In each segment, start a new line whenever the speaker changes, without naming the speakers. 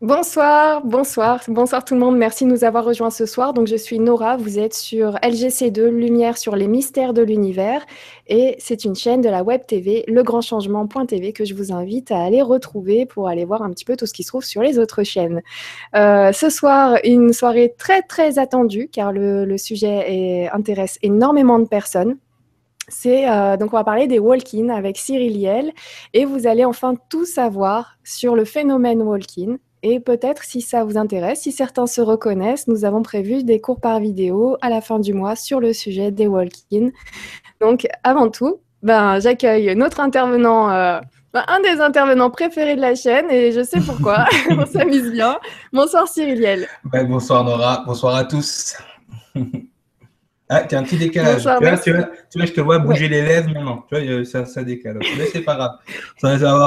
Bonsoir, bonsoir, bonsoir tout le monde. Merci de nous avoir rejoints ce soir. Donc, je suis Nora. Vous êtes sur LGC2, Lumière sur les mystères de l'univers. Et c'est une chaîne de la web TV, legrandchangement.tv, que je vous invite à aller retrouver pour aller voir un petit peu tout ce qui se trouve sur les autres chaînes. Euh, ce soir, une soirée très, très attendue, car le, sujet intéresse énormément de personnes. C'est euh, donc on va parler des walk-in avec Cyril Liel et vous allez enfin tout savoir sur le phénomène walk-in et peut-être, si ça vous intéresse, si certains se reconnaissent, nous avons prévu des cours par vidéo à la fin du mois sur le sujet des walk-in. Donc, avant tout, ben, j'accueille notre intervenant, euh, ben, un des intervenants préférés de la chaîne, et je sais pourquoi, on s'amuse bien. Bonsoir Cyriliel.
bonsoir Nora, bonsoir à tous. Ah, tu as un petit décalage. tu, vois, tu, vois, je te vois bouger les lèvres maintenant. Tu vois, ça, ça décale. Mais c'est pas grave.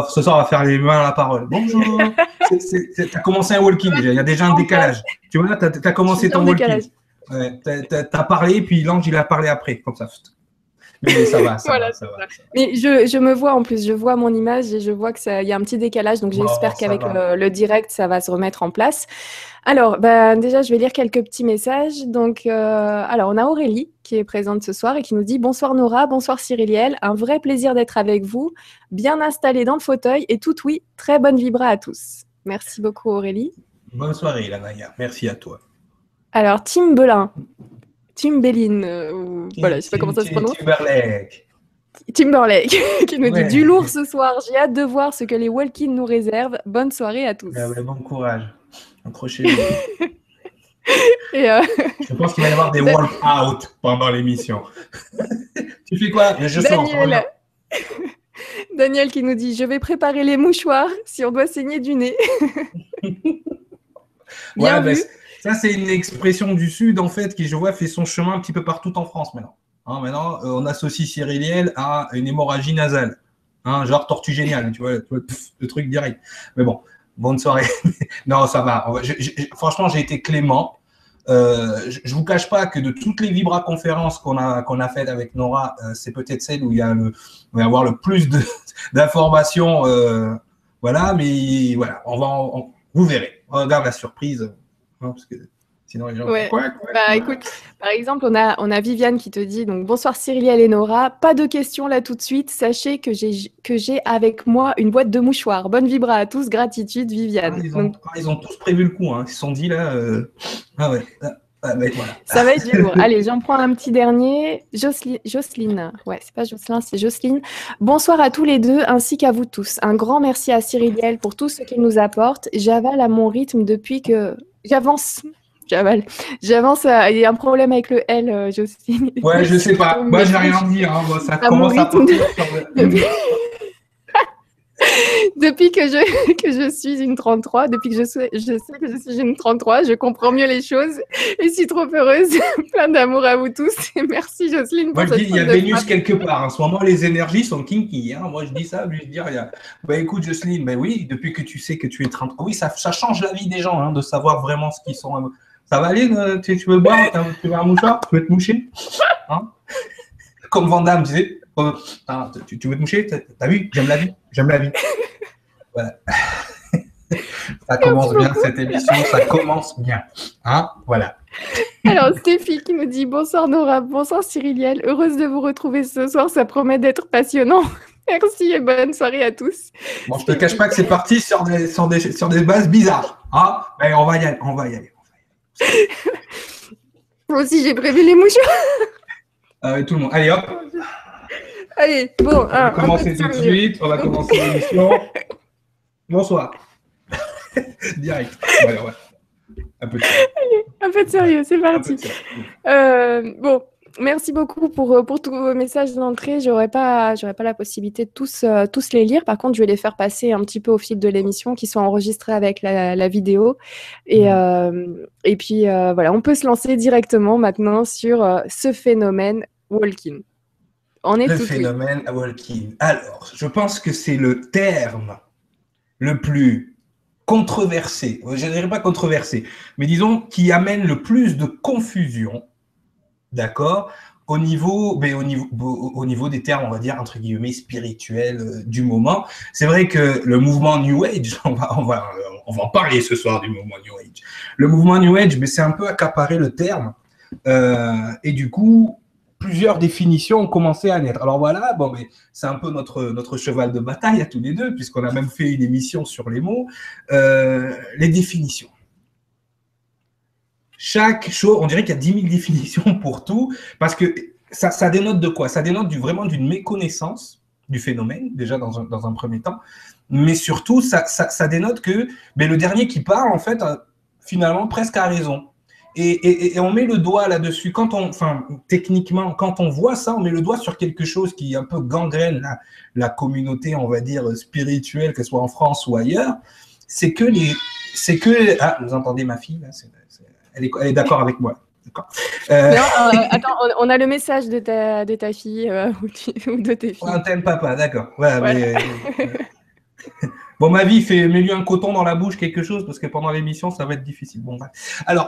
ce soir, on va faire les mains à la parole. Bonjour. Tu as commencé un walking déjà. Il y a déjà un décalage. Tu vois, tu as, commencé ton walking. Ouais, tu as, parlé, puis l'ange, il a parlé après, comme ça.
Mais ça va, ça, va, ça va, Mais je, je, me vois en plus, je vois mon image et je vois qu'il y a un petit décalage. Donc j'espère qu'avec le, direct, ça va se remettre en place. Alors, ben, déjà, je vais lire quelques petits messages. Donc, euh, alors, on a Aurélie qui est présente ce soir et qui nous dit Bonsoir Nora, bonsoir Cyriliel, un vrai plaisir d'être avec vous, bien installé dans le fauteuil et tout oui, très bonne vibra à tous. Merci beaucoup Aurélie.
Bonne soirée Lanaya, merci à toi.
Alors, Tim Belin, Tim Bellin, euh, voilà, je sais pas comment ça se prononce.
Timberlake.
Timberlake, qui nous dit du lourd ce soir. J'ai hâte de voir ce que les walk nous réservent. Bonne soirée à tous.
Ah bon courage. Accrochez-vous. Euh, je pense qu'il va y avoir des walk-out pendant l'émission. tu fais quoi?
Je Daniel. Daniel qui nous dit Je vais préparer les mouchoirs si on doit saigner du nez.
Bien vu. Ça, c'est une expression du Sud, en fait, qui, je vois, fait son chemin un petit peu partout en France maintenant. Hein, maintenant, euh, on associe Cyriliel à une hémorragie nasale. Hein, genre tortue géniale, tu vois, le truc direct. Mais bon, bonne soirée. non, ça va. franchement, j'ai été clément. Euh, je ne vous cache pas que de toutes les Vibra conférences qu'on a, a faites avec Nora, euh, c'est peut-être celle où il y a le, va y avoir le plus d'informations. voilà, mais voilà, on va, vous verrez. On regarde la surprise. Hein, parce que sinon les gens.
bah, écoute, par exemple, on a, on a Viviane qui te dit donc bonsoir Cyril et Nora. Pas de questions là tout de suite. Sachez que j'ai que j'ai avec moi une boîte de mouchoirs. Bonne vibra à tous, gratitude Viviane.
Ah, ils, ont, ah, ils, ont, tous prévu le coup. Hein. Ils se sont dit là. Euh, ah ouais.
Ah, bah, voilà. Ça va être du lourd. Allez, j'en prends un petit dernier. Jocelyne, Jocelyne. ouais, c'est pas Jocelyne, c'est Jocelyne. Bonsoir à tous les deux ainsi qu'à vous tous. Un grand merci à Cyriliel pour tout ce qu'il nous apporte. J'avale à mon rythme depuis que J'avance. J'avale. J'avance. Il y a un problème avec le L, euh, Jocelyne.
Ouais, je sais pas. Moi, j'ai rien à dire. Hein. ça commence à
depuis que je, que je suis une 33, depuis que je, sais, je sais que je suis une 33, je comprends mieux les choses et suis trop heureuse. Plein d'amour à vous tous et merci Jocelyne
pour Moi, je dis, il y a Vénus quelque part. En ce moment, les énergies sont kinky. Hein. Moi, je dis ça, lui il y a... bah, écoute Jocelyne, bah, oui, depuis que tu sais que tu es 33, oui, ça, ça change la vie des gens hein, de savoir vraiment ce qu'ils sont. Ça va aller tu, veux boire Tu veux un mouchoir? Tu veux te moucher? Hein? Comme Vandame, tu sais. Oh, tu, tu veux te moucher T'as vu J'aime la vie. J'aime la vie. Voilà. ça commence bien cette émission, ça commence bien. Hein voilà.
Alors, Stéphie qui nous dit bonsoir Nora, bonsoir Cyriliel, heureuse de vous retrouver ce soir, ça promet d'être passionnant. Merci et bonne soirée à tous.
Bon, je te cache pas que c'est parti sur des, sur des, sur des bases bizarres. Hein Mais on va y aller, on va y aller.
Moi aussi, j'ai prévu les mouches.
Ah tout le monde. Allez, hop.
Allez, bon.
On va commencer tout de suite. On va commencer l'émission. Bonsoir. Direct.
Un peu de sérieux. un peu de sérieux, c'est parti. Euh, bon, merci beaucoup pour, pour tous vos messages d'entrée. J'aurais pas, j'aurais pas la possibilité de tous, euh, tous les lire. Par contre, je vais les faire passer un petit peu au fil de l'émission, qui sont enregistrés avec la, vidéo. Et, euh, et puis voilà, on peut se lancer directement maintenant sur ce phénomène walking.
On est le phénomène walking. Alors, je pense que c'est le terme le plus controversé, je ne dirais pas controversé, mais disons qui amène le plus de confusion, d'accord, au niveau, mais au niveau, au niveau des termes, on va dire entre guillemets spirituels euh, du moment. C'est vrai que le mouvement New Age, on va, on va, on va en parler ce soir du mouvement New Age. Le mouvement New Age, mais c'est un peu accaparé le terme. Euh, et du coup, plusieurs définitions ont commencé à naître. Alors voilà, bon, mais c'est un peu notre, cheval de bataille à tous les deux, puisqu'on a même fait une émission sur les mots. Euh, les définitions. Chaque chose, on dirait qu'il y a 10 000 définitions pour tout, parce que ça, dénote de quoi? Ça dénote vraiment d'une méconnaissance du phénomène, déjà dans un, premier temps, mais surtout, ça, dénote que ben, le dernier qui parle, en fait, finalement, presque a raison. Et, et, et, on met le doigt là-dessus. Quand on, enfin, techniquement, quand on voit ça, on met le doigt sur quelque chose qui un peu gangrène la, la communauté, on va dire, spirituelle, que ce soit en France ou ailleurs. C'est que les, c'est que, ah, vous entendez ma fille, là, elle est, elle est d'accord avec moi.
Euh... Non, euh, attends, on, a le message de ta, de ta fille euh, ou, de tes filles.
On t'aime papa, d'accord. Ouais, voilà. mais, euh, Bon, ma vie, fait, mets-lui un coton dans la bouche, quelque chose, parce que pendant l'émission, ça va être difficile. Bon, Alors,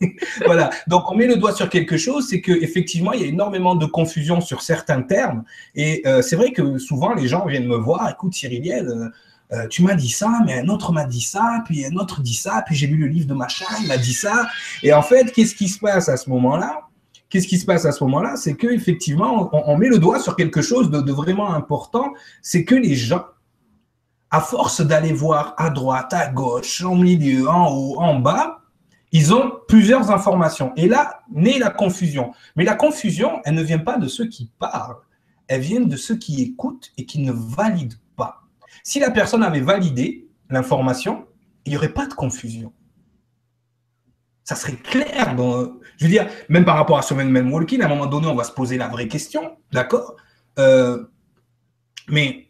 voilà. Donc, on met le doigt sur quelque chose, c'est qu'effectivement, il y a énormément de confusion sur certains termes. Et euh, c'est vrai que souvent, les gens viennent me voir, écoute, Cyriliel, euh, euh, tu m'as dit ça, mais un autre m'a dit ça, puis un autre dit ça, puis j'ai lu le livre de machin, il m'a dit ça. Et en fait, qu'est-ce qui se passe à ce moment-là? Qu'est-ce qui se passe à ce moment-là? C'est qu'effectivement, on, on met le doigt sur quelque chose de, de vraiment important, c'est que les gens à force d'aller voir à droite, à gauche, en milieu, en haut, en bas, ils ont plusieurs informations. Et là, naît la confusion. Mais la confusion, elle ne vient pas de ceux qui parlent, elle vient de ceux qui écoutent et qui ne valident pas. Si la personne avait validé l'information, il n'y aurait pas de confusion. Ça serait clair. Je veux dire, même par rapport à ce Man Walking, à un moment donné, on va se poser la vraie question, d'accord? Euh, Mais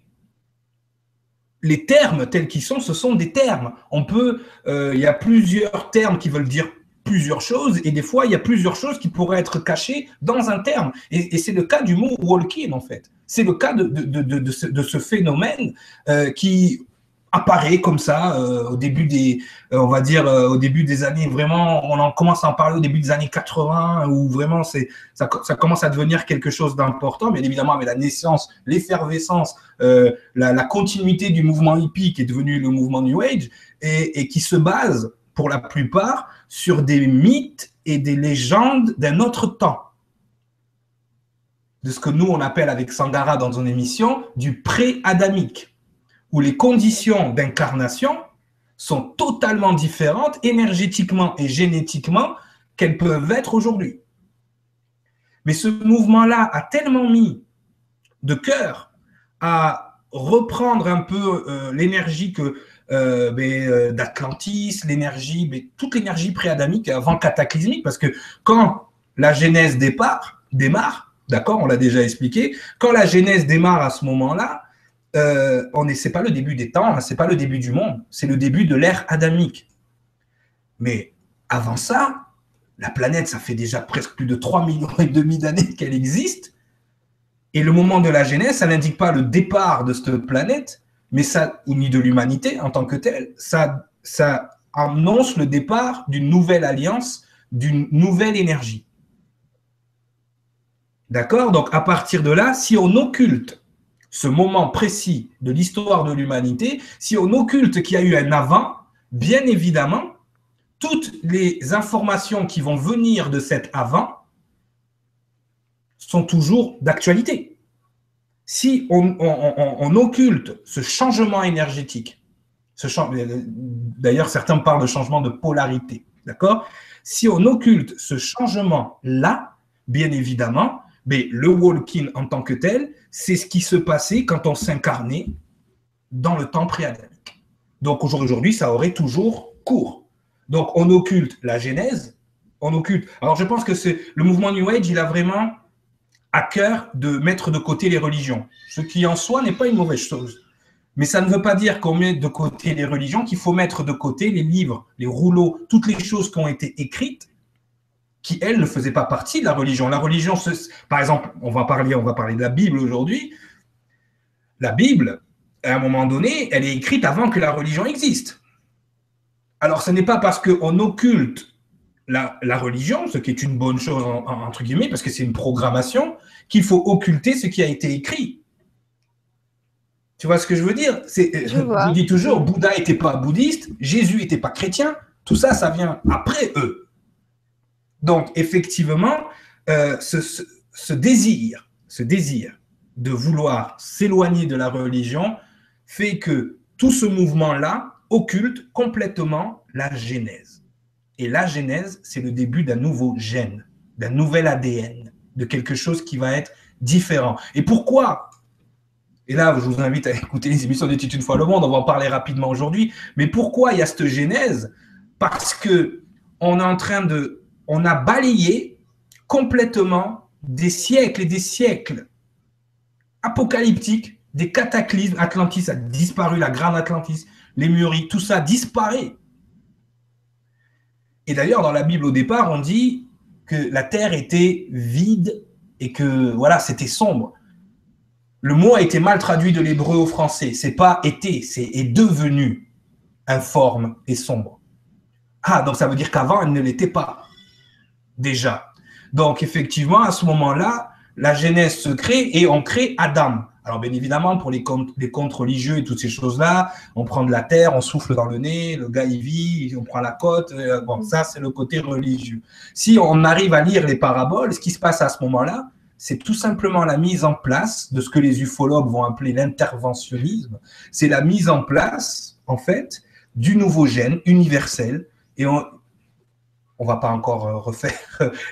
les termes tels qu'ils sont, ce sont des termes. On peut, euh, il y a plusieurs termes qui veulent dire plusieurs choses, et des fois, il y a plusieurs choses qui pourraient être cachées dans un terme. Et, c'est le cas du mot walking, en fait. C'est le cas de, de, de, de ce, ce, phénomène euh, qui, apparaît comme ça euh, au début des, euh, on va dire euh, au début des années vraiment, on en commence à en parler au début des années 80 où vraiment c'est ça, commence à devenir quelque chose d'important. Bien évidemment, avec la naissance, l'effervescence, la, continuité du mouvement hippie qui est devenu le mouvement New Age et, et qui se base pour la plupart sur des mythes et des légendes d'un autre temps de ce que nous on appelle avec Sangara dans une émission du pré-adamique où les conditions d'incarnation sont totalement différentes énergétiquement et génétiquement qu'elles peuvent être aujourd'hui. Mais ce mouvement-là a tellement mis de cœur à reprendre un peu euh, l'énergie euh, euh, d'Atlantis, l'énergie, toute l'énergie préadamique avant cataclysmique, parce que quand la genèse démarre, d'accord, on l'a déjà expliqué, quand la genèse démarre à ce moment-là, euh, on n'est, c'est pas le début des temps, hein, c'est pas le début du monde, c'est le début de l'ère adamique. Mais avant ça, la planète, ça fait déjà presque plus de 3 millions et demi d'années qu'elle existe. Et le moment de la genèse, ça n'indique pas le départ de cette planète, mais ça, ni de l'humanité en tant que telle, ça, ça annonce le départ d'une nouvelle alliance, d'une nouvelle énergie. D'accord? Donc à partir de là, si on occulte ce moment précis de l'histoire de l'humanité, si on occulte qu'il y a eu un avant, bien évidemment, toutes les informations qui vont venir de cet avant sont toujours d'actualité. Si on, occulte ce changement énergétique, ce d'ailleurs certains parlent de changement de polarité, d'accord? Si on occulte ce changement-là, bien évidemment, mais le walking en tant que tel, c'est ce qui se passait quand on s'incarnait dans le temps préadamique. Donc aujourd'hui, ça aurait toujours cours. Donc on occulte la genèse, on occulte. Alors je pense que c'est le mouvement New Age, il a vraiment à cœur de mettre de côté les religions, ce qui en soi n'est pas une mauvaise chose. Mais ça ne veut pas dire qu'on met de côté les religions, qu'il faut mettre de côté les livres, les rouleaux, toutes les choses qui ont été écrites qui, elle, ne faisait pas partie de la religion. La religion, par exemple, on va parler, on va parler de la Bible aujourd'hui. La Bible, à un moment donné, elle est écrite avant que la religion existe. Alors, ce n'est pas parce qu'on occulte la, la, religion, ce qui est une bonne chose, entre guillemets, parce que c'est une programmation, qu'il faut occulter ce qui a été écrit. Tu vois ce que je veux dire? C'est,
Je
vous dis toujours, Bouddha n'était pas bouddhiste, Jésus n'était pas chrétien. Tout ça, ça vient après eux. Donc, effectivement, euh, ce, désir, ce désir de vouloir s'éloigner de la religion fait que tout ce mouvement-là occulte complètement la Genèse. Et la Genèse, c'est le début d'un nouveau gène, d'un nouvel ADN, de quelque chose qui va être différent. Et pourquoi Et là, je vous invite à écouter les émissions d'Études une fois le monde, on va en parler rapidement aujourd'hui. Mais pourquoi il y a cette Genèse? Parce que on est en train de, on a balayé complètement des siècles et des siècles apocalyptiques, des cataclysmes. Atlantis a disparu, la grande Atlantis, les Muries, tout ça disparaît. Et d'ailleurs, dans la Bible, au départ, on dit que la terre était vide et que voilà, c'était sombre. Le mot a été mal traduit de l'hébreu au français. C'est pas été, c'est est devenu informe et sombre. Ah, donc ça veut dire qu'avant, elle ne l'était pas déjà. Donc effectivement, à ce moment-là, la Genèse se crée et on crée Adam. Alors bien évidemment, pour les contes, les contes religieux et toutes ces choses-là, on prend de la terre, on souffle dans le nez, le gars il vit, on prend la côte. euh, Bon, ça c'est le côté religieux. Si on arrive à lire les paraboles, ce qui se passe à ce moment-là, c'est tout simplement la mise en place de ce que les ufologues vont appeler l'interventionnisme. C'est la mise en place, en fait, du nouveau gène universel. Et on on va pas encore euh, refaire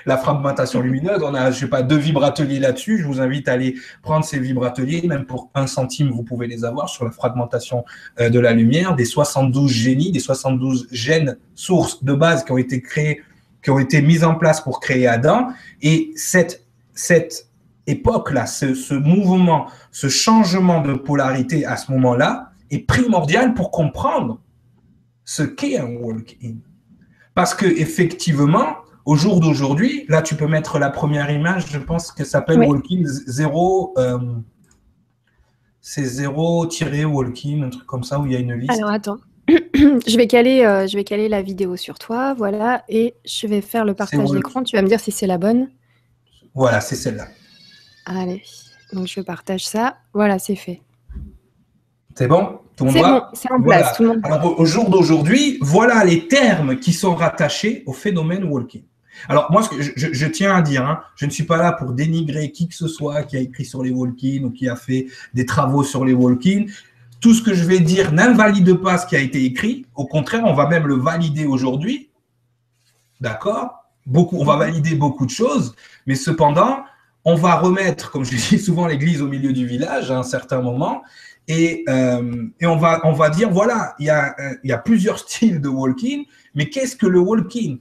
la fragmentation lumineuse. On a, je sais pas, deux vibrateliers là-dessus. Je vous invite à aller prendre ces vibrateliers. Même pour un centime, vous pouvez les avoir sur la fragmentation euh, de la lumière. Des 72 génies, des 72 gènes sources de base qui ont été créés, qui ont été mises en place pour créer Adam. Et cette, cette époque-là, ce, ce mouvement, ce changement de polarité à ce moment-là est primordial pour comprendre ce qu'est un walk-in. Parce que effectivement, au jour d'aujourd'hui, là tu peux mettre la première image, je pense que ça s'appelle
Oui.
walk-in 0, euh, c'est 0-walk-in, un truc comme ça où il y a une liste.
Alors attends, je vais caler, euh, je vais caler la vidéo sur toi, voilà, et je vais faire le partage d'écran. Tu vas me dire si c'est la bonne.
Voilà, c'est celle-là.
Allez, donc je partage ça. Voilà, c'est fait.
C'est bon? Tout le monde
C'est
voit
bon, c'est en place.
Voilà.
Tout le monde.
Alors, au- jour d'aujourd'hui, voilà les termes qui sont rattachés au phénomène walking. Alors, moi, ce que je, je- je tiens à dire, hein, je ne suis pas là pour dénigrer qui que ce soit qui a écrit sur les walk-in ou qui a fait des travaux sur les walk-in. Tout ce que je vais dire n'invalide pas ce qui a été écrit. Au contraire, on va même le valider aujourd'hui. D'accord? Beaucoup, On va valider beaucoup de choses, mais cependant, on va remettre, comme je dis souvent, l'église au milieu du village à un certain moment. Et, euh, on, va, dire, voilà, il y a, euh, y a plusieurs styles de walking, mais qu'est-ce que le walking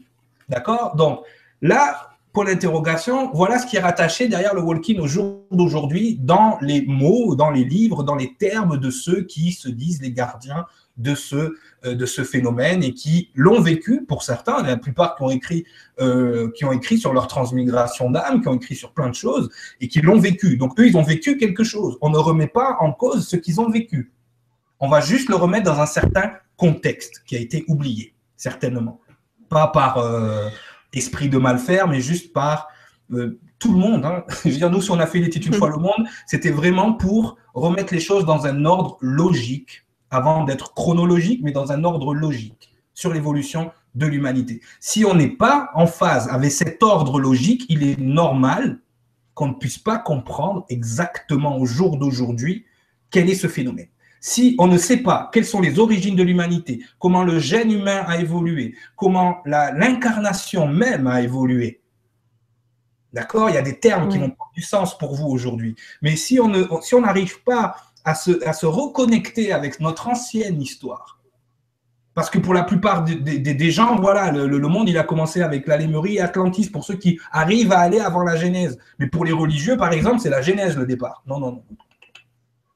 D'accord? Donc là, pour l'interrogation, voilà ce qui est rattaché derrière le walking au jour d'aujourd'hui dans les mots, dans les livres, dans les termes de ceux qui se disent les gardiens de ce, de ce phénomène et qui l'ont vécu pour certains, la plupart qui ont écrit, euh, qui ont écrit sur leur transmigration d'âme, qui ont écrit sur plein de choses et qui l'ont vécu. Donc eux, ils ont vécu quelque chose. On ne remet pas en cause ce qu'ils ont vécu. On va juste le remettre dans un certain contexte qui a été oublié, certainement. Pas par euh, esprit de mal faire, mais juste par euh, tout le monde. hein. Je veux dire, nous, si on a fait l'étude une fois le monde, c'était vraiment pour remettre les choses dans un ordre logique, avant d'être chronologique, mais dans un ordre logique sur l'évolution de l'humanité. Si on n'est pas en phase avec cet ordre logique, il est normal qu'on ne puisse pas comprendre exactement au jour d'aujourd'hui quel est ce phénomène. Si on ne sait pas quelles sont les origines de l'humanité, comment le gène humain a évolué, comment l'incarnation même a évolué, d'accord Il y a des termes qui n'ont pas du sens pour vous aujourd'hui. Mais si on ne- si on n'arrive pas à se, à se reconnecter avec notre ancienne histoire, parce que pour la plupart des, des- des gens, voilà, le, monde, il a commencé avec la Lémurie et Atlantis, pour ceux qui arrivent à aller avant la Genèse. Mais pour les religieux, par exemple, c'est la Genèse le départ. Non, non, non.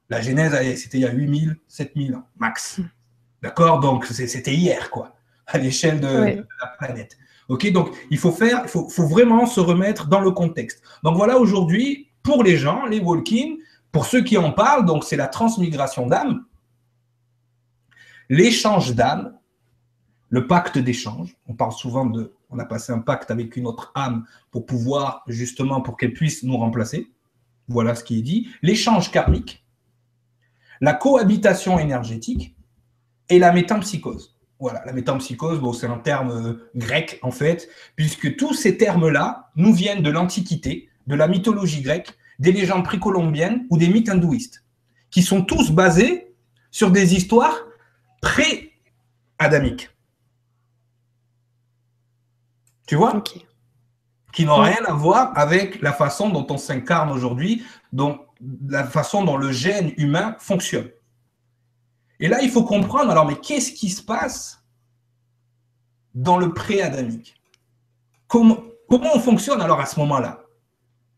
La Genèse, c'était il y a 8000, 7000 ans, max. D'accord? Donc, c'était hier, quoi, à l'échelle de, la planète. OK? Donc, il faut faire, il faut, faut vraiment se remettre dans le contexte. Donc, voilà, aujourd'hui, pour les gens, les walk-in, pour ceux qui en parlent, donc c'est la transmigration d'âme, l'échange d'âme, le pacte d'échange. On parle souvent de, on a passé un pacte avec une autre âme pour pouvoir, justement, pour qu'elle puisse nous remplacer. Voilà ce qui est dit. L'échange karmique, la cohabitation énergétique et la métampsychose. Voilà, la métampsychose, c'est un terme euh, grec en fait, puisque tous ces termes-là nous viennent de l'Antiquité, de la mythologie grecque, des légendes précolombiennes ou des mythes hindouistes, qui sont tous basés sur des histoires pré-adamiques. Tu vois? Qui n'ont rien à voir avec la façon dont on s'incarne aujourd'hui, la façon dont le gène humain fonctionne. Et là, il faut comprendre, alors, mais qu'est-ce qui se passe dans le pré-adamique? Comment, comment on fonctionne alors à ce moment-là?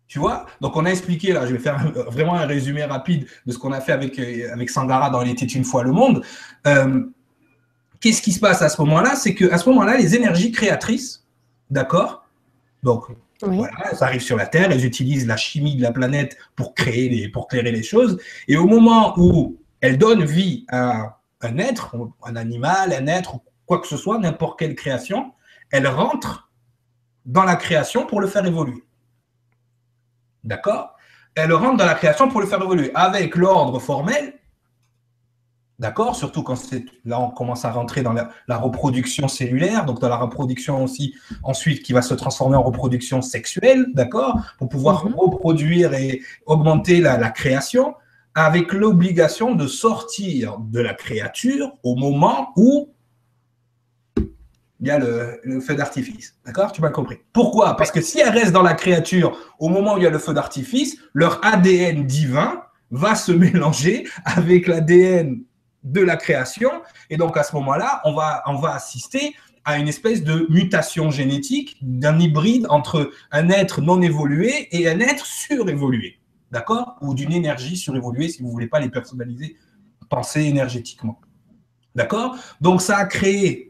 Tu vois Donc, on a expliqué, là, je vais faire vraiment un résumé rapide de ce qu'on a fait avec, euh, avec Sangara dans Il était une fois le monde. Euh, qu'est-ce qui se passe à ce moment-là? C'est qu'à ce moment-là, les énergies créatrices, d'accord? Donc, voilà, elles arrivent sur la Terre, elles utilisent la chimie de la planète pour créer les, pour clairer les choses. Et au moment où elles donnent vie à un être, un animal, un être, quoi que ce soit, n'importe quelle création, elles rentrent dans la création pour le faire évoluer. D'accord? Elles rentrent dans la création pour le faire évoluer avec l'ordre formel. D'accord? Surtout quand là, on commence à rentrer dans la, reproduction cellulaire, donc dans la reproduction aussi, ensuite, qui va se transformer en reproduction sexuelle, d'accord? Pour pouvoir mhm. reproduire et augmenter la, création, avec l'obligation de sortir de la créature au moment où il y a le, feu d'artifice. D'accord? Tu m'as compris. Pourquoi? Parce que si elle reste dans la créature au moment où il y a le feu d'artifice, leur ADN divin va se mélanger avec l'ADN de la création. Et donc, à ce moment-là, on va, on va assister à une espèce de mutation génétique d'un hybride entre un être non évolué et un être surévolué. D'accord? Ou d'une énergie surévoluée, si vous ne voulez pas les personnaliser, penser énergétiquement. D'accord? Donc, ça a créé.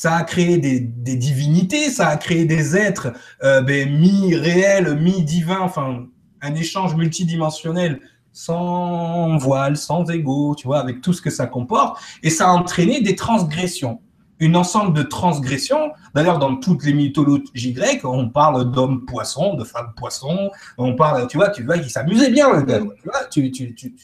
Ça a créé des, divinités, ça a créé des êtres euh, ben, mi-réels, mi-divins, enfin, un échange multidimensionnel sans voile, sans ego, tu vois, avec tout ce que ça comporte. Et ça a entraîné des transgressions. Une ensemble de transgressions. D'ailleurs, dans toutes les mythologies grecques, on parle d'hommes poissons, de femmes poissons. On parle, tu vois, tu vois, il s'amusait bien, le gars. Tu vois, tu, tu, tu,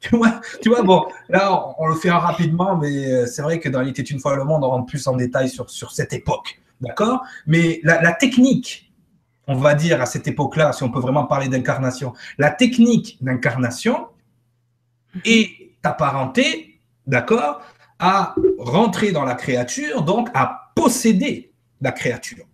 tu, vois, tu vois, bon, là, on, le fait rapidement, mais euh, c'est vrai que dans Il était une fois le monde, on rentre plus en détail sur, sur cette époque. D'accord? Mais la, la technique on va dire à cette époque-là, si on peut vraiment parler d'incarnation, la technique d'incarnation est apparentée, d'accord, à rentrer dans la créature, donc à posséder la créature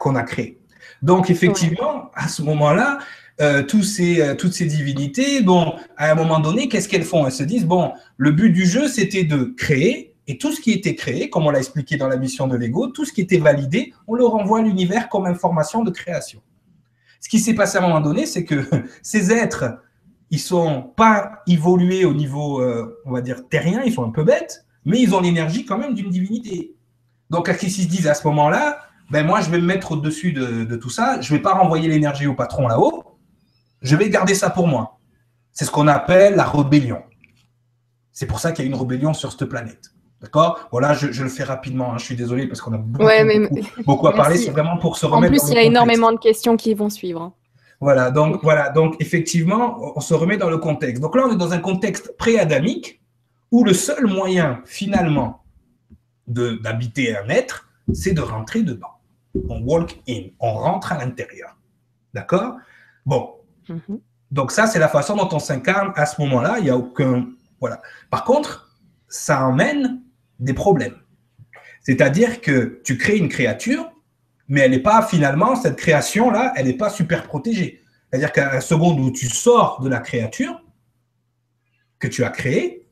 qu'on a créée. Donc effectivement, à ce moment-là, euh, tous ces, euh, toutes ces divinités, bon, à un moment donné, qu'est-ce qu'elles font? Elles se disent, bon, le but du jeu, c'était de créer, et tout ce qui était créé, comme on l'a expliqué dans la mission de Lego, tout ce qui était validé, on le renvoie à l'univers comme information de création. Ce qui s'est passé à un moment donné, c'est que ces êtres, ils sont pas évolués au niveau, euh, on va dire, terrien, ils sont un peu bêtes, mais ils ont l'énergie quand même d'une divinité. Donc, à qui se disent à ce moment-là, ben moi, je vais me mettre au-dessus de, de, tout ça, je vais pas renvoyer l'énergie au patron là-haut, je vais garder ça pour moi. C'est ce qu'on appelle la rébellion. C'est pour ça qu'il y a une rébellion sur cette planète. D'accord? Voilà, je, le fais rapidement. Hein. Je suis désolé parce qu'on a beaucoup, à parler. C'est vraiment pour se remettre.
En plus, il y a énormément de questions qui vont suivre.
Voilà, donc voilà, donc effectivement, on se remet dans le contexte. Donc là, on est dans un contexte pré-adamique où le seul moyen finalement d'habiter un être, c'est de rentrer dedans. On walk in, on rentre à l'intérieur. D'accord? Bon. Mm-hmm. Donc ça, c'est la façon dont on s'incarne à ce moment-là. Il n'y a aucun. Voilà. Par contre, ça emmène des problèmes. C'est-à-dire que tu crées une créature, mais elle n'est pas finalement, cette création-là, elle n'est pas super protégée. C'est-à-dire qu'à la seconde où tu sors de la créature que tu as créée,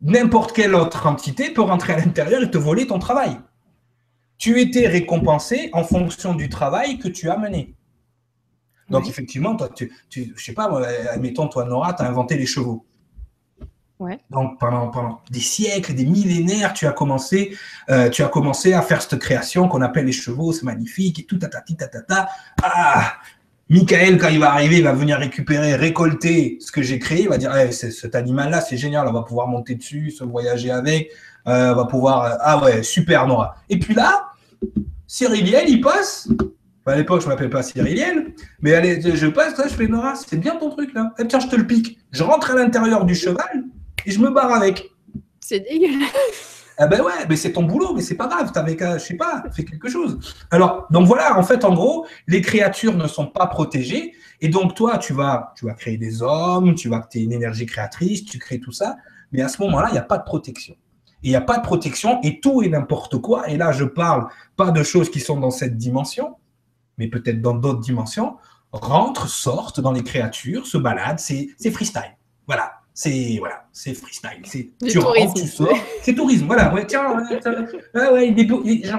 n'importe quelle autre entité peut rentrer à l'intérieur et te voler ton travail. Tu étais récompensé en fonction du travail que tu as mené. Donc, effectivement, toi, tu, tu, je sais pas, admettons, toi, Nora, tu as inventé les chevaux. Donc pendant, pendant, des siècles, des millénaires, tu as commencé, euh, tu as commencé à faire cette création qu'on appelle les chevaux, c'est magnifique et tout, tatati, tatata. Ah, Michael, quand il va arriver, il va venir récupérer, récolter ce que j'ai créé. Il va dire, eh, cet animal-là, c'est génial, on va pouvoir monter dessus, se voyager avec, euh, on va pouvoir, ah ouais, super Nora. Et puis là, Cyriliel, il passe, à l'époque, je m'appelle pas Cyriliel, mais allez, je passe, je fais Nora, c'est bien ton truc là. Eh, tiens, je te le pique. Je rentre à l'intérieur du cheval et je me barre avec.
C'est dégueulasse.
Ah ben ouais, mais c'est ton boulot, mais c'est pas grave, t'avais qu'à, je sais pas, fais quelque chose. Alors, donc voilà, en fait, en gros, les créatures ne sont pas protégées, et donc toi, tu vas, tu vas créer des hommes, tu vas, es une énergie créatrice, tu crées tout ça, mais à ce moment-là, il n'y a pas de protection. Il n'y a pas de protection, et tout est n'importe quoi, et là, je parle pas de choses qui sont dans cette dimension, mais peut-être dans d'autres dimensions, rentrent, sortent dans les créatures, se baladent, c'est freestyle. Voilà c'est voilà, c'est freestyle. C'est tu rentres, tu sors. C'est tourisme, voilà. Ouais, tiens, ouais,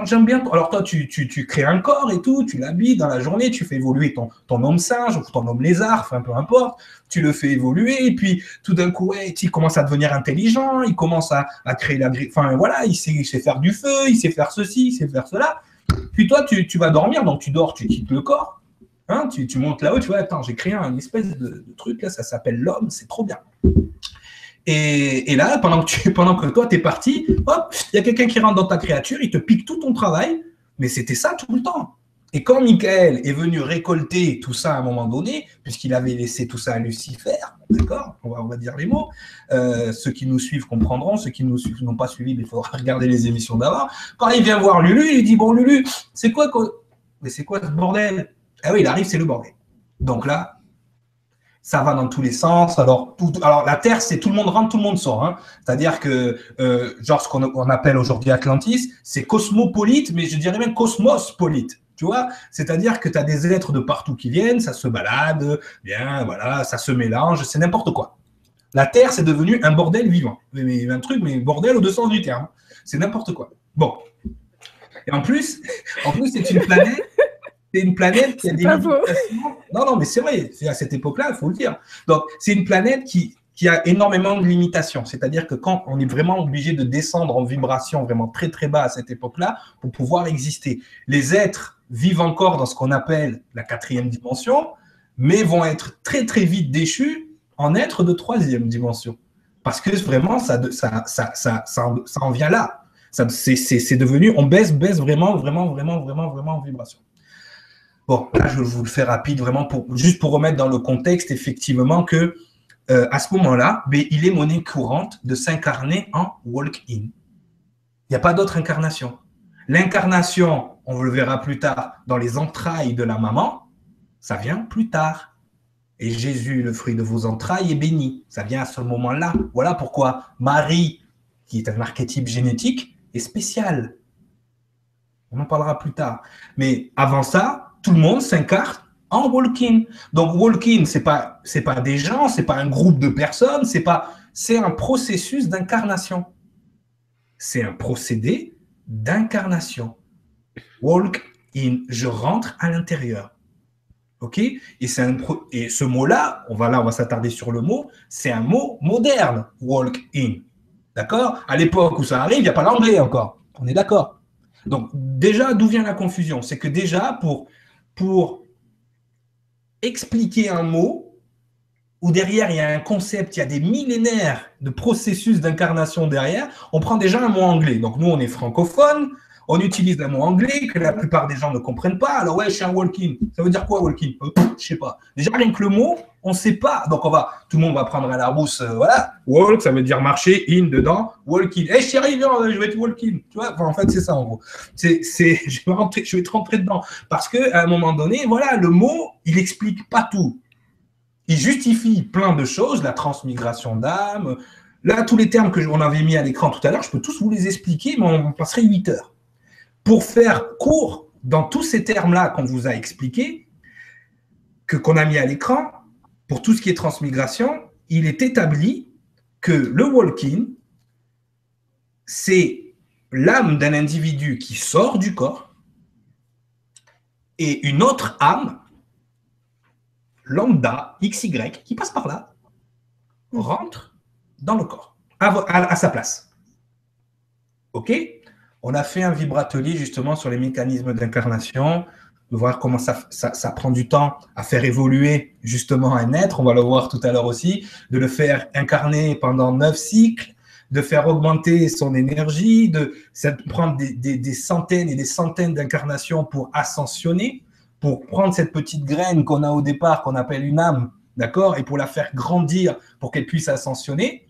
j'aime bien. Alors toi, tu, tu, tu, crées un corps et tout, tu l'habilles dans la journée, tu fais évoluer ton, ton homme singe ou ton homme lézard, enfin peu importe. Tu le fais évoluer et puis tout d'un coup, ouais, il commence à devenir intelligent, il commence à, à créer la, enfin voilà, il sait, il sait faire du feu, il sait faire ceci, il sait faire cela. Puis toi, tu, tu vas dormir, donc tu dors, tu quittes le corps. Hein, tu, montes là-haut, tu vois, attends, j'ai créé un espèce de, truc là, ça s'appelle l'homme, c'est trop bien. Et, là, pendant que, toi, tu es parti, hop, il y a quelqu'un qui rentre dans ta créature, il te pique tout ton travail, mais c'était ça tout le temps. Et quand Michael est venu récolter tout ça à un moment donné, puisqu'il avait laissé tout ça à Lucifer, d'accord on va, dire les mots, euh, ceux qui nous suivent comprendront, ceux qui nous n'ont pas suivi, il faudra regarder les émissions d'avant. Quand il vient voir Lulu, il dit Bon, Lulu, c'est quoi, mais c'est quoi ce bordel? Ah oui, il arrive, c'est le bordel. Donc là, ça va dans tous les sens. Alors, alors la Terre, c'est tout le monde rentre, tout le monde sort. Hein. C'est-à-dire que, euh, genre, ce qu'on appelle aujourd'hui Atlantis, c'est cosmopolite, mais je dirais même cosmospolite. Tu vois? C'est-à-dire que tu as des êtres de partout qui viennent, ça se balade, bien, voilà, ça se mélange, c'est n'importe quoi. La Terre, c'est devenu un bordel vivant. Mais, un truc, mais bordel au deux sens du terme. C'est n'importe quoi. Bon. Et en plus, en plus, c'est une planète c'est une planète qui a des limitations. Non, non, mais c'est vrai, c'est à cette époque-là, il faut le dire. Donc, c'est une planète qui, qui a énormément de limitations. C'est-à-dire que quand on est vraiment obligé de descendre en vibration vraiment très très bas à cette époque-là pour pouvoir exister, les êtres vivent encore dans ce qu'on appelle la quatrième dimension, mais vont être très très vite déchus en êtres de troisième dimension. Parce que vraiment, ça, ça, ça, ça, ça en vient là. C'est devenu, on baisse, baisse vraiment, vraiment, vraiment, vraiment, vraiment en vibration. Bon, là, je vous le fais rapide, vraiment, pour, juste pour remettre dans le contexte, effectivement, que euh, à ce moment-là, ben, il est monnaie courante de s'incarner en walk-in. Il n'y a pas d'autre incarnation. L'incarnation, on le verra plus tard, dans les entrailles de la maman, ça vient plus tard. Et Jésus, le fruit de vos entrailles, est béni. Ça vient à ce moment-là. Voilà pourquoi Marie, qui est un archétype génétique, est spécial. On en parlera plus tard. Mais avant ça, tout le monde s'incarne en walking. Donc walking, c'est pas pas des gens, c'est pas un groupe de personnes, c'est un processus d'incarnation. C'est un procédé d'incarnation. Walk in, je rentre à l'intérieur. OK? Et c'est ce mot-là, on va là on va s'attarder sur le mot, c'est un mot moderne, walk in. D'accord? À l'époque où ça arrive, il n'y a pas l'anglais encore. On est d'accord? Donc déjà d'où vient la confusion? C'est que déjà pour pour expliquer un mot où derrière il y a un concept, il y a des millénaires de processus d'incarnation derrière, on prend déjà un mot anglais. Donc nous, on est francophone, on utilise un mot anglais que la plupart des gens ne comprennent pas. Alors ouais, je suis un walking. Ça veut dire quoi walking? Euh, Je sais pas. Déjà rien que le mot, on sait pas. Donc on va, tout le monde va prendre à la rousse. Euh, voilà, walk, ça veut dire marcher, in dedans, walking. Eh chérie, viens, je vais être walking. Tu vois, en fait c'est ça en gros. C'est, c'est, je vais rentrer, je vais te rentrer dedans parce que à un moment donné, voilà, le mot, il explique pas tout. Il justifie plein de choses, la transmigration d'âme. Là, tous les termes que on avait mis à l'écran tout à l'heure, je peux tous vous les expliquer, mais on passerait 8 heures. Pour faire court dans tous ces termes-là qu'on vous a expliqués, que qu'on a mis à l'écran, pour tout ce qui est transmigration, il est établi que le walking, c'est l'âme d'un individu qui sort du corps et une autre âme, lambda, XY, qui passe par là, rentre dans le corps, à sa place. OK? On a fait un vibratelier justement sur les mécanismes d'incarnation, de voir comment ça, ça, prend du temps à faire évoluer justement un être, on va le voir tout à l'heure aussi, de le faire incarner pendant neuf cycles, de faire augmenter son énergie, de, prendre des, centaines et des centaines d'incarnations pour ascensionner, pour prendre cette petite graine qu'on a au départ, qu'on appelle une âme, d'accord, et pour la faire grandir, pour qu'elle puisse ascensionner.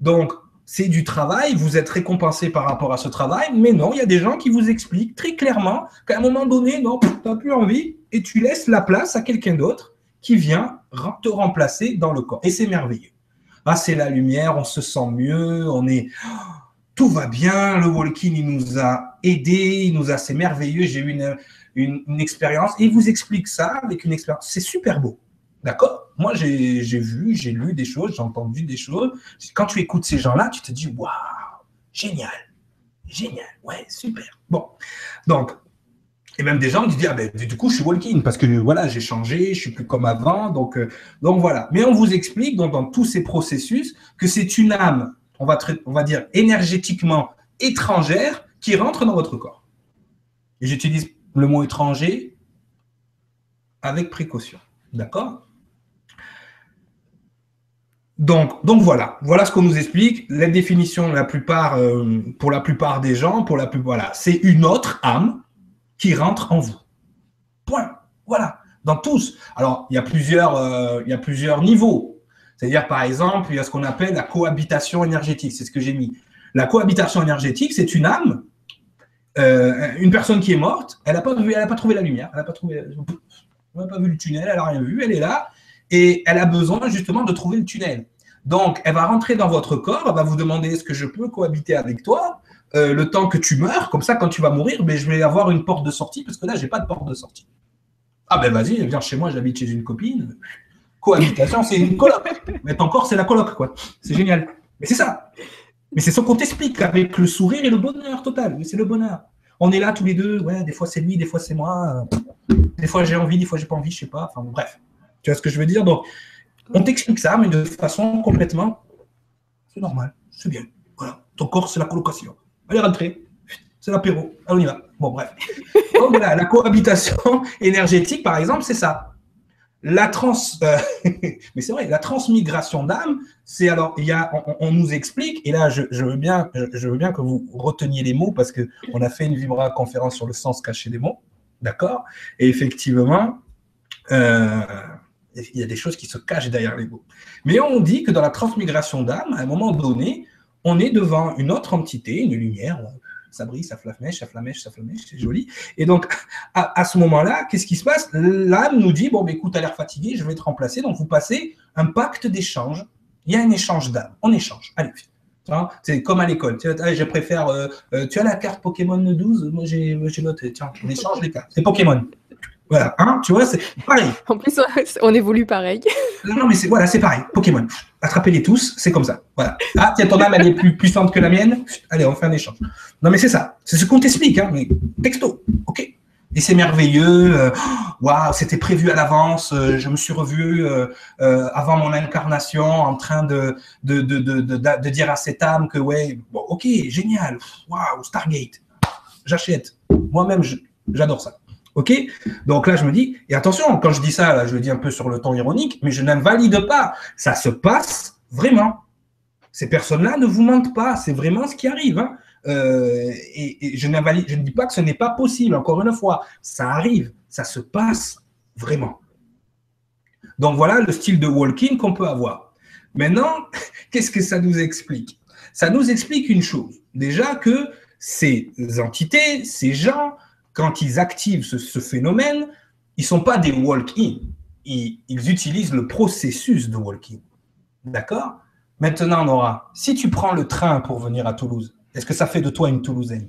Donc, c'est du travail, vous êtes récompensé par rapport à ce travail, mais non, il y a des gens qui vous expliquent très clairement qu'à un moment donné, non, tu n'as plus envie, et tu laisses la place à quelqu'un d'autre qui vient te remplacer dans le corps. Et c'est merveilleux. Ah, c'est la lumière, on se sent mieux, on est tout va bien, le walking, il nous a aidés, il nous a, c'est merveilleux, j'ai eu une, une, expérience, et il vous explique ça avec une expérience, c'est super beau, d'accord? Moi, j'ai vu, j'ai lu des choses, j'ai entendu des choses, quand tu écoutes ces gens-là, tu te dis, waouh, génial, génial, ouais, super. Bon, donc, et même des gens qui disent, ah ben, du coup, je suis walking parce que voilà, j'ai changé, je suis plus comme avant, donc, euh, donc voilà. Mais on vous explique donc, dans tous ces processus que c'est une âme on va, on va dire, énergétiquement étrangère qui rentre dans votre corps. Et j'utilise le mot étranger avec précaution. D'accord? Donc, voilà, voilà ce qu'on nous explique. La définition, euh, pour la plupart des gens, pour la voilà, c'est une autre âme qui rentre en vous. Point. Voilà. Dans tous. Alors, il y a plusieurs, euh, plusieurs niveaux. C'est-à-dire, par exemple, il y a ce qu'on appelle la cohabitation énergétique. C'est ce que j'ai mis. La cohabitation énergétique, c'est une âme, euh, une personne qui est morte, elle n'a pas, trouvé la lumière, elle n'a pas, trouvé, pas vu le tunnel, elle n'a rien vu, elle est là, et elle a besoin justement de trouver le tunnel. Donc, elle va rentrer dans votre corps, elle va vous demander est-ce que je peux cohabiter avec toi euh, le temps que tu meurs, comme ça, quand tu vas mourir, mais je vais avoir une porte de sortie, parce que là, je n'ai pas de porte de sortie. Ah ben vas-y, viens chez moi, j'habite chez une copine cohabitation, c'est une coloc. Mais encore, c'est la coloc, quoi. C'est génial. Mais c'est ça. Mais c'est ce qu'on t'explique avec le sourire et le bonheur total. C'est le bonheur. On est là tous les deux. Ouais, des fois c'est lui, des fois c'est moi. Des fois j'ai envie, des fois j'ai pas envie, je sais pas. Enfin bref. Tu vois ce que je veux dire? Donc, on t'explique ça, mais de façon complètement. C'est normal. C'est bien. Voilà. Ton corps, c'est la colocation. Allez, rentrez. C'est l'apéro. Allez, on y va. Bon, bref. Donc, voilà, la cohabitation énergétique, par exemple, c'est ça. La trans, euh, mais c'est vrai, la transmigration d'âme, c'est alors il y a, on, nous explique et là je, veux bien, je veux bien que vous reteniez les mots parce que on a fait une vibra conférence sur le sens caché des mots, d'accord? Et effectivement, euh, il y a des choses qui se cachent derrière les. Mais on dit que dans la transmigration d'âme, à un moment donné, on est devant une autre entité, une lumière, ça brille, ça flamèche, ça flamèche, ça flamèche, c'est joli. Et donc, à, ce moment-là, qu'est-ce qui se passe? L'âme nous dit, bon, écoute, tu as l'air fatigué, je vais te remplacer. Donc, vous passez un pacte d'échange. Il y a un échange d'âme. On échange. Allez, c'est comme à l'école. Tu je préfère. Euh, euh, tu as la carte Pokémon 12 Moi, j'ai l'autre. Tiens, on échange les cartes. C'est Pokémon. Voilà, hein, tu vois, c'est pareil.
En plus, on évolue pareil.
Non, mais c'est voilà, c'est pareil. Pokémon. Attrapez-les tous, c'est comme ça. Voilà. Ah, tiens, ton âme, elle est plus puissante que la mienne. Allez, on fait un échange. Non, mais c'est ça. C'est ce qu'on t'explique, hein. Mais texto, ok. Et c'est merveilleux. Euh, waouh, c'était prévu à l'avance. Euh, je me suis revu euh, avant mon incarnation en train de de, de, de, de, dire à cette âme que, ouais, bon, ok, génial. Waouh, Stargate. J'achète. Moi-même, j'adore ça. OK? Donc là, je me dis, et attention, quand je dis ça, je le dis un peu sur le ton ironique, mais je n'invalide pas. Ça se passe vraiment. Ces personnes-là ne vous mentent pas. C'est vraiment ce qui arrive. Hein. Euh, et, je, je ne dis pas que ce n'est pas possible. Encore une fois, ça arrive. Ça se passe vraiment. Donc voilà le style de walking qu'on peut avoir. Maintenant, qu'est-ce que ça nous explique? Ça nous explique une chose. Déjà que ces entités, ces gens, quand ils activent ce, phénomène, ils ne sont pas des walk-in. Ils, utilisent le processus de walk-in. D'accord? Maintenant, Nora, si tu prends le train pour venir à Toulouse, est-ce que ça fait de toi une Toulousaine?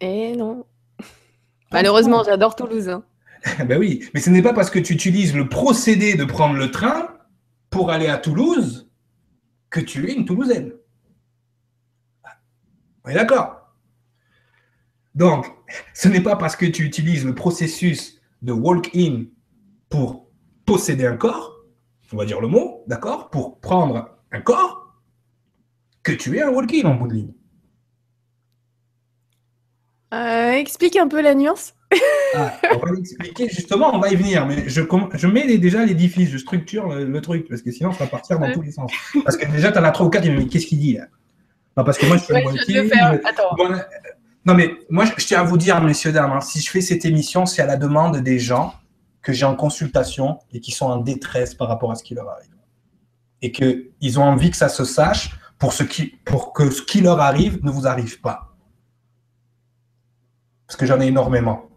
Eh non. Malheureusement, j'adore Toulouse. Hein.
ben oui, mais ce n'est pas parce que tu utilises le procédé de prendre le train pour aller à Toulouse que tu es une Toulousaine. Oui, d'accord? Donc, ce n'est pas parce que tu utilises le processus de walk-in pour posséder un corps, on va dire le mot, d'accord, pour prendre un corps, que tu es un walk-in en bout de ligne.
Euh, explique un peu la nuance.
Ah, on va l'expliquer justement, on va y venir, mais je, je mets déjà l'édifice, je structure le, truc, parce que sinon ça va partir dans tous les sens. Parce que déjà, tu en as trois ou quatre, mais qu'est-ce qu'il dit là? Parce que moi, je suis un walk-in. Non, mais moi, je, tiens à vous dire, messieurs, dames, hein, si je fais cette émission, c'est à la demande des gens que j'ai en consultation et qui sont en détresse par rapport à ce qui leur arrive. Et qu'ils ont envie que ça se sache pour, ce qui, pour que ce qui leur arrive ne vous arrive pas. Parce que j'en ai énormément.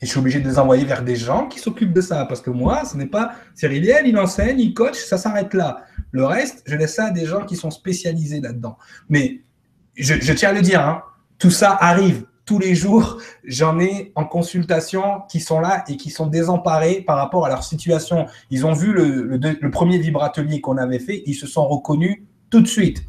Et je suis obligé de les envoyer vers des gens qui s'occupent de ça. Parce que moi, ce n'est pas Cyriliel, il enseigne, il coach, ça s'arrête là. Le reste, je laisse ça à des gens qui sont spécialisés là-dedans. Mais je, tiens à le dire, hein, tout ça arrive tous les jours. J'en ai en consultation qui sont là et qui sont désemparés par rapport à leur situation. Ils ont vu le, premier vibratelier qu'on avait fait, ils se sont reconnus tout de suite.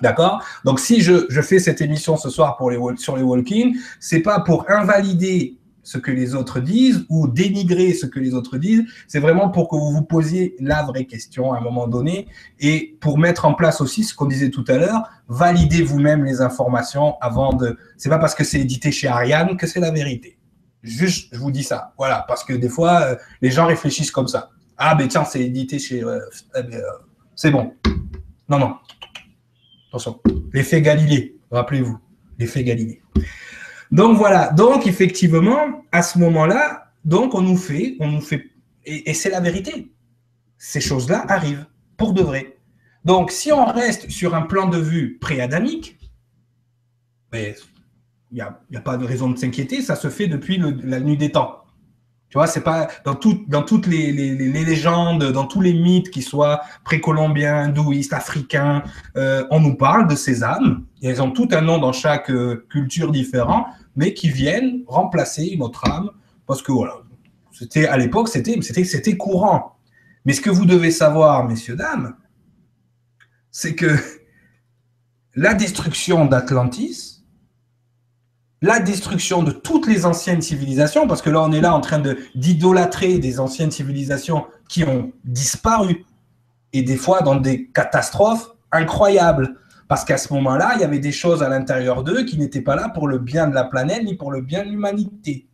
D'accord? Donc, si je, fais cette émission ce soir pour les, sur les walk-in, c'est pas pour invalider ce que les autres disent ou dénigrer ce que les autres disent. C'est vraiment pour que vous vous posiez la vraie question à un moment donné et pour mettre en place aussi ce qu'on disait tout à l'heure, validez vous-même les informations avant de. C'est pas parce que c'est édité chez Ariane que c'est la vérité. Juste, je vous dis ça. Voilà, parce que des fois, euh, les gens réfléchissent comme ça. Ah, ben tiens, c'est édité chez. Euh, eh euh, c'est bon. Non, non. Attention. L'effet Galilée, rappelez-vous. L'effet Galilée. Donc voilà, donc effectivement, à ce moment-là, donc on nous fait, on nous fait, et, c'est la vérité. Ces choses-là arrivent pour de vrai. Donc si on reste sur un plan de vue pré-adamique, ben, il n'y a, pas de raison de s'inquiéter, ça se fait depuis la nuit des temps. Tu vois, c'est pas dans, dans toutes les, légendes, dans tous les mythes, qui soient précolombiens, hindouistes, africains, euh, on nous parle de ces âmes. Et elles ont tout un nom dans chaque euh, culture différent mais qui viennent remplacer notre âme, parce que voilà, c'était à l'époque, c'était, courant. Mais ce que vous devez savoir, messieurs, dames, c'est que la destruction d'Atlantis, la destruction de toutes les anciennes civilisations, parce que là on est là en train d'idolâtrer des anciennes civilisations qui ont disparu, et des fois dans des catastrophes incroyables. Parce qu'à ce moment-là, il y avait des choses à l'intérieur d'eux qui n'étaient pas là pour le bien de la planète ni pour le bien de l'humanité.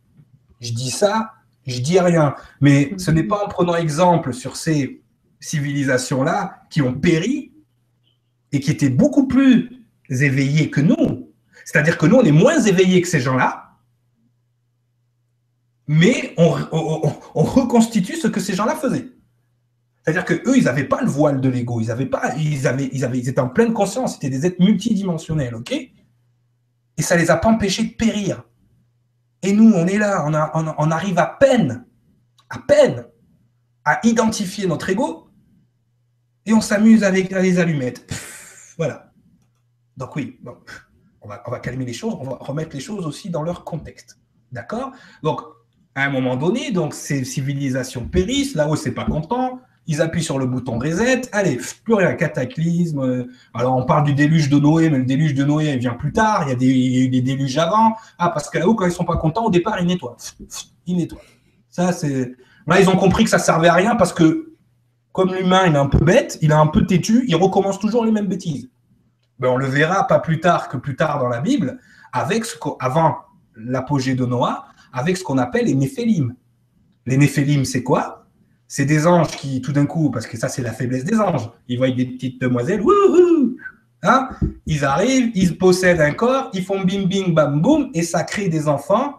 Je dis ça, je dis rien. Mais ce n'est pas en prenant exemple sur ces civilisations-là qui ont péri et qui étaient beaucoup plus éveillées que nous. C'est-à-dire que nous, on est moins éveillés que ces gens-là, mais on, on reconstitue ce que ces gens-là faisaient. C'est-à-dire qu'eux, ils n'avaient pas le voile de l'ego, ils avaient pas, ils avaient, ils avaient, ils étaient en pleine conscience, c'était des êtres multidimensionnels, ok? Et ça les a pas empêchés de périr. Et nous, on est là, on, on, arrive à peine, à peine, à identifier notre ego, et on s'amuse avec les allumettes. voilà. Donc oui, on, va, on va calmer les choses, on va remettre les choses aussi dans leur contexte. D'accord? Donc, à un moment donné, donc ces civilisations périssent, là-haut, c'est pas content ils appuient sur le bouton reset, allez, plus rien, cataclysme. Alors on parle du déluge de Noé, mais le déluge de Noé il vient plus tard, il y a, eu des déluges avant. Ah, parce que là-haut, quand ils sont pas contents, au départ, ils nettoient. Ils nettoient. Ça, c'est. Là, ils ont compris que ça servait à rien parce que, comme l'humain, il est un peu bête, il est un peu têtu, il recommence toujours les mêmes bêtises. Ben, on le verra pas plus tard que plus tard dans la Bible, avec ce avant l'apogée de Noah, avec ce qu'on appelle les Néphélim. Les Néphélim, c'est quoi? C'est des anges qui, tout d'un coup, parce que ça, c'est la faiblesse des anges, ils voient des petites demoiselles, wouhou, hein ils arrivent, ils possèdent un corps, ils font bim, bim, bam, boum, et ça crée des enfants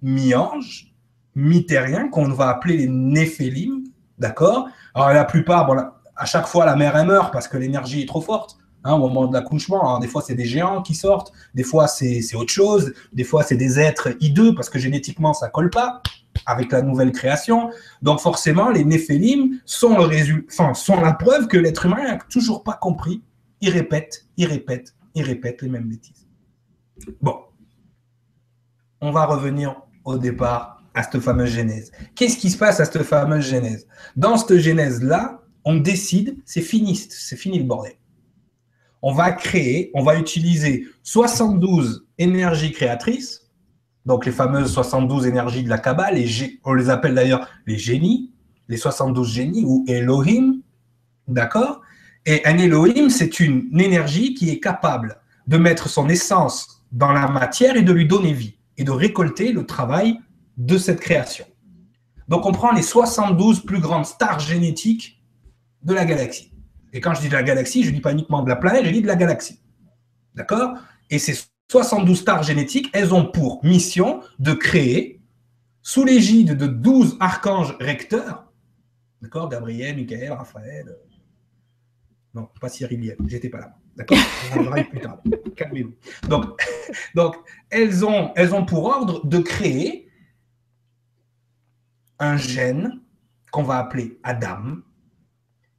mi-anges, mi-terriens, qu'on va appeler les néphélim, d'accord? Alors, la plupart, à chaque fois, la mère, elle meurt parce que l'énergie est trop forte. Hein, au moment de l'accouchement. des fois, c'est des géants qui sortent, des fois, c'est autre chose, des fois, c'est des êtres hideux parce que génétiquement, ça colle pas avec la nouvelle création. Donc forcément, les néphélim sont, le sont la preuve que l'être humain n'a toujours pas compris. Il répète, il répète, il répète les mêmes bêtises. Bon, on va revenir au départ à cette fameuse genèse. Qu'est-ce qui se passe à cette fameuse genèse? Dans cette genèse-là, on décide, c'est fini, c'est fini le bordel. On va créer, on va utiliser 72 énergies créatrices donc les fameuses 72 énergies de la Kabbale, on les appelle d'ailleurs les génies, les 72 génies ou Elohim, d'accord? Et un Elohim, c'est une énergie qui est capable de mettre son essence dans la matière et de lui donner vie, et de récolter le travail de cette création. Donc on prend les 72 plus grandes stars génétiques de la galaxie. Et quand je dis de la galaxie, je ne dis pas uniquement de la planète, je dis de la galaxie. D'accord? Et ces 72 stars génétiques, elles ont pour mission de créer, sous l'égide de 12 archanges recteurs, d'accord Gabriel, Michael, Raphaël, euh, non, pas Cyriliel, j'étais pas là. D'accord On plus tard. Calmez-vous. Donc, donc elles, ont, elles ont pour ordre de créer un gène qu'on va appeler Adam,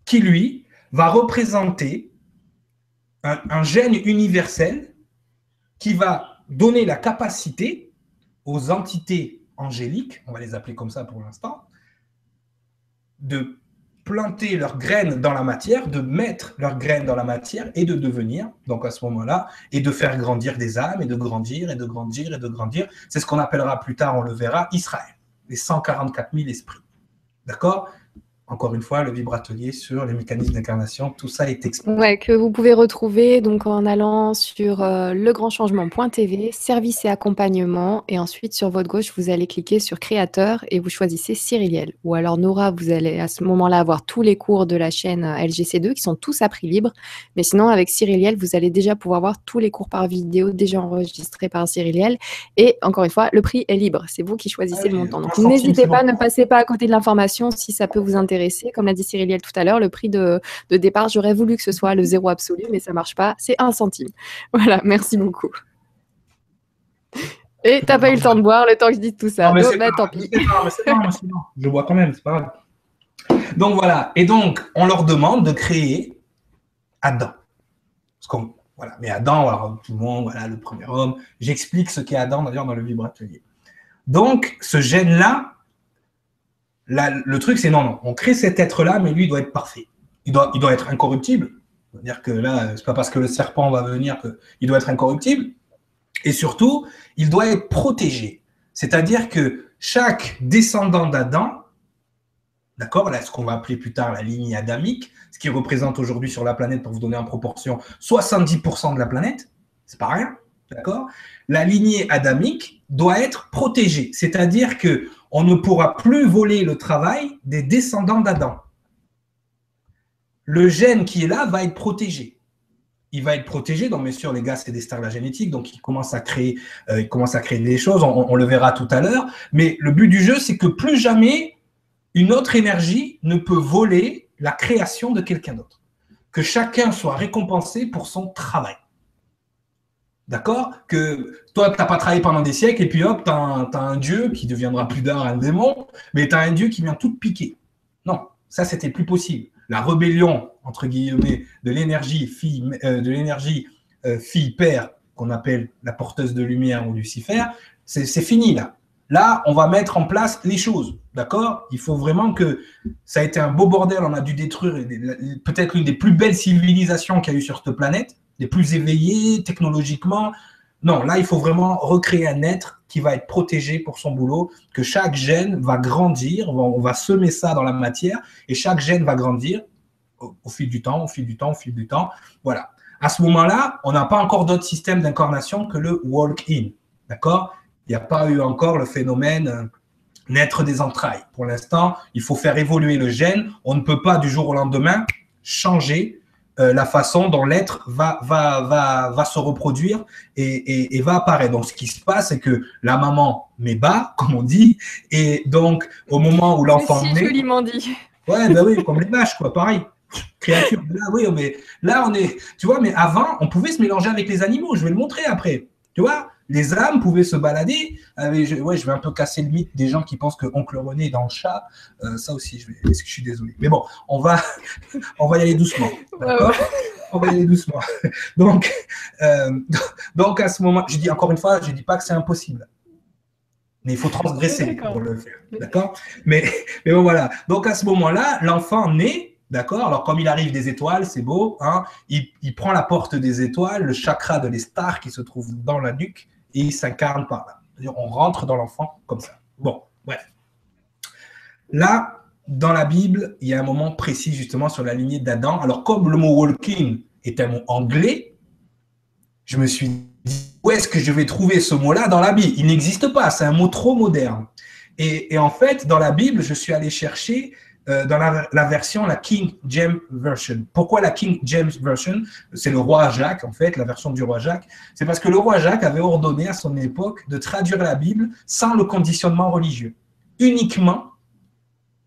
qui lui va représenter un, gène universel qui va donner la capacité aux entités angéliques, on va les appeler comme ça pour l'instant, de planter leurs graines dans la matière, de mettre leurs graines dans la matière et de devenir, donc à ce moment-là, et de faire grandir des âmes, et de grandir, et de grandir, et de grandir. C'est ce qu'on appellera plus tard, on le verra, Israël, les 144 000 esprits. D'accord? Encore une fois, le vibratelier sur les mécanismes d'incarnation, tout ça est expliqué.
Ouais, que vous pouvez retrouver donc en allant sur euh, legrandchangement.tv, service et accompagnement, et ensuite sur votre gauche, vous allez cliquer sur créateur et vous choisissez Cyriliel. Ou alors Nora, vous allez à ce moment-là avoir tous les cours de la chaîne euh, LGC2 qui sont tous à prix libre. Mais sinon, avec Cyriliel, vous allez déjà pouvoir voir tous les cours par vidéo déjà enregistrés par Cyriliel. Et encore une fois, le prix est libre. C'est vous qui choisissez ah le montant. Donc n'hésitez pas, ne passez pas à côté de l'information si ça peut vous intéresser comme l'a dit Cyriliel tout à l'heure, le prix de, départ, j'aurais voulu que ce soit le zéro absolu, mais ça marche pas. C'est un centime. Voilà, merci beaucoup. Et t'as pas eu le temps de boire le temps que je dis tout ça.
Non, mais bah, tant pis. Je bois quand même, c'est pas grave. Donc voilà. Et donc, on leur demande de créer Adam. voilà. Mais Adam, alors, tout le monde, voilà, le premier homme. J'explique ce qu'est Adam d'ailleurs dans le vibratelier. Donc, ce gène-là, le truc, c'est non, non, on crée cet être-là, mais lui, il doit être parfait. Il doit, il doit être incorruptible. C'est-à-dire que là, c'est pas parce que le serpent va venir qu'il doit être incorruptible. Et surtout, il doit être protégé. C'est-à-dire que chaque descendant d'Adam, d'accord, là, ce qu'on va appeler plus tard la lignée adamique, ce qui représente aujourd'hui sur la planète, pour vous donner en proportion, 70% de la planète, c'est pas rien, d'accord La lignée adamique doit être protégée. C'est-à-dire que on ne pourra plus voler le travail des descendants d'Adam. Le gène qui est là va être protégé. Il va être protégé, donc bien sûr, les gars, c'est des stars de la génétique, donc ils commencent à créer, euh, à créer des choses, on le verra tout à l'heure. Mais le but du jeu, c'est que plus jamais une autre énergie ne peut voler la création de quelqu'un d'autre. Que chacun soit récompensé pour son travail. D'accord? Que toi, tu n'as pas travaillé pendant des siècles et puis hop, tu as, un dieu qui deviendra plus tard un démon, mais tu as un dieu qui vient tout piquer. Non, ça, c'était plus possible. La rébellion, entre guillemets, de l'énergie fille, euh, euh, fille-père, qu'on appelle la porteuse de lumière ou Lucifer, c'est fini là. Là, on va mettre en place les choses. D'accord? Il faut vraiment que ça a été un beau bordel. On a dû détruire peut-être l'une des plus belles civilisations qu'il y a eu sur cette planète les plus éveillés technologiquement. Non, là, il faut vraiment recréer un être qui va être protégé pour son boulot, que chaque gène va grandir, on va semer ça dans la matière, et chaque gène va grandir au, fil du temps, au fil du temps, au fil du temps. Voilà. À ce moment-là, on n'a pas encore d'autre système d'incarnation que le walk-in. D'accord? Il n'y a pas eu encore le phénomène euh, naître des entrailles. Pour l'instant, il faut faire évoluer le gène. On ne peut pas du jour au lendemain changer euh, la façon dont l'être va, va, va, va se reproduire et, et, va apparaître. Donc, ce qui se passe, c'est que la maman met bas, comme on dit, et donc, au moment où l'enfant
si
naît.
joliment dit.
Ouais, ben oui, comme les vaches, quoi, pareil. Créature. Là, oui, mais là, on est. Tu vois, mais avant, on pouvait se mélanger avec les animaux. Je vais le montrer après. Tu vois les âmes pouvaient se balader. je, ouais, je vais un peu casser le mythe des gens qui pensent que Oncle René est dans le chat. Euh, ça aussi, je, vais, je suis désolé? Mais bon, on va, on va y aller doucement. D'accord? On va y aller doucement. Donc, euh, donc à ce moment, je dis encore une fois, je ne dis pas que c'est impossible. Mais il faut transgresser pour le faire. D'accord? Mais, mais bon, voilà. Donc à ce moment-là, l'enfant naît D'accord? Alors, comme il arrive des étoiles, c'est beau. Hein? Il, il, prend la porte des étoiles, le chakra de l'Estar qui se trouve dans la nuque et il s'incarne par là. On rentre dans l'enfant comme ça. Bon, bref. Là, dans la Bible, il y a un moment précis justement sur la lignée d'Adam. Alors, comme le mot walking est un mot anglais, je me suis dit, où est-ce que je vais trouver ce mot-là dans la Bible? Il n'existe pas, c'est un mot trop moderne. Et, et, en fait, dans la Bible, je suis allé chercher euh, dans la, version, la King James Version. Pourquoi la King James Version? C'est le roi Jacques, en fait, la version du roi Jacques. C'est parce que le roi Jacques avait ordonné à son époque de traduire la Bible sans le conditionnement religieux. Uniquement,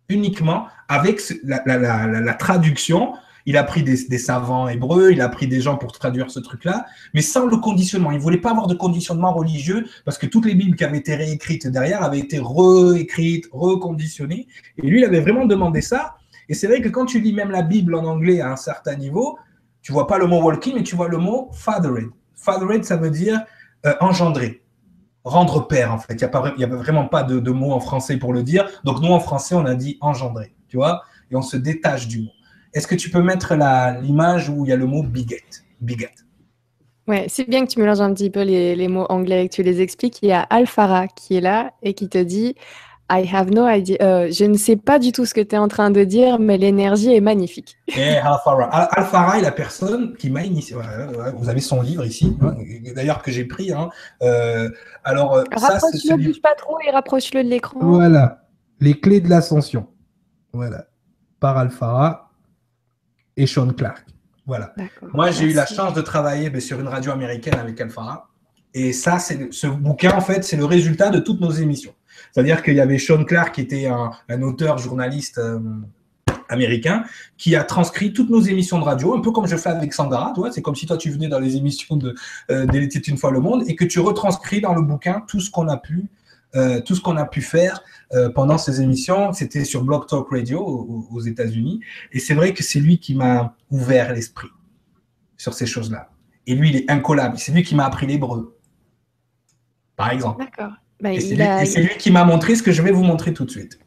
uniquement avec la, la traduction il a pris des, savants hébreux, il a pris des gens pour traduire ce truc-là, mais sans le conditionnement. Il voulait pas avoir de conditionnement religieux parce que toutes les Bibles qui avaient été réécrites derrière avaient été réécrites, reconditionnées. Et lui, il avait vraiment demandé ça. Et c'est vrai que quand tu lis même la Bible en anglais à un certain niveau, tu vois pas le mot walking, mais tu vois le mot fathered. Fathered, ça veut dire euh, engendrer rendre père, en fait. Il n'y a, a, vraiment pas de, de, mot en français pour le dire. Donc, nous, en français, on a dit engendrer, tu vois, et on se détache du mot. Est-ce que tu peux mettre l'image où il y a le mot bigot? Bigot.
Ouais, c'est bien que tu mélanges un petit peu les, mots anglais et que tu les expliques. Il y a Alfara qui est là et qui te dit I have no idea. Euh, je ne sais pas du tout ce que tu es en train de dire, mais l'énergie est magnifique.
Et Alfara. Alfara est la personne qui m'a initié. vous avez son livre ici, hein, d'ailleurs que j'ai pris. Hein. Euh, alors,
euh, rapproche-le, bouge pas trop et rapproche-le de l'écran.
Voilà, les clés de l'ascension. Voilà, par Alfara et Sean Clark. Voilà. Moi, j'ai eu la chance de travailler sur une radio américaine avec Alphara. Et ça, c'est ce bouquin, en fait, c'est le résultat de toutes nos émissions. C'est-à-dire qu'il y avait Sean Clark, qui était un, auteur journaliste euh, américain, qui a transcrit toutes nos émissions de radio, un peu comme je fais avec Sandra. C'est comme si toi, tu venais dans les émissions de euh, une fois le monde et que tu retranscris dans le bouquin tout ce qu'on a pu euh, tout ce qu'on a pu faire euh, pendant ces émissions, c'était sur Blog Talk Radio aux, États-Unis. Et c'est vrai que c'est lui qui m'a ouvert l'esprit sur ces choses-là. Et lui, il est incollable. C'est lui qui m'a appris l'hébreu, par exemple. D'accord. Bah, et c'est lui, qui m'a montré ce que je vais vous montrer tout de suite.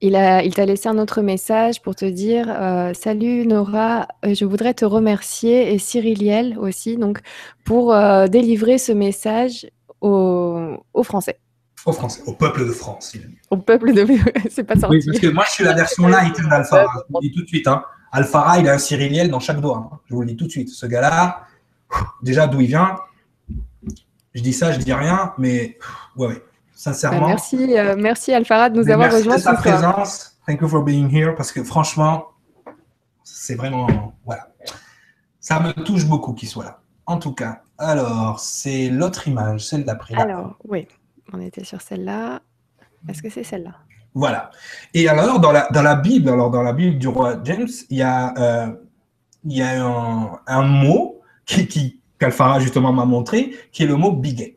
Il, a, il t'a laissé un autre message pour te dire euh, Salut Nora, je voudrais te remercier et Cyriliel aussi donc, pour délivrer ce message aux Français.
Au Français, au peuple de France.
Au peuple de. c'est pas sorti.
Oui, parce que moi, je suis la version light d'Alphara. Je vous le dis tout de suite. Hein. Alphara, il a un cyriliel dans chaque doigt. Hein. Je vous le dis tout de suite. Ce gars-là, déjà d'où il vient, je dis ça, je dis rien, mais ouais, ouais. sincèrement. Bah,
merci, euh, merci Alphara de nous avoir rejoints.
Merci de ta présence. Thank you for being here. Parce que franchement, c'est vraiment. Voilà. Ça me touche beaucoup qu'il soit là. En tout cas, alors, c'est l'autre image, celle d'après.
Alors, oui. On était sur celle-là. Est-ce que c'est celle-là?
Voilà. Et alors, dans la, dans la Bible, alors dans la Bible du roi James, il y a, euh, il y a un, mot qui, qui qu'Alfara justement m'a montré, qui est le mot biget.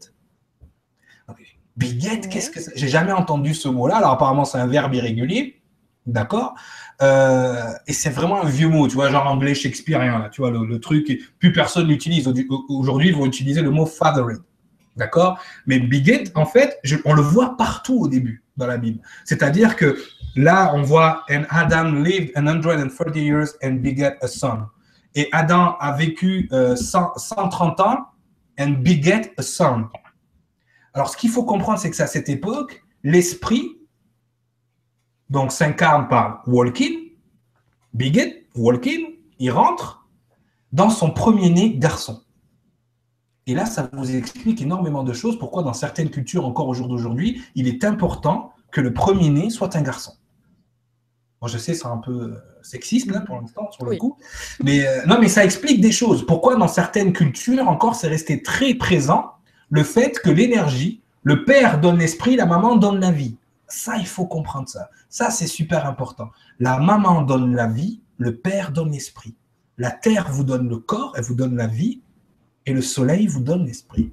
Biget, qu'est-ce que c'est? J'ai jamais entendu ce mot-là. Alors apparemment, c'est un verbe irrégulier, d'accord? Euh, Et c'est vraiment un vieux mot, tu vois, genre anglais shakespearien, tu vois, le, truc, plus personne l'utilise. Aujourd'hui, ils vont utiliser le mot fathering. D'accord? Mais biget, en fait, on le voit partout au début dans la Bible. C'est-à-dire que là, on voit And Adam lived 130 years and beget a son. Et Adam a vécu 130 euh, ans and beget a son. Alors, ce qu'il faut comprendre, c'est que à cette époque, l'esprit donc s'incarne par walking, beget, walking, il rentre dans son premier-né garçon. Et là, ça vous explique énormément de choses. Pourquoi dans certaines cultures, encore au jour d'aujourd'hui, il est important que le premier-né soit un garçon. Moi, je sais, c'est un peu euh, sexiste là pour l'instant sur le coup, mais euh, non, mais ça explique des choses. Pourquoi dans certaines cultures encore, c'est resté très présent le fait que l'énergie, le père donne l'esprit, la maman donne la vie. Ça, il faut comprendre ça. Ça, c'est super important. La maman donne la vie, le père donne l'esprit. La terre vous donne le corps, elle vous donne la vie, et le soleil vous donne l'esprit.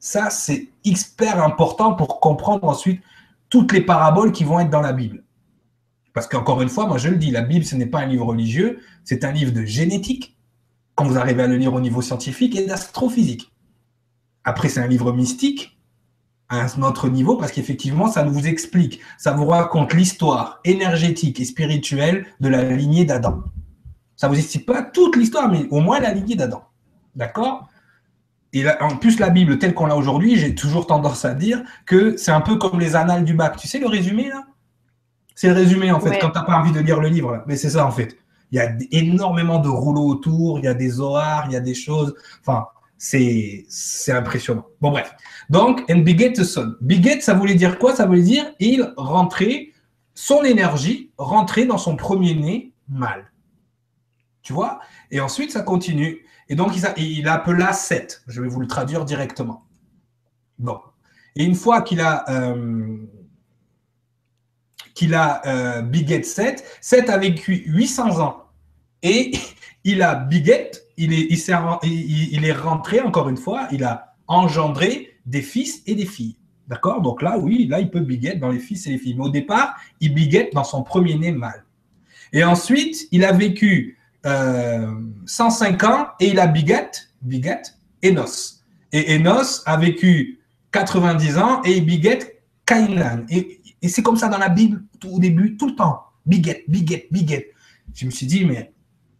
Ça, c'est hyper important pour comprendre ensuite toutes les paraboles qui vont être dans la Bible. Parce qu'encore une fois, moi je le dis, la Bible, ce n'est pas un livre religieux, c'est un livre de génétique, quand vous arrivez à le lire au niveau scientifique, et d'astrophysique. Après, c'est un livre mystique, à un autre niveau, parce qu'effectivement, ça vous explique, ça vous raconte l'histoire énergétique et spirituelle de la lignée d'Adam. Ça ne vous explique pas toute l'histoire, mais au moins la lignée d'Adam. D'accord? Et en plus, la Bible telle qu'on l'a aujourd'hui, j'ai toujours tendance à dire que c'est un peu comme les annales du bac. Tu sais le résumé là? C'est le résumé en fait, quand tu n'as pas envie de lire le livre. Mais c'est ça en fait. Il y a énormément de rouleaux autour, il y a des zohars, il y a des choses. Enfin, c'est impressionnant. Bon, bref. Donc, and beget son. Beget, ça voulait dire quoi? Ça voulait dire il rentrait son énergie rentrait dans son premier-né mâle. Tu vois? Et ensuite, ça continue. Et donc, il, il appela Seth. Je vais vous le traduire directement. Bon. Et une fois qu'il a, euh, qu'il a euh, Biget 7, Seth a vécu 800 ans. Et il a Biget, il est, il, est rentré, encore une fois, il a engendré des fils et des filles. D'accord? Donc là, oui, là, il peut biguet dans les fils et les filles. Mais au départ, il biguette dans son premier-né mâle. Et ensuite, il a vécu 105 euh, ans et il a biguette, biguette, Enos. Et Enos a vécu 90 ans et biguette Kainan. Et, et c'est comme ça dans la Bible, tout, au début, tout le temps. Biguette, biguette, biguette. Je me suis dit, mais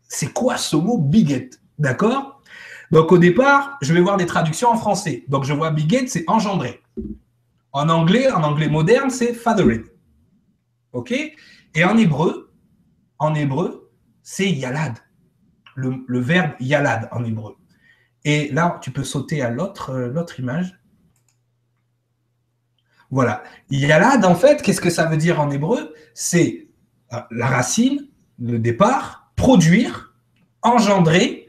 c'est quoi ce mot biguette D'accord? Donc au départ, je vais voir des traductions en français. Donc je vois biguette, c'est engendré. En anglais, en anglais moderne, c'est fathered. OK? Et en hébreu, en hébreu, c'est yalad. Le, verbe yalad en hébreu. Et là, tu peux sauter à l'autre euh, l'autre image. Voilà. Yalad, en fait, qu'est-ce que ça veut dire en hébreu? C'est euh, la racine, le départ, produire, engendrer.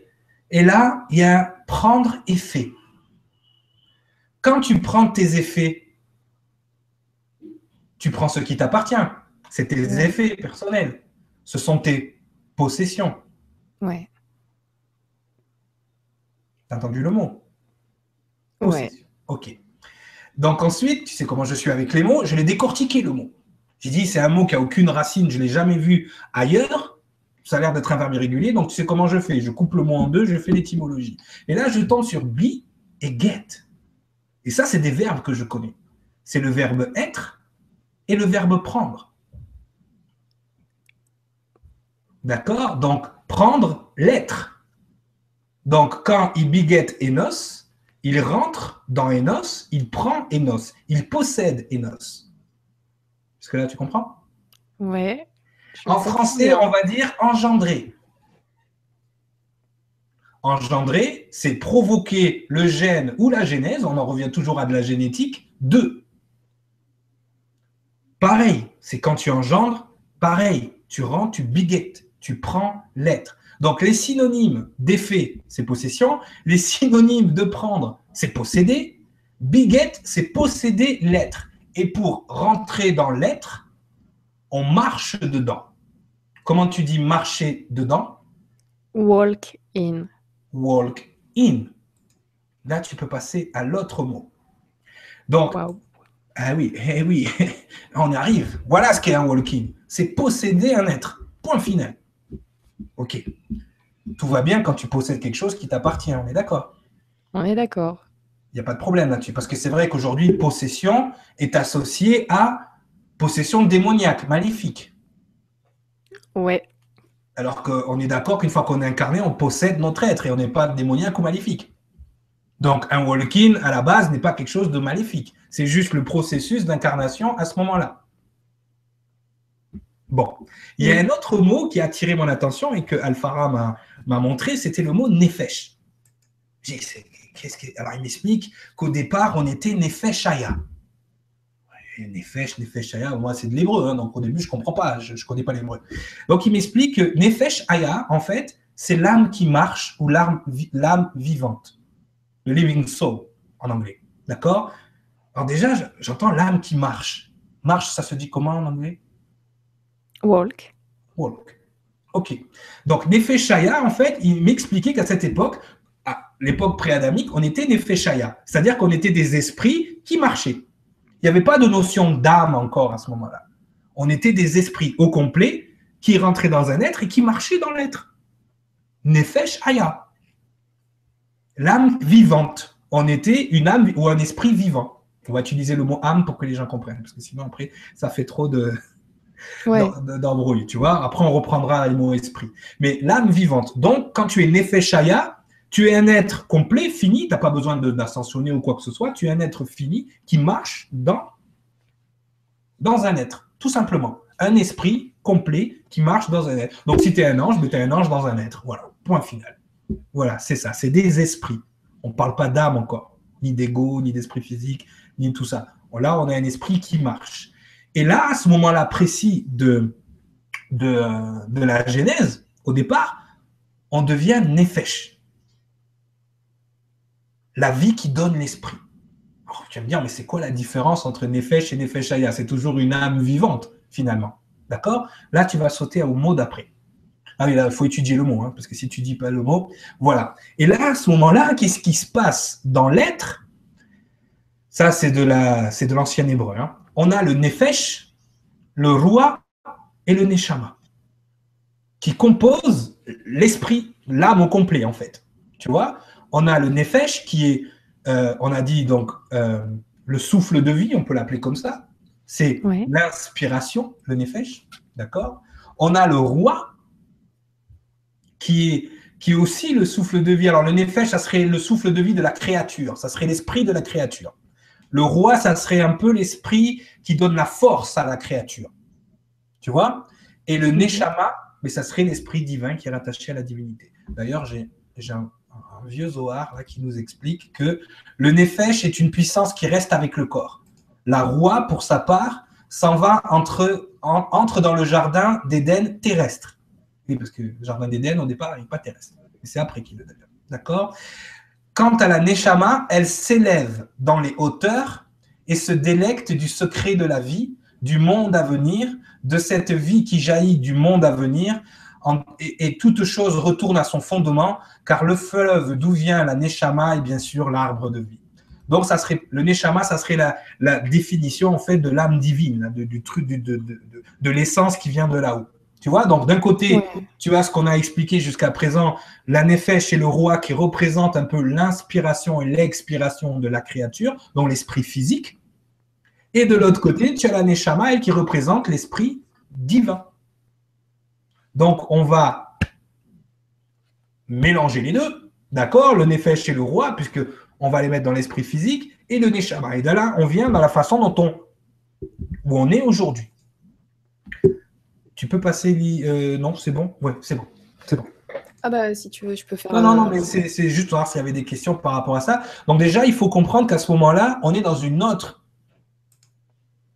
Et là, il y a prendre effet. Quand tu prends tes effets tu prends ce qui t'appartient. C'est tes effets personnels. Ce sont tes possessions.
Ouais.
T'as entendu le mot?
Ouais.
Ok. Donc ensuite, tu sais comment je suis avec les mots, je l'ai décortiqué le mot. J'ai dit, c'est un mot qui n'a aucune racine, je ne l'ai jamais vu ailleurs. Ça a l'air d'être un verbe irrégulier, donc tu sais comment je fais? Je coupe le mot en deux, je fais l'étymologie. Et là, je tombe sur be et get. Et ça, c'est des verbes que je connais. C'est le verbe être et le verbe prendre. D'accord? Donc, prendre l'être. Donc, quand il biguette Enos, il rentre dans Enos, il prend Enos, il possède Enos. Est-ce que là, tu comprends?
Ouais.
En français, on va dire engendrer. Engendrer, c'est provoquer le gène ou la genèse, on en revient toujours à de la génétique, de. Pareil, c'est quand tu engendres, pareil, tu rends, tu biguettes, tu prends l'être. Donc les synonymes d'effet, c'est possession. Les synonymes de prendre, c'est posséder. Biguette, c'est posséder l'être. Et pour rentrer dans l'être, on marche dedans. Comment tu dis marcher dedans?
Walk in.
Walk in. Là, tu peux passer à l'autre mot. Donc, ah oui, eh oui, on y arrive. Voilà ce qu'est un walking. C'est posséder un être. Point final. Ok. Tout va bien quand tu possèdes quelque chose qui t'appartient, on est d'accord?
On est d'accord.
Il n'y a pas de problème là-dessus. Parce que c'est vrai qu'aujourd'hui, possession est associée à possession démoniaque, maléfique.
Ouais.
Alors qu'on est d'accord qu'une fois qu'on est incarné, on possède notre être et on n'est pas démoniaque ou maléfique. Donc, un walk-in, à la base, n'est pas quelque chose de maléfique. C'est juste le processus d'incarnation à ce moment-là. Bon, il y a un autre mot qui a attiré mon attention et que Alfara m'a montré, c'était le mot nefesh. Alors, il m'explique qu'au départ, on était nefeshaya. Nefesh, nefeshaya, moi, c'est de l'hébreu, hein, donc au début, je ne comprends pas, je ne connais pas l'hébreu. Donc, il m'explique que nefeshaya, en fait, c'est l'âme qui marche ou l'âme vivante le living soul en anglais. D'accord? Alors déjà, j'entends l'âme qui marche. Marche, ça se dit comment en anglais?
Walk.
Walk. Ok. Donc, Nefeshaya, en fait, il m'expliquait qu'à cette époque, à l'époque pré-adamique, on était Nefeshaya. C'est-à-dire qu'on était des esprits qui marchaient. Il n'y avait pas de notion d'âme encore à ce moment-là. On était des esprits au complet qui rentraient dans un être et qui marchaient dans l'être. Nefesh l'âme vivante. On était une âme ou un esprit vivant. On va utiliser le mot âme pour que les gens comprennent, parce que sinon après, ça fait trop de d'embrouille, tu vois. Après, on reprendra le mot esprit. Mais l'âme vivante. Donc, quand tu es Nefeshaya, tu es un être complet, fini, tu n'as pas besoin d'ascensionner ou quoi que ce soit, tu es un être fini qui marche dans, dans un être, tout simplement. Un esprit complet qui marche dans un être. Donc, si tu es un ange, tu es un ange dans un être. Voilà, point final. Voilà, c'est ça, c'est des esprits. On ne parle pas d'âme encore, ni d'ego, ni d'esprit physique, ni tout ça. Là, on a un esprit qui marche. Et là, à ce moment-là précis de, la Genèse, au départ, on devient Nefesh. La vie qui donne l'esprit. tu vas me dire, mais c'est quoi la différence entre Nefesh et Nefeshaya C'est toujours une âme vivante, finalement. D'accord? Là, tu vas sauter au mot d'après. Ah oui, là, il faut étudier le mot, hein, parce que si tu dis pas le mot, voilà. Et là, à ce moment-là, qu'est-ce qui se passe dans l'être? Ça, c'est de la, c'est de l'ancien hébreu. Hein. On a le nefesh, le roi et le neshama, qui composent l'esprit, l'âme au complet, en fait. Tu vois On a le nefesh qui est, euh, on a dit donc, euh, le souffle de vie, on peut l'appeler comme ça. C'est l'inspiration, le nefesh, d'accord? On a le roi qui est, qui est aussi le souffle de vie. Alors le nefesh, ça serait le souffle de vie de la créature, ça serait l'esprit de la créature. Le roi, ça serait un peu l'esprit qui donne la force à la créature. Tu vois? Et le neshama, mais ça serait l'esprit divin qui est rattaché à la divinité. D'ailleurs, j'ai un, un, vieux Zohar là, qui nous explique que le nefesh est une puissance qui reste avec le corps. La roi, pour sa part, s'en va entre, entre dans le jardin d'Éden terrestre parce que le jardin d'Éden, au départ, n'est pas terrestre. C'est après qu'il le devient. D'accord? Quant à la Neshama, elle s'élève dans les hauteurs et se délecte du secret de la vie, du monde à venir, de cette vie qui jaillit du monde à venir, et, toute chose retourne à son fondement, car le fleuve d'où vient la Neshama est bien sûr l'arbre de vie. Donc, ça serait, le Neshama, ça serait la, définition en de l'âme divine, du de l'essence qui vient de là-haut. Tu vois, donc d'un côté, tu as ce qu'on a expliqué jusqu'à présent, la Nefesh et le roi qui représentent un peu l'inspiration et l'expiration de la créature, donc l'esprit physique. Et de l'autre côté, tu as la Neshama, elle qui représente l'esprit divin. Donc on va mélanger les deux, d'accord Le Nefesh et le roi, puisque on va les mettre dans l'esprit physique, et le Neshama. Et de là, on vient dans la façon dont on, où on est aujourd'hui. Tu peux passer. Euh, non, c'est bon? Ouais, c'est bon. C'est bon.
Ah bah si tu veux, je peux faire.
Non, non, non, mais c'est juste voir s'il y avait des questions par rapport à ça. Donc déjà, il faut comprendre qu'à ce moment-là, on est dans une autre.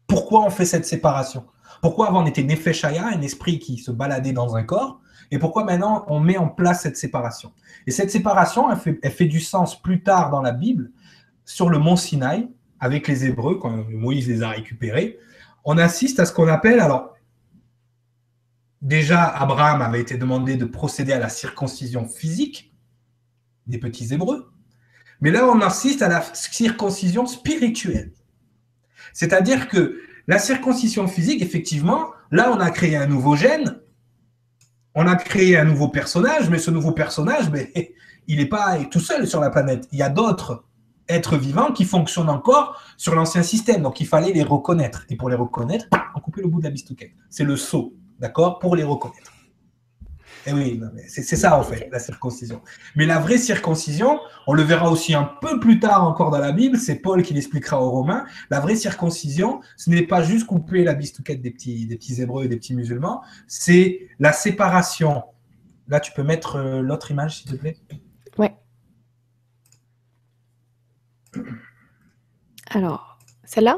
Pourquoi on fait cette séparation? Pourquoi avant on était Nefeshaya, un esprit qui se baladait dans un corps Et pourquoi maintenant on met en place cette séparation? Et cette séparation, elle fait, elle fait du sens plus tard dans la Bible, sur le mont Sinaï, avec les Hébreux, quand Moïse les a récupérés. On assiste à ce qu'on appelle, alors Déjà, Abraham avait été demandé de procéder à la circoncision physique des petits Hébreux. Mais là, on insiste à la circoncision spirituelle. C'est-à-dire que la circoncision physique, effectivement, là, on a créé un nouveau gène, on a créé un nouveau personnage, mais ce nouveau personnage, mais, il n'est pas tout seul sur la planète. Il y a d'autres êtres vivants qui fonctionnent encore sur l'ancien système. Donc, il fallait les reconnaître. Et pour les reconnaître, on coupait le bout de la. C'est le saut d'accord, pour les reconnaître. Et eh oui, c'est ça en fait, la circoncision. Mais la vraie circoncision, on le verra aussi un peu plus tard encore dans la Bible, c'est Paul qui l'expliquera aux Romains. La vraie circoncision, ce n'est pas juste couper la bistouquette des petits, des petits Hébreux et des petits musulmans, c'est la séparation. Là, tu peux mettre euh, l'autre image, s'il te plaît?
Ouais. Alors, celle-là?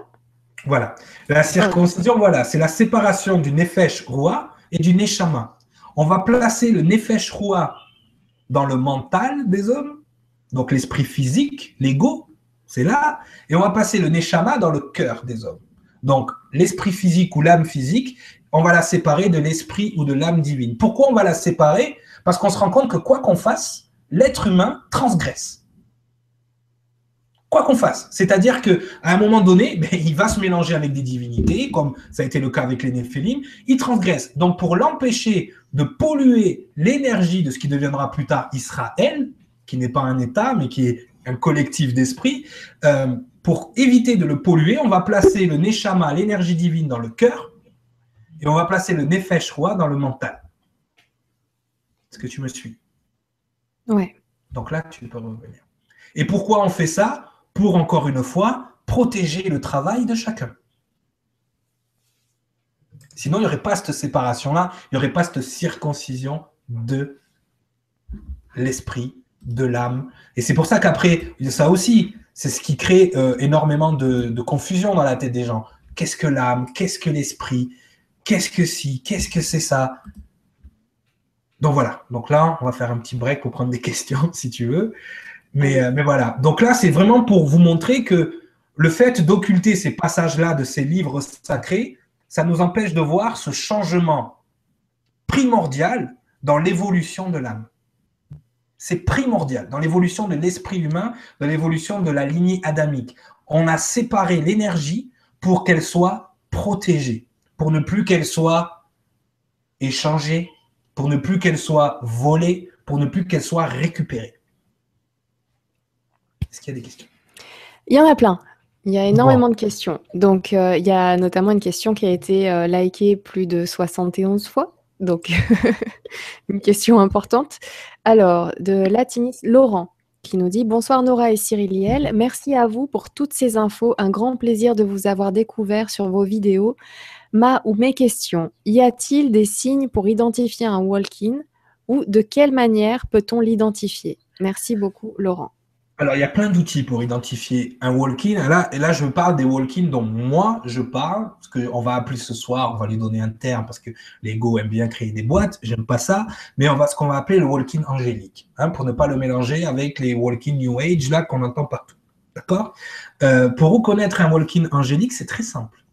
Voilà. La circoncision, voilà, c'est la séparation du nefesh roi et du neshama. On va placer le nefesh roi dans le mental des hommes, donc l'esprit physique, l'ego, c'est là, et on va passer le neshama dans le cœur des hommes. Donc l'esprit physique ou l'âme physique, on va la séparer de l'esprit ou de l'âme divine. Pourquoi on va la séparer? Parce qu'on se rend compte que quoi qu'on fasse, l'être humain transgresse quoi qu'on fasse. C'est-à-dire qu'à un moment donné, ben, il va se mélanger avec des divinités, comme ça a été le cas avec les Néphilim, il transgresse. Donc pour l'empêcher de polluer l'énergie de ce qui deviendra plus tard Israël, qui n'est pas un État, mais qui est un collectif d'esprit, euh, pour éviter de le polluer, on va placer le Neshama, l'énergie divine, dans le cœur, et on va placer le Nefesh roi dans le mental. Est-ce que tu me suis?
Ouais.
Donc là, tu peux revenir. Et pourquoi on fait ça? Pour, encore une fois, protéger le travail de chacun. Sinon, il n'y aurait pas cette séparation-là, il n'y aurait pas cette circoncision de l'esprit, de l'âme. Et c'est pour ça qu'après, ça aussi, c'est ce qui crée euh, énormément de, confusion dans la tête des gens. qu'est-ce que l'âme, qu'est-ce que l'esprit, qu'est-ce que si, qu'est-ce que c'est ça? Donc voilà, donc là, on va faire un petit break pour prendre des questions si tu veux. Mais, euh, mais voilà, donc là, c'est vraiment pour vous montrer que le fait d'occulter ces passages-là de ces livres sacrés, ça nous empêche de voir ce changement primordial dans l'évolution de l'âme. C'est primordial dans l'évolution de l'esprit humain, dans l'évolution de la lignée adamique. On a séparé l'énergie pour qu'elle soit protégée, pour ne plus qu'elle soit échangée, pour ne plus qu'elle soit volée, pour ne plus qu'elle soit récupérée. Est-ce qu'il y a des questions?
Il y en a plein. Il y a énormément de questions. Donc, euh, il y a notamment une question qui a été euh, likée plus de 71 fois. Donc, une question importante. Alors, de Latinis, Laurent, qui nous dit Bonsoir Nora et Cyriliel. Merci à vous pour toutes ces infos. Un grand plaisir de vous avoir découvert sur vos vidéos. Ma ou mes questions Y a-t-il des signes pour identifier un walk-in ou de quelle manière peut-on l'identifier? Merci beaucoup, Laurent.
Alors, il y a plein d'outils pour identifier un walk-in. Là, et là, je parle des walk-in dont moi, je parle, parce qu'on va appeler ce soir, on va lui donner un terme, parce que l'ego aime bien créer des boîtes, j'aime pas ça, mais on va ce qu'on va appeler le walk-in angélique, hein, pour ne pas le mélanger avec les walk-in New Age, là, qu'on entend partout. D'accord? Euh, Pour reconnaître un walk-in angélique, c'est très simple.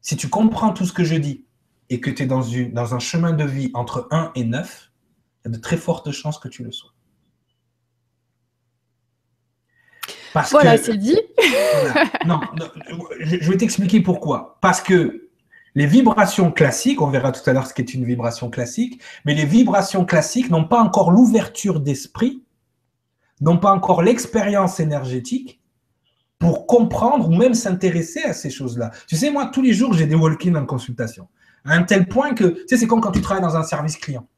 Si tu comprends tout ce que je dis et que tu es dans, une, dans un chemin de vie entre 1 et 9, il y a de très fortes chances que tu le sois.
Voilà, c'est dit.
Non, je vais t'expliquer pourquoi. Parce que les vibrations classiques, on verra tout à l'heure ce qu'est une vibration classique, mais les vibrations classiques n'ont pas encore l'ouverture d'esprit, n'ont pas encore l'expérience énergétique pour comprendre ou même s'intéresser à ces choses-là. Tu sais, moi, tous les jours, j'ai des walk-ins en consultation. À un tel point que, tu sais, c'est comme quand tu travailles dans un service client.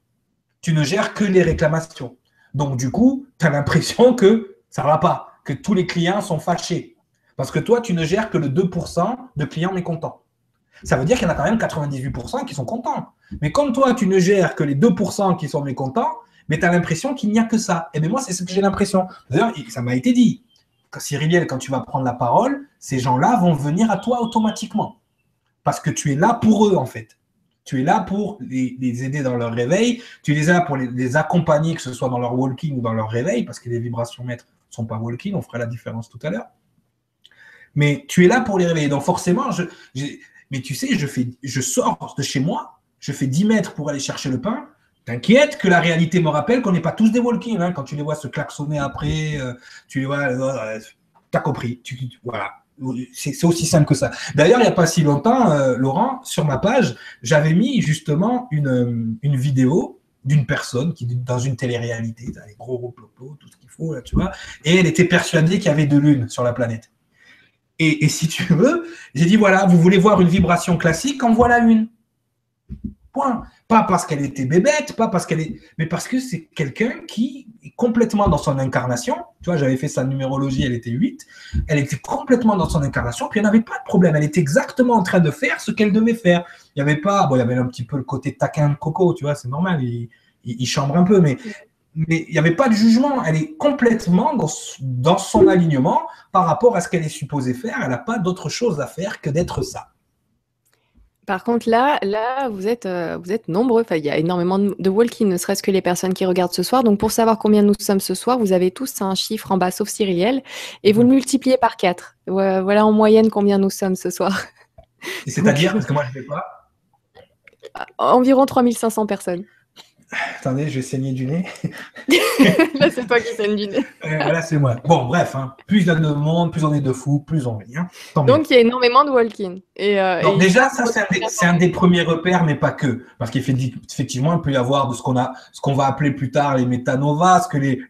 Tu ne gères que les réclamations. Donc, du coup, tu as l'impression que ça ne va pas que tous les clients sont fâchés. Parce que toi, tu ne gères que le 2% de clients mécontents. Ça veut dire qu'il y en a quand même 98% qui sont contents. Mais comme toi, tu ne gères que les 2% qui sont mécontents, mais tu as l'impression qu'il n'y a que ça. Et bien moi, c'est ce que j'ai l'impression. D'ailleurs, ça m'a été dit. Cyriliel, quand tu vas prendre la parole, ces gens-là vont venir à toi automatiquement. Parce que tu es là pour eux, en fait. Tu es là pour les, aider dans leur réveil. Tu es là pour les, les, accompagner, que ce soit dans leur walking ou dans leur réveil, parce que les vibrations maîtres sont pas walking, on fera la différence tout à l'heure. Mais tu es là pour les réveiller. Donc forcément, mais tu sais, je, fais, je sors de chez moi, je fais 10 mètres pour aller chercher le pain. T'inquiète que la réalité me rappelle qu'on n'est pas tous des walking. Hein. Quand tu les vois se klaxonner après, euh, tu les vois, euh, tu as compris. Voilà. C'est aussi simple que ça. D'ailleurs, il n'y a pas si longtemps, euh, Laurent, sur ma page, j'avais mis justement une vidéo d'une personne qui dans une télé-réalité, gros gros tout ce qu'il faut, là, tu vois, et elle était persuadée qu'il y avait deux lunes sur la planète. Et, si tu veux, j'ai dit voilà, vous voulez voir une vibration classique, en voilà une. Point. Pas parce qu'elle était bébête, pas parce qu'elle est, mais parce que c'est quelqu'un qui complètement dans son incarnation. Tu vois, j'avais fait sa numérologie, elle était 8. Elle était complètement dans son incarnation, puis elle n'avait pas de problème. Elle était exactement en train de faire ce qu'elle devait faire. Il n'y avait pas, bon, il y avait un petit peu le côté taquin de coco, tu vois, c'est normal, il, chambre un peu, mais, il n'y avait pas de jugement. Elle est complètement dans son alignement par rapport à ce qu'elle est supposée faire. Elle n'a pas d'autre chose à faire que d'être ça.
Par contre, là, là, vous êtes, euh, vous êtes nombreux. Enfin, il y a énormément de walk-in, ne serait-ce que les personnes qui regardent ce soir. Donc, pour savoir combien nous sommes ce soir, vous avez tous un chiffre en bas, sauf Cyrielle, et vous le multipliez par 4. Voilà en moyenne combien nous sommes ce soir.
C'est-à-dire, parce que moi, je ne sais pas.
Environ 3500 personnes.
Attendez, je vais saigner du nez.
Là, c'est toi qui saigne du nez.
Là, c'est moi. Bon, bref, hein. plus il y a de monde, plus on est de fous, plus on vient.
Donc, il y a énormément de walk-in.
Et, euh, déjà, ça, c'est un, des premiers repères, mais pas que. Parce qu'effectivement, il peut y avoir de ce qu'on a, ce qu'on va appeler plus tard les métanovas, ce que les,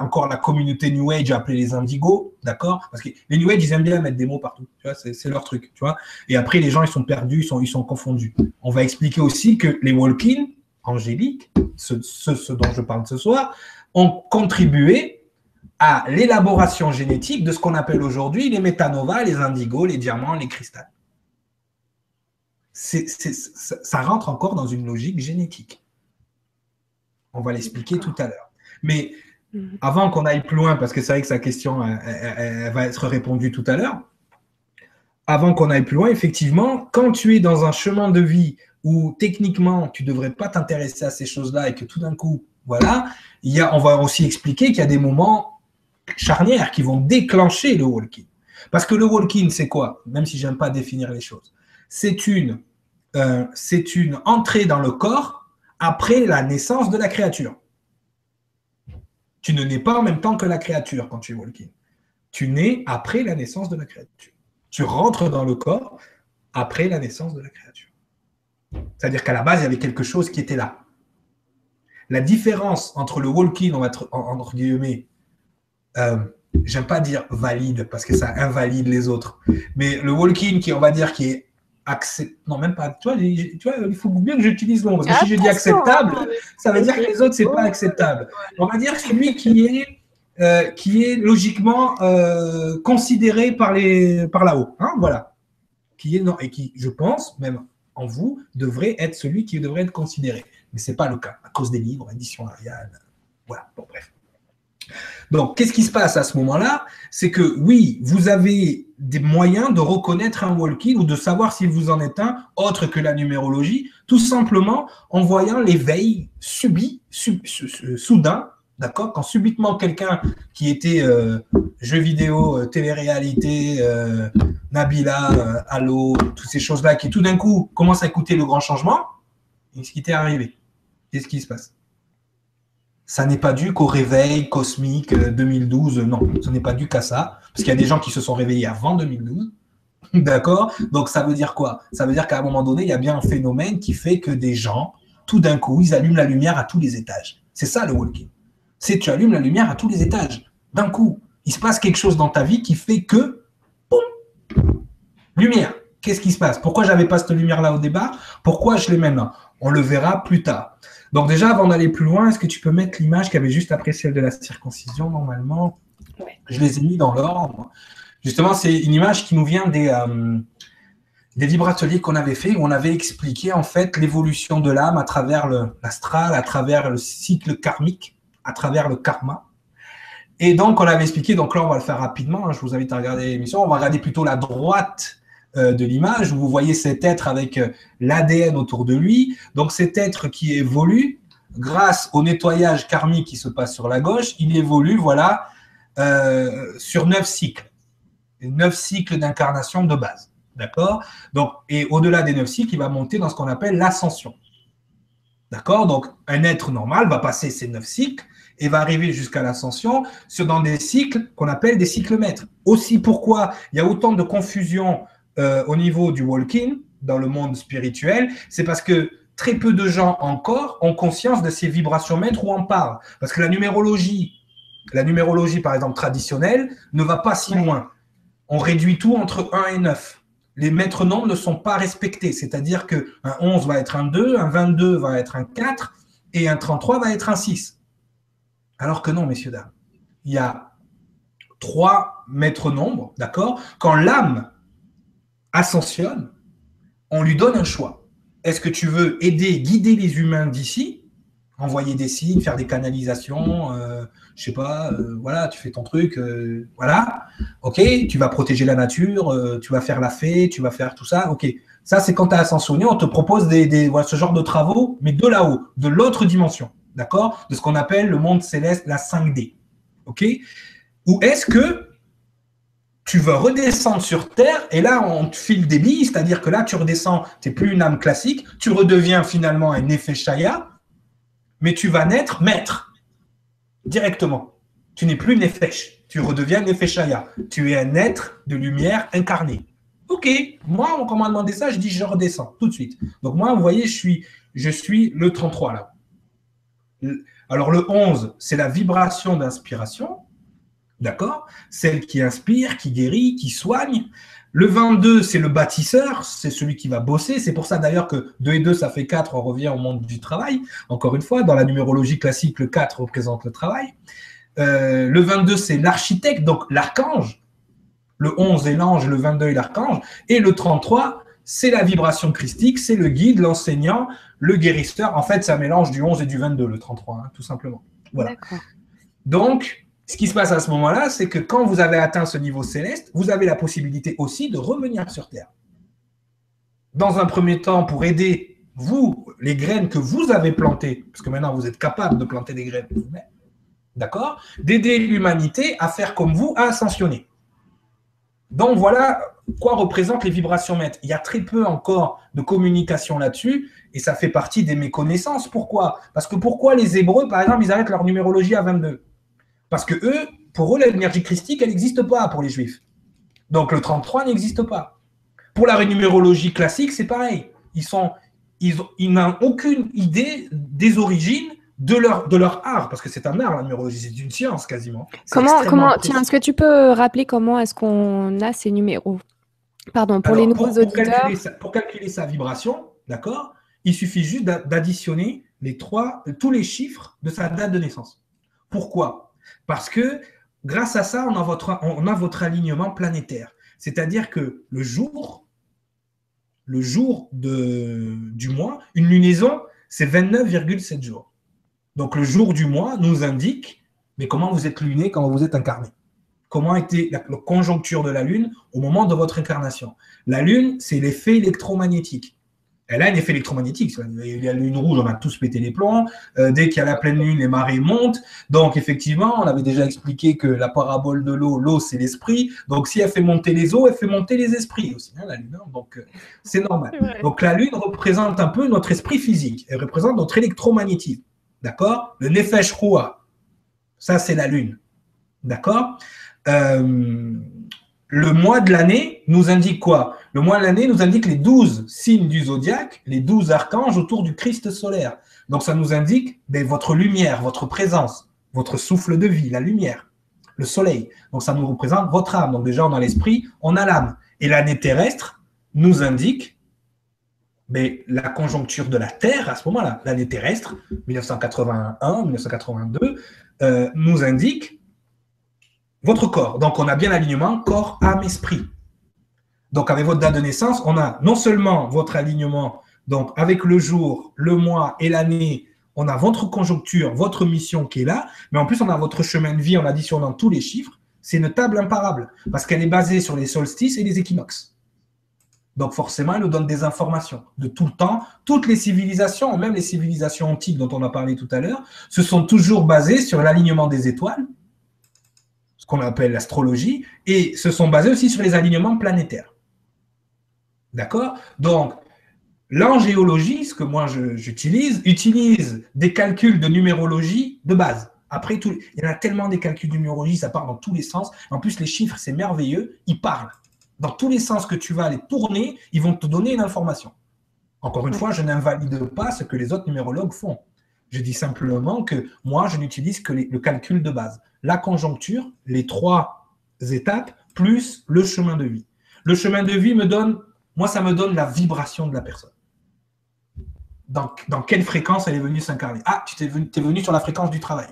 encore la communauté New Age a appelé les indigos, d'accord? Parce que les New Age, ils aiment bien mettre des mots partout. Tu vois, c'est leur truc, tu vois? Et après, les gens, ils sont perdus, ils sont, ils sont confondus. On va expliquer aussi que les walk-in, angéliques, ce, dont je parle ce soir, ont contribué à l'élaboration génétique de ce qu'on appelle aujourd'hui les métanovas, les indigos, les diamants, les cristals. ça rentre encore dans une logique génétique. On va l'expliquer tout à l'heure. Mais mhm. avant qu'on aille plus loin, parce que c'est vrai que sa question va être répondue tout à l'heure, avant qu'on aille plus loin, effectivement, quand tu es dans un chemin de vie où techniquement tu ne devrais pas t'intéresser à ces choses-là et que tout d'un coup, voilà, il y a, on va aussi expliquer qu'il y a des moments charnières qui vont déclencher le walking. Parce que le walking, c'est quoi? Même si j'aime pas définir les choses, c'est une, euh, c'est une entrée dans le corps après la naissance de la créature. Tu ne nais pas en même temps que la créature quand tu es walking. Tu nais après la naissance de la créature. Tu rentres dans le corps après la naissance de la créature. C'est-à-dire qu'à la base, il y avait quelque chose qui était là. La différence entre le walking, on va être entre guillemets, euh, j'aime pas dire valide parce que ça invalide les autres, mais le walking qui, on va dire, qui est acceptable, non même pas, tu vois, tu vois, il faut bien que j'utilise le mot, parce que si je dis acceptable, hein, ça veut dire que les autres, c'est pas acceptable. On va dire celui qui est, euh, qui est logiquement euh, considéré par, les, par là-haut, hein, voilà. Qui est, non, et qui, je pense, même en vous, devrait être celui qui devrait être considéré. Mais ce n'est pas le cas, à cause des livres, édition Ariane. Voilà, bon, bref. Donc, qu'est-ce qui se passe à ce moment-là? C'est que oui, vous avez des moyens de reconnaître un walking ou de savoir si vous en êtes un autre que la numérologie, tout simplement en voyant l'éveil subi, soudain, d'accord Quand subitement quelqu'un qui était euh, jeu vidéo, euh, télé-réalité, euh, Nabila, Allo, toutes ces choses-là, qui tout d'un coup commence à écouter le grand changement, qu'est-ce qui t'est arrivé Qu'est-ce qui se passe? Ça n'est pas dû qu'au réveil cosmique 2012, euh, non, ce n'est pas dû qu'à ça, parce qu'il y a des gens qui se sont réveillés avant 2012, d'accord? Donc ça veut dire quoi? Ça veut dire qu'à un moment donné, il y a bien un phénomène qui fait que des gens, tout d'un coup, ils allument la lumière à tous les étages. C'est ça le walking. C'est tu allumes la lumière à tous les étages. D'un coup, il se passe quelque chose dans ta vie qui fait que, boum, lumière. Qu'est-ce qui se passe? Pourquoi j'avais pas cette lumière-là au départ? Pourquoi je l'ai maintenant On le verra plus tard. Donc déjà, avant d'aller plus loin, est-ce que tu peux mettre l'image qui avait juste après celle de la circoncision normalement? Je les ai mis dans l'ordre. Justement, c'est une image qui nous vient des, euh, des vibrateliers qu'on avait fait, où on avait expliqué en fait l'évolution de l'âme à travers l'astral, à travers le cycle karmique, à travers le karma. Et donc, on avait expliqué, donc là, on va le faire rapidement, hein, je vous invite à regarder l'émission, on va regarder plutôt la droite euh, de l'image, où vous voyez cet être avec euh, l'ADN autour de lui. Donc cet être qui évolue, grâce au nettoyage karmique qui se passe sur la gauche, il évolue, voilà, euh, sur neuf cycles. Neuf cycles d'incarnation de base. D'accord? Donc, et au-delà des neuf cycles, il va monter dans ce qu'on appelle l'ascension. D'accord? Donc, un être normal va passer ces neuf cycles et va arriver jusqu'à l'ascension sur dans des cycles qu'on appelle des cycles maîtres. Aussi, pourquoi il y a autant de confusion euh, au niveau du walking dans le monde spirituel, c'est parce que très peu de gens encore ont conscience de ces vibrations maîtres ou en parlent. Parce que la numérologie, la numérologie par exemple traditionnelle, ne va pas si loin. On réduit tout entre 1 et 9. Les maîtres nombres ne sont pas respectés, c'est-à-dire qu'un 11 va être un 2, un 22 va être un 4 et un 33 va être un 6. Alors que non, messieurs, dames, il y a trois maîtres nombres, d'accord? Quand l'âme ascensionne, on lui donne un choix. Est-ce que tu veux aider, guider les humains d'ici, envoyer des signes, faire des canalisations, euh, je sais pas, euh, voilà, tu fais ton truc, euh, voilà, ok, tu vas protéger la nature, tu vas faire la fée, tu vas faire tout ça, ok. Ça, c'est quand tu as ascensionné, on te propose ce genre de travaux, mais de là-haut, de l'autre dimension, d'accord? De ce qu'on appelle le monde céleste, la 5D, ok? Ou est-ce que tu vas redescendre sur Terre et là, on te file des billes, c'est-à-dire que là, tu redescends, tu n'es plus une âme classique, tu redeviens finalement un effet Shaya, mais tu vas naître maître directement. Tu n'es plus Nefesh, tu redeviens Nefeshaya. Tu es un être de lumière incarné. Ok, moi, on m'a demandé ça, je dis je redescends tout de suite. Donc moi, vous voyez, je suis, je suis le 33 là. Alors le 11, c'est la vibration d'inspiration. D'accord? Celle qui inspire, qui guérit, qui soigne. Le 22, c'est le bâtisseur, c'est celui qui va bosser. C'est pour ça d'ailleurs que 2 et 2, ça fait 4, on revient au monde du travail. Encore une fois, dans la numérologie classique, le 4 représente le travail. Euh, le 22, c'est l'architecte, donc l'archange. Le 11 est l'ange, le 22 est l'archange. Et le 33, c'est la vibration christique, c'est le guide, l'enseignant, le guérisseur. En fait, c'est un mélange du 11 et du 22, le 33, hein, tout simplement. Voilà. Donc, ce qui se passe à ce moment-là, c'est que quand vous avez atteint ce niveau céleste, vous avez la possibilité aussi de revenir sur Terre. Dans un premier temps, pour aider vous, les graines que vous avez plantées, parce que maintenant vous êtes capable de planter des graines vous-même, d'accord D'aider l'humanité à faire comme vous, à ascensionner. Donc voilà quoi représentent les vibrations mètres. Il y a très peu encore de communication là-dessus et ça fait partie des méconnaissances. Pourquoi? Parce que pourquoi les Hébreux, par exemple, ils arrêtent leur numérologie à 22 Parce que eux, pour eux, l'énergie christique, elle n'existe pas pour les Juifs. Donc le 33 n'existe pas. Pour la numérologie classique, c'est pareil. Ils sont, ils, ils n'ont aucune idée des origines de leur, de leur art, parce que c'est un art, la numérologie, c'est une science quasiment.
Comment, comment tiens, est-ce que tu peux rappeler comment est-ce qu'on a ces numéros? Pardon, pour les nouveaux auditeurs.
Pour calculer, sa, vibration, d'accord, il suffit juste d'additionner tous les chiffres de sa date de naissance. Pourquoi? Parce que grâce à ça, on a votre, alignement planétaire. C'est-à-dire que le jour, du mois, une lunaison, c'est 29,7 jours. Donc le jour du mois nous indique mais comment vous êtes luné, comment vous êtes incarné? Comment était la, conjoncture de la Lune au moment de votre incarnation? La Lune, c'est l'effet électromagnétique. Elle a un effet électromagnétique. Il y a la lune rouge, on a tous pété les plombs. Euh, dès qu'il y a la pleine lune, les marées montent. Donc, effectivement, on avait déjà expliqué que la parabole de l'eau, l'eau, c'est l'esprit. Donc, si elle fait monter les eaux, elle fait monter les esprits aussi, hein, la lune. Hein. Donc, euh, c'est normal. Donc, la lune représente un peu notre esprit physique. Elle représente notre électromagnétisme. D'accord? Le Nefesh Rua, ça c'est la lune. D'accord? Euh, Le mois de l'année nous indique quoi? Le mois de l'année nous indique les douze signes du zodiaque, les douze archanges autour du Christ solaire. Donc ça nous indique ben, votre lumière, votre présence, votre souffle de vie, la lumière, le soleil. Donc ça nous représente votre âme. Donc déjà on a l'esprit, on a l'âme. Et l'année terrestre nous indique mais la conjoncture de la Terre, à ce moment-là, l'année terrestre, 1981, 1982, euh, nous indique votre corps. Donc, on a bien l'alignement corps, âme, esprit. Donc, avec votre date de naissance, on a non seulement votre alignement, donc avec le jour, le mois et l'année, on a votre conjoncture, votre mission qui est là, mais en plus, on a votre chemin de vie en additionnant tous les chiffres. C'est une table imparable parce qu'elle est basée sur les solstices et les équinoxes. Donc forcément, elle nous donne des informations de tout le temps. Toutes les civilisations, même les civilisations antiques dont on a parlé tout à l'heure, se sont toujours basées sur l'alignement des étoiles, ce qu'on appelle l'astrologie, et se sont basées aussi sur les alignements planétaires. D'accord? Donc, l'angéologie, ce que moi j'utilise, utilise des calculs de numérologie de base. Après, tout, il y en a tellement des calculs de numérologie, ça part dans tous les sens. En plus, les chiffres, c'est merveilleux, ils parlent dans tous les sens que tu vas aller tourner, ils vont te donner une information. Encore une fois, je n'invalide pas ce que les autres numérologues font. Je dis simplement que moi, je n'utilise que le calcul de base. La conjoncture, les trois étapes, plus le chemin de vie. Le chemin de vie me donne, moi, ça me donne la vibration de la personne. Dans, dans quelle fréquence elle est venue s'incarner? Ah, tu es venu, es venu sur la fréquence du travail.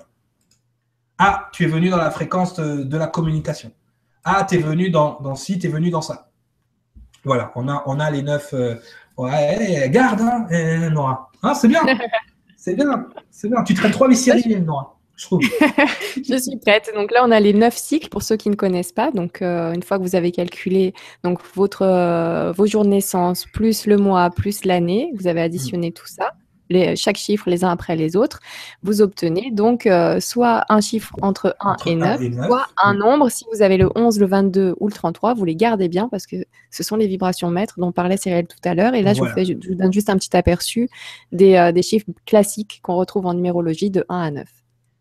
Ah, tu es venu dans la fréquence de la communication. Ah, t'es venu dans, dans ci, t'es venu dans ça. Voilà, on a, on a les neuf. Euh, ouais, garde, hein, euh, Nora. Hein, c'est bien. c'est bien. C'est bien. Tu traînes trois séries, Nora. Je, trouve.
je suis prête. Donc là, on a les neuf cycles pour ceux qui ne connaissent pas. Donc, euh, une fois que vous avez calculé donc votre, vos jours de naissance, plus le mois, plus l'année, vous avez additionné tout ça chaque chiffre les uns après les autres, vous obtenez donc euh, soit un chiffre entre 1 et 9, soit un nombre. Si vous avez le 11, le 22 ou le 33, vous les gardez bien parce que ce sont les vibrations maîtres dont parlait Cyril tout à l'heure. Et là, je, vous fais, je, vous donne juste un petit aperçu des, euh, des chiffres classiques qu'on retrouve en numérologie de 1 à 9.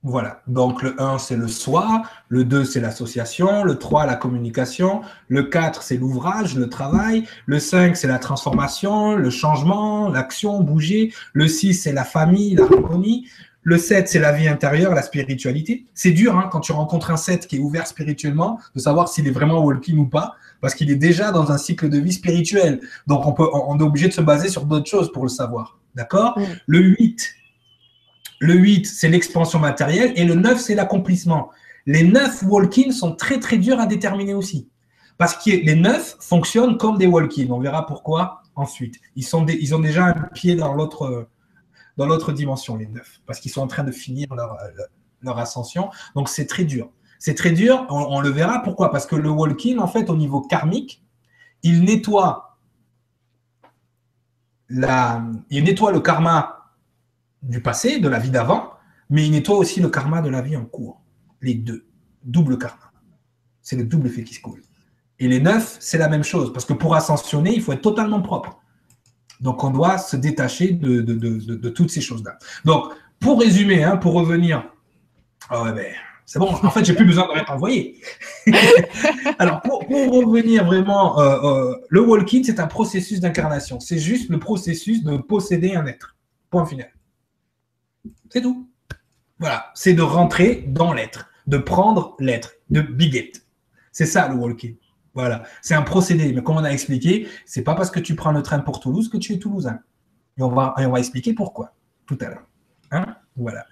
Voilà, donc le 1 c'est le soi, le 2 c'est l'association, le 3 la communication, le 4 c'est l'ouvrage, le travail, le 5 c'est la transformation, le changement, l'action, bouger, le 6 c'est la famille, l'harmonie, le 7 c'est la vie intérieure, la spiritualité. C'est dur hein, quand tu rencontres un 7 qui est ouvert spirituellement de savoir s'il est vraiment walking ou pas parce qu'il est déjà dans un cycle de vie spirituel. Donc on, peut, on est obligé de se baser sur d'autres choses pour le savoir. D'accord? Le 8 le 8, c'est l'expansion matérielle. Et le 9, c'est l'accomplissement. Les 9 walk-in sont très, très durs à déterminer aussi. Parce que les 9 fonctionnent comme des walk-in. On verra pourquoi ensuite. Ils, ont déjà un pied dans l'autre, dimension, les 9. Parce qu'ils sont en train de finir leur, ascension. Donc, c'est très dur. C'est très dur, on, le verra. Pourquoi? Parce que le walk-in, en fait, au niveau karmique, il nettoie, il nettoie le karma du passé, de la vie d'avant, mais il nettoie aussi le karma de la vie en cours. Les deux. Double karma. C'est le double effet qui se coule. Et les neuf, c'est la même chose, parce que pour ascensionner, il faut être totalement propre. Donc, on doit se détacher de, toutes ces choses-là. Donc, pour résumer, hein, pour revenir. Oh, ben, c'est bon, en fait, j'ai plus besoin de. Alors, pour, revenir vraiment, euh, euh, le walking, c'est un processus d'incarnation. C'est juste le processus de posséder un être. Point final. C'est tout. Voilà, c'est de rentrer dans l'être, de prendre l'être, de biget. C'est ça le walking. Voilà, c'est un procédé. Mais comme on a expliqué, c'est pas parce que tu prends le train pour Toulouse que tu es toulousain. Et on va, on va expliquer pourquoi tout à l'heure. Hein? Voilà.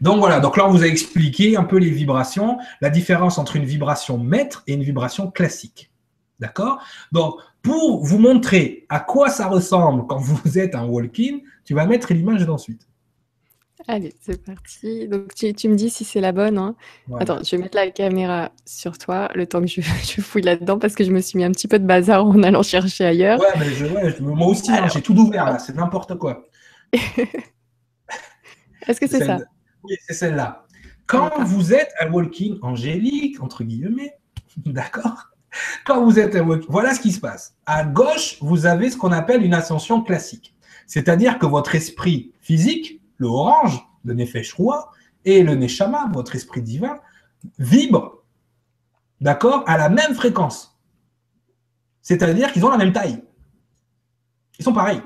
Donc voilà, donc là on vous a expliqué un peu les vibrations, la différence entre une vibration maître et une vibration classique. D'accord? Donc pour vous montrer à quoi ça ressemble quand vous êtes un walk-in, tu vas mettre l'image d'ensuite.
Allez, c'est parti. Donc, tu, me dis si c'est la bonne. Hein. Attends, je vais mettre la caméra sur toi le temps que je, fouille là-dedans parce que je me suis mis un petit peu de bazar en allant chercher ailleurs.
Ouais, mais je, moi aussi, hein, j'ai tout ouvert là, c'est n'importe quoi.
Est-ce que c'est ça?
Oui, c'est celle-là. Quand vous êtes un walking angélique, entre guillemets, d'accord? Quand vous êtes un walking, voilà ce qui se passe. À gauche, vous avez ce qu'on appelle une ascension classique. C'est-à-dire que votre esprit physique le orange, le Nefesh et le Neshama, votre esprit divin, vibrent, d'accord, à la même fréquence. C'est-à-dire qu'ils ont la même taille. Ils sont pareils.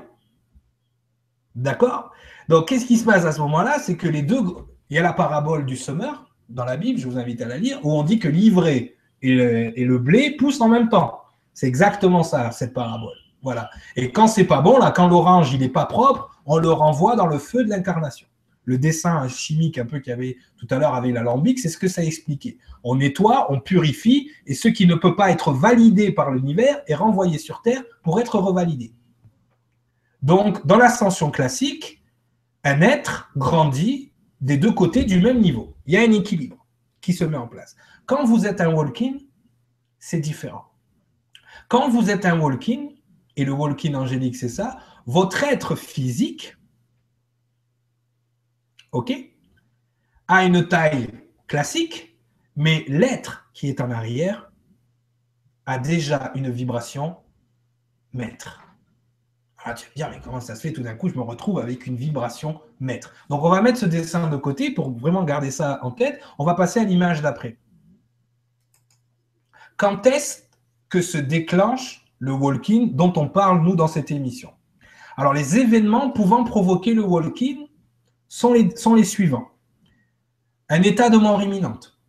D'accord? Donc, qu'est-ce qui se passe à ce moment-là? C'est que les deux. Il y a la parabole du semeur dans la Bible, je vous invite à la lire, où on dit que l'ivraie et le, et le blé poussent en même temps. C'est exactement ça, cette parabole. Voilà. Et quand c'est pas bon, là, quand l'orange il n'est pas propre, on le renvoie dans le feu de l'incarnation. Le dessin chimique un peu qu'il y avait tout à l'heure avec l'alambic, c'est ce que ça expliquait. On nettoie, on purifie, et ce qui ne peut pas être validé par l'univers est renvoyé sur Terre pour être revalidé. Donc, dans l'ascension classique, un être grandit des deux côtés du même niveau. Il y a un équilibre qui se met en place. Quand vous êtes un walking, c'est différent. Quand vous êtes un walking, et le walking angélique, c'est ça, votre être physique, OK, a une taille classique, mais l'être qui est en arrière a déjà une vibration maître. Ah, tu vas me dire, mais comment ça se fait? Tout d'un coup, je me retrouve avec une vibration maître. Donc, on va mettre ce dessin de côté pour vraiment garder ça en tête. On va passer à l'image d'après. Quand est-ce que se déclenche le walking dont on parle, nous, dans cette émission? Alors, les événements pouvant provoquer le walking sont les, suivants. Un état de mort imminente.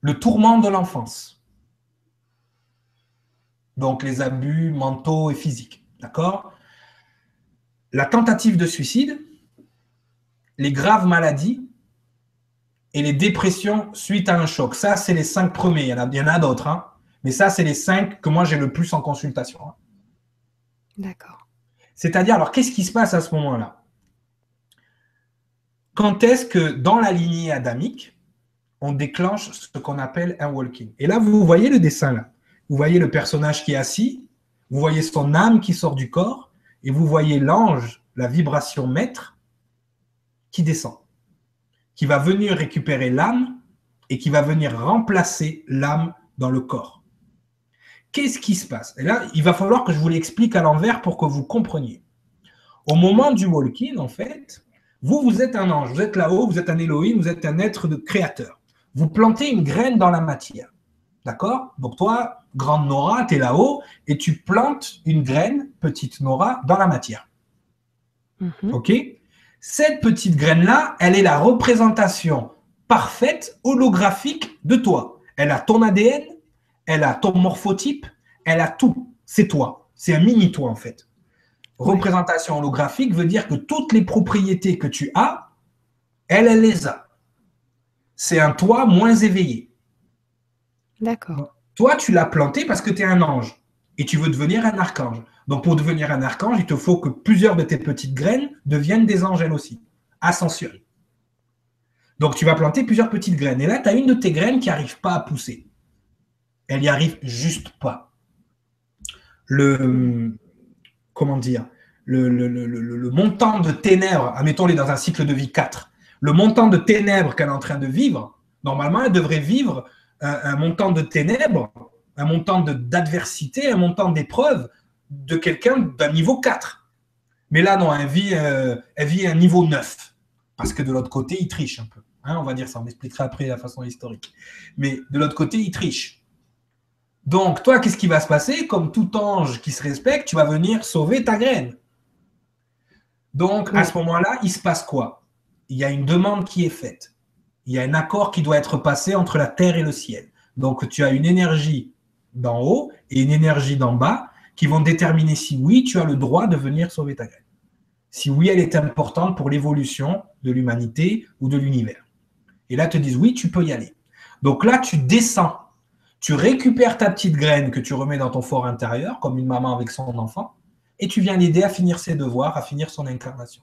Le tourment de l'enfance. Donc, les abus mentaux et physiques. D'accord? La tentative de suicide, les graves maladies et les dépressions suite à un choc. Ça, c'est les cinq premiers. Il y en a, a d'autres, hein. mais ça, c'est les cinq que moi j'ai le plus en consultation. Hein.
D'accord.
C'est-à-dire, alors qu'est-ce qui se passe à ce moment-là? Quand est-ce que dans la lignée adamique, on déclenche ce qu'on appelle un walking? Et là, vous voyez le dessin là. Vous voyez le personnage qui est assis, vous voyez son âme qui sort du corps, et vous voyez l'ange, la vibration maître, qui descend, qui va venir récupérer l'âme et qui va venir remplacer l'âme dans le corps. Qu'est-ce qui se passe? Et là, il va falloir que je vous l'explique à l'envers pour que vous compreniez. Au moment du walking, en fait, vous, vous êtes un ange, vous êtes là-haut, vous êtes un Elohim, vous êtes un être de créateur. Vous plantez une graine dans la matière. D'accord? Donc toi, grande Nora, tu es là-haut et tu plantes une graine, petite Nora, dans la matière. Mhm. OK? Cette petite graine-là, elle est la représentation parfaite, holographique de toi. Elle a ton ADN, elle a ton morphotype, elle a tout. C'est toi. C'est un mini-toi en fait. Représentation holographique veut dire que toutes les propriétés que tu as, elle, elle les a. C'est un toi moins éveillé.
D'accord.
Toi, tu l'as planté parce que tu es un ange et tu veux devenir un archange. Donc, pour devenir un archange, il te faut que plusieurs de tes petites graines deviennent des anges elles aussi. Ascension. Donc, tu vas planter plusieurs petites graines. Et là, tu as une de tes graines qui n'arrive pas à pousser. Elle n'y arrive juste pas. Le, comment dire, le, montant de ténèbres, admettons-les dans un cycle de vie 4, le montant de ténèbres qu'elle est en train de vivre, normalement, elle devrait vivre un, montant de ténèbres, un montant d'adversité, un montant d'épreuve de quelqu'un d'un niveau 4. Mais là, non, elle vit, euh, un niveau 9. Parce que de l'autre côté, il triche un peu. Hein, on va dire ça, on m'expliquera après la façon historique. Mais de l'autre côté, il triche. Donc, toi, qu'est-ce qui va se passer? Comme tout ange qui se respecte, tu vas venir sauver ta graine. Donc, à ce moment-là, il se passe quoi? Il y a une demande qui est faite il y a un accord qui doit être passé entre la terre et le ciel. Donc tu as une énergie d'en haut et une énergie d'en bas qui vont déterminer si oui, tu as le droit de venir sauver ta graine. Si oui, elle est importante pour l'évolution de l'humanité ou de l'univers. Et là, te disent oui, tu peux y aller. Donc là, tu descends. Tu récupères ta petite graine que tu remets dans ton fort intérieur, comme une maman avec son enfant, et tu viens l'aider à finir ses devoirs, à finir son incarnation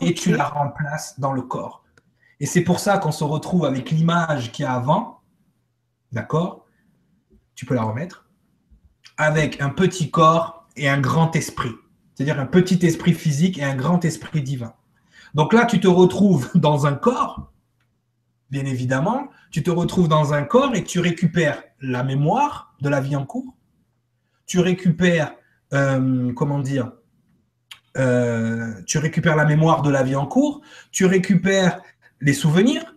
et tu la remplaces dans le corps. Et c'est pour ça qu'on se retrouve avec l'image qui y a avant, d'accord? Tu peux la remettre, avec un petit corps et un grand esprit. C'est-à-dire un petit esprit physique et un grand esprit divin. Donc là, tu te retrouves dans un corps, bien évidemment, tu te retrouves dans un corps et tu récupères la mémoire de la vie en cours, tu récupères, euh, comment dire, euh, tu récupères la mémoire de la vie en cours, tu récupères les souvenirs.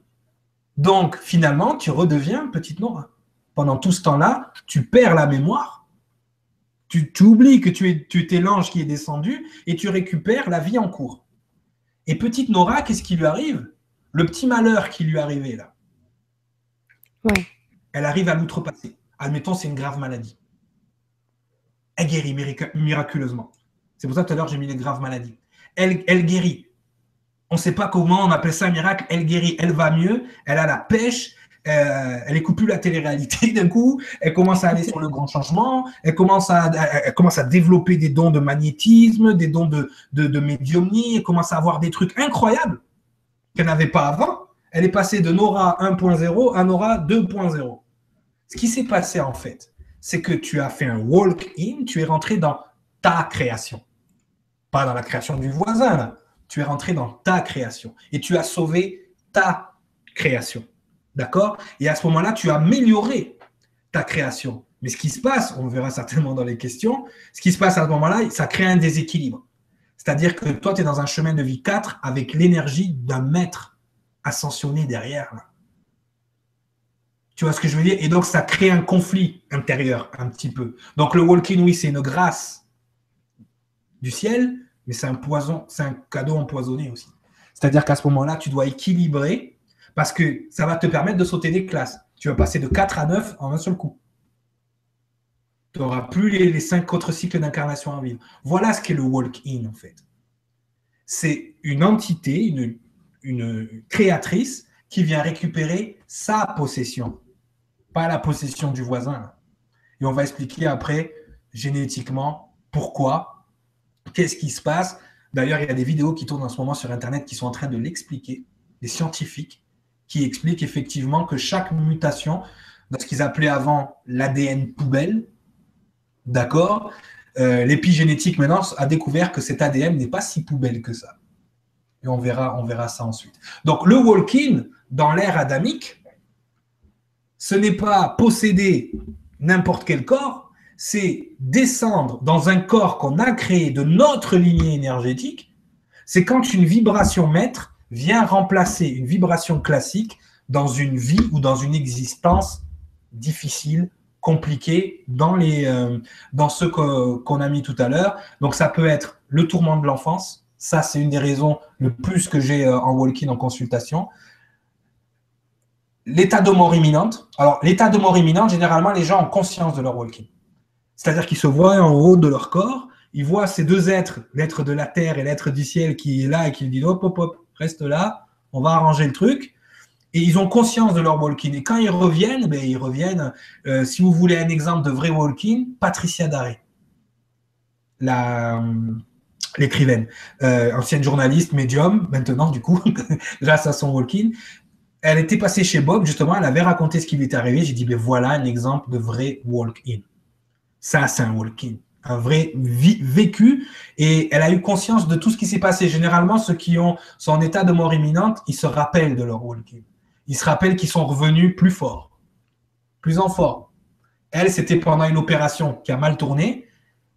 Donc, finalement, tu redeviens petite Nora. Pendant tout ce temps-là, tu perds la mémoire. Tu, oublies que tu, es, l'ange qui est descendu et tu récupères la vie en cours. Et petite Nora, qu'est-ce qui lui arrive? Le petit malheur qui lui est arrivé là. Elle arrive à l'outrepasser. Admettons, c'est une grave maladie. Elle guérit miraculeusement. C'est pour ça que tout à l'heure, j'ai mis les graves maladies. Elle, elle guérit. On ne sait pas comment, on appelle ça un miracle. Elle guérit, elle va mieux, elle a la pêche, euh, elle n'écoute plus la télé-réalité d'un coup, elle commence à aller sur le grand changement, elle commence à, elle commence à développer des dons de magnétisme, des dons de, de, de médiumnie, elle commence à avoir des trucs incroyables qu'elle n'avait pas avant. Elle est passée de Nora 1.0 à Nora 2.0. Ce qui s'est passé en fait, c'est que tu as fait un walk-in, tu es rentré dans ta création pas dans la création du voisin. Tu es rentré dans ta création et tu as sauvé ta création. D'accord? Et à ce moment-là, tu as amélioré ta création. Mais ce qui se passe, on verra certainement dans les questions, ce qui se passe à ce moment-là, ça crée un déséquilibre. C'est-à-dire que toi, tu es dans un chemin de vie 4 avec l'énergie d'un maître ascensionné derrière. Tu vois ce que je veux dire? Et donc, ça crée un conflit intérieur un petit peu. Donc, le walking, oui, c'est une grâce du ciel, mais c'est un poison, c'est un cadeau empoisonné aussi. C'est-à-dire qu'à ce moment-là, tu dois équilibrer parce que ça va te permettre de sauter des classes. Tu vas passer de 4 à 9 en un seul coup. Tu n'auras plus les, 5 autres cycles d'incarnation à vivre. Voilà ce qu'est le walk-in en fait. C'est une entité, une, une créatrice qui vient récupérer sa possession, pas la possession du voisin. Et on va expliquer après génétiquement pourquoi Qu'est-ce qui se passe D'ailleurs, il y a des vidéos qui tournent en ce moment sur Internet qui sont en train de l'expliquer, des scientifiques qui expliquent effectivement que chaque mutation, dans ce qu'ils appelaient avant l'ADN poubelle, d'accord, euh, l'épigénétique maintenant a découvert que cet ADN n'est pas si poubelle que ça. Et on verra, on verra ça ensuite. Donc le walk-in dans l'ère adamique, ce n'est pas posséder n'importe quel corps, c'est descendre dans un corps qu'on a créé de notre lignée énergétique, c'est quand une vibration maître vient remplacer une vibration classique dans une vie ou dans une existence difficile, compliquée, dans, les, euh, dans ce qu'on a mis tout à l'heure. Donc ça peut être le tourment de l'enfance, ça c'est une des raisons le plus que j'ai euh, en walking en consultation. L'état de mort imminente. Alors l'état de mort imminente, généralement les gens ont conscience de leur walking. C'est-à-dire qu'ils se voient en haut de leur corps, ils voient ces deux êtres, l'être de la terre et l'être du ciel qui est là et qui dit hop, hop, hop, reste là, on va arranger le truc. Et ils ont conscience de leur walking. Et quand ils reviennent, ben, ils reviennent, euh, si vous voulez un exemple de vrai walking, Patricia Daré. La, l'écrivaine, euh, ancienne journaliste, médium, maintenant, du coup, grâce à son walk-in. Elle était passée chez Bob, justement, elle avait raconté ce qui lui était arrivé. J'ai dit, ben voilà un exemple de vrai walk-in. Ça, c'est un walk-in, un vrai vécu. Et elle a eu conscience de tout ce qui s'est passé. Généralement, ceux qui ont, sont en état de mort imminente, ils se rappellent de leur walk-in. Ils se rappellent qu'ils sont revenus plus forts, plus en forme. Elle, c'était pendant une opération qui a mal tourné.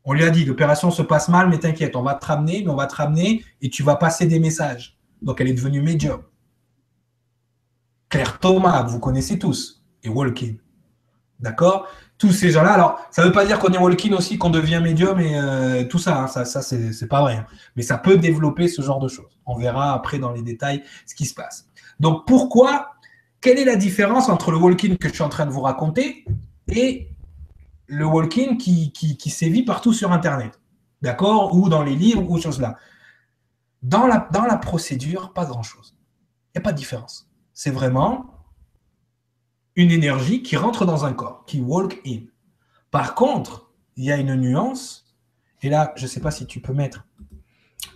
On lui a dit, l'opération se passe mal, mais t'inquiète, on va te ramener, mais on va te ramener et tu vas passer des messages. Donc, elle est devenue médium. Claire Thomas, vous connaissez tous, et Walking. D'accord? Tous ces gens-là. Alors, ça ne veut pas dire qu'on est Walking aussi, qu'on devient médium et euh, tout ça. Hein. ça, ça c'est pas vrai. Hein. Mais ça peut développer ce genre de choses. On verra après dans les détails ce qui se passe. Donc, pourquoi Quelle est la différence entre le walking que je suis en train de vous raconter et le walk-in qui, qui, sévit partout sur Internet. D'accord Ou dans les livres ou choses là. Dans la, dans la procédure, pas grand-chose. Il n'y a pas de différence. C'est vraiment une énergie qui rentre dans un corps, qui walk in. Par contre, il y a une nuance. Et là, je ne sais pas si tu peux mettre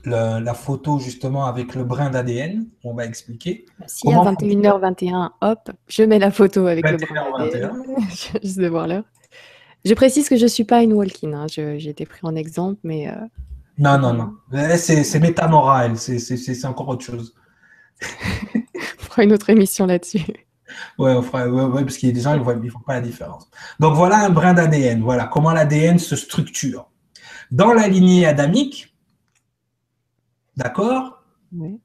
la photo justement avec le brin d'ADN. On va expliquer.
Si à 21h21, hop, je mets la photo avec le brin d'ADN. Juste de voir l'heure. Je précise que je ne suis pas une walk-in. Hein. J'ai été pris en exemple, mais. Euh,
non, non, non. C'est métamora, elle. C'est encore autre chose.
on fera une autre émission là-dessus.
Ouais, on fera, parce qu'il y a des gens qui ne font pas la différence. Donc voilà un brin d'ADN. Voilà comment l'ADN se structure. Dans la lignée adamique, d'accord?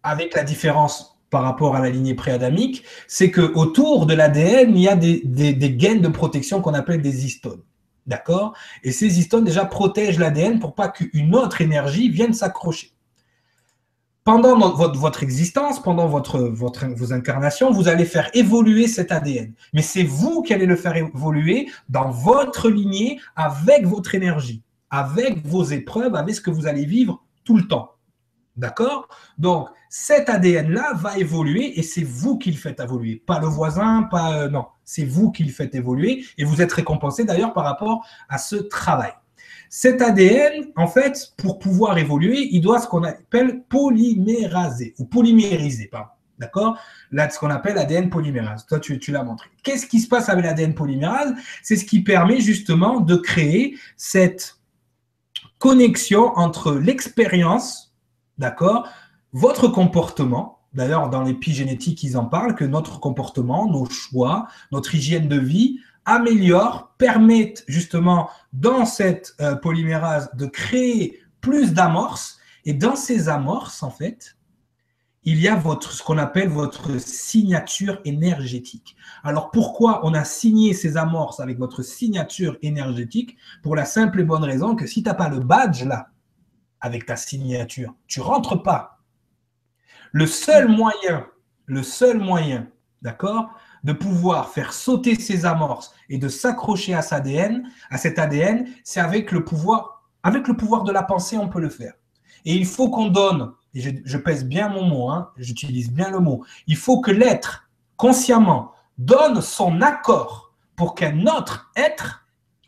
Avec la différence par rapport à la lignée préadamique, c'est que autour de l'ADN, il y a des, des gaines de protection qu'on appelle des histones. D'accord? Et ces histones déjà protègent l'ADN pour pas qu'une autre énergie vienne s'accrocher. Pendant votre, votre, existence, pendant votre, votre, vos incarnations, vous allez faire évoluer cet ADN. Mais c'est vous qui allez le faire évoluer dans votre lignée avec votre énergie, avec vos épreuves, avec ce que vous allez vivre tout le temps. D'accord? Donc, cet ADN-là va évoluer et c'est vous qui le faites évoluer, pas le voisin, pas euh, non, c'est vous qui le faites évoluer et vous êtes récompensé d'ailleurs par rapport à ce travail. Cet ADN, en fait, pour pouvoir évoluer, il doit ce qu'on appelle polyméraser ou polymériser, pas D'accord? Là, ce qu'on appelle ADN polymérase. Toi, tu, tu l'as montré. Qu'est-ce qui se passe avec l'ADN polymérase? C'est ce qui permet justement de créer cette connexion entre l'expérience, d'accord, votre comportement, d'ailleurs dans l'épigénétique, ils en parlent, que notre comportement, nos choix, notre hygiène de vie améliorent, permettent justement dans cette euh, polymérase de créer plus d'amorces. Et dans ces amorces, en fait, il y a votre, ce qu'on appelle votre signature énergétique. Alors pourquoi on a signé ces amorces avec votre signature énergétique? Pour la simple et bonne raison que si tu n'as pas le badge là, avec ta signature, tu rentres pas le seul moyen, le seul moyen, d'accord, de pouvoir faire sauter ces amorces et de s'accrocher à cet ADN, c'est avec le pouvoir, avec le pouvoir de la pensée, on peut le faire. Et il faut qu'on donne, et je, pèse bien mon mot, hein, j'utilise bien le mot, il faut que l'être, consciemment, donne son accord pour qu'un autre être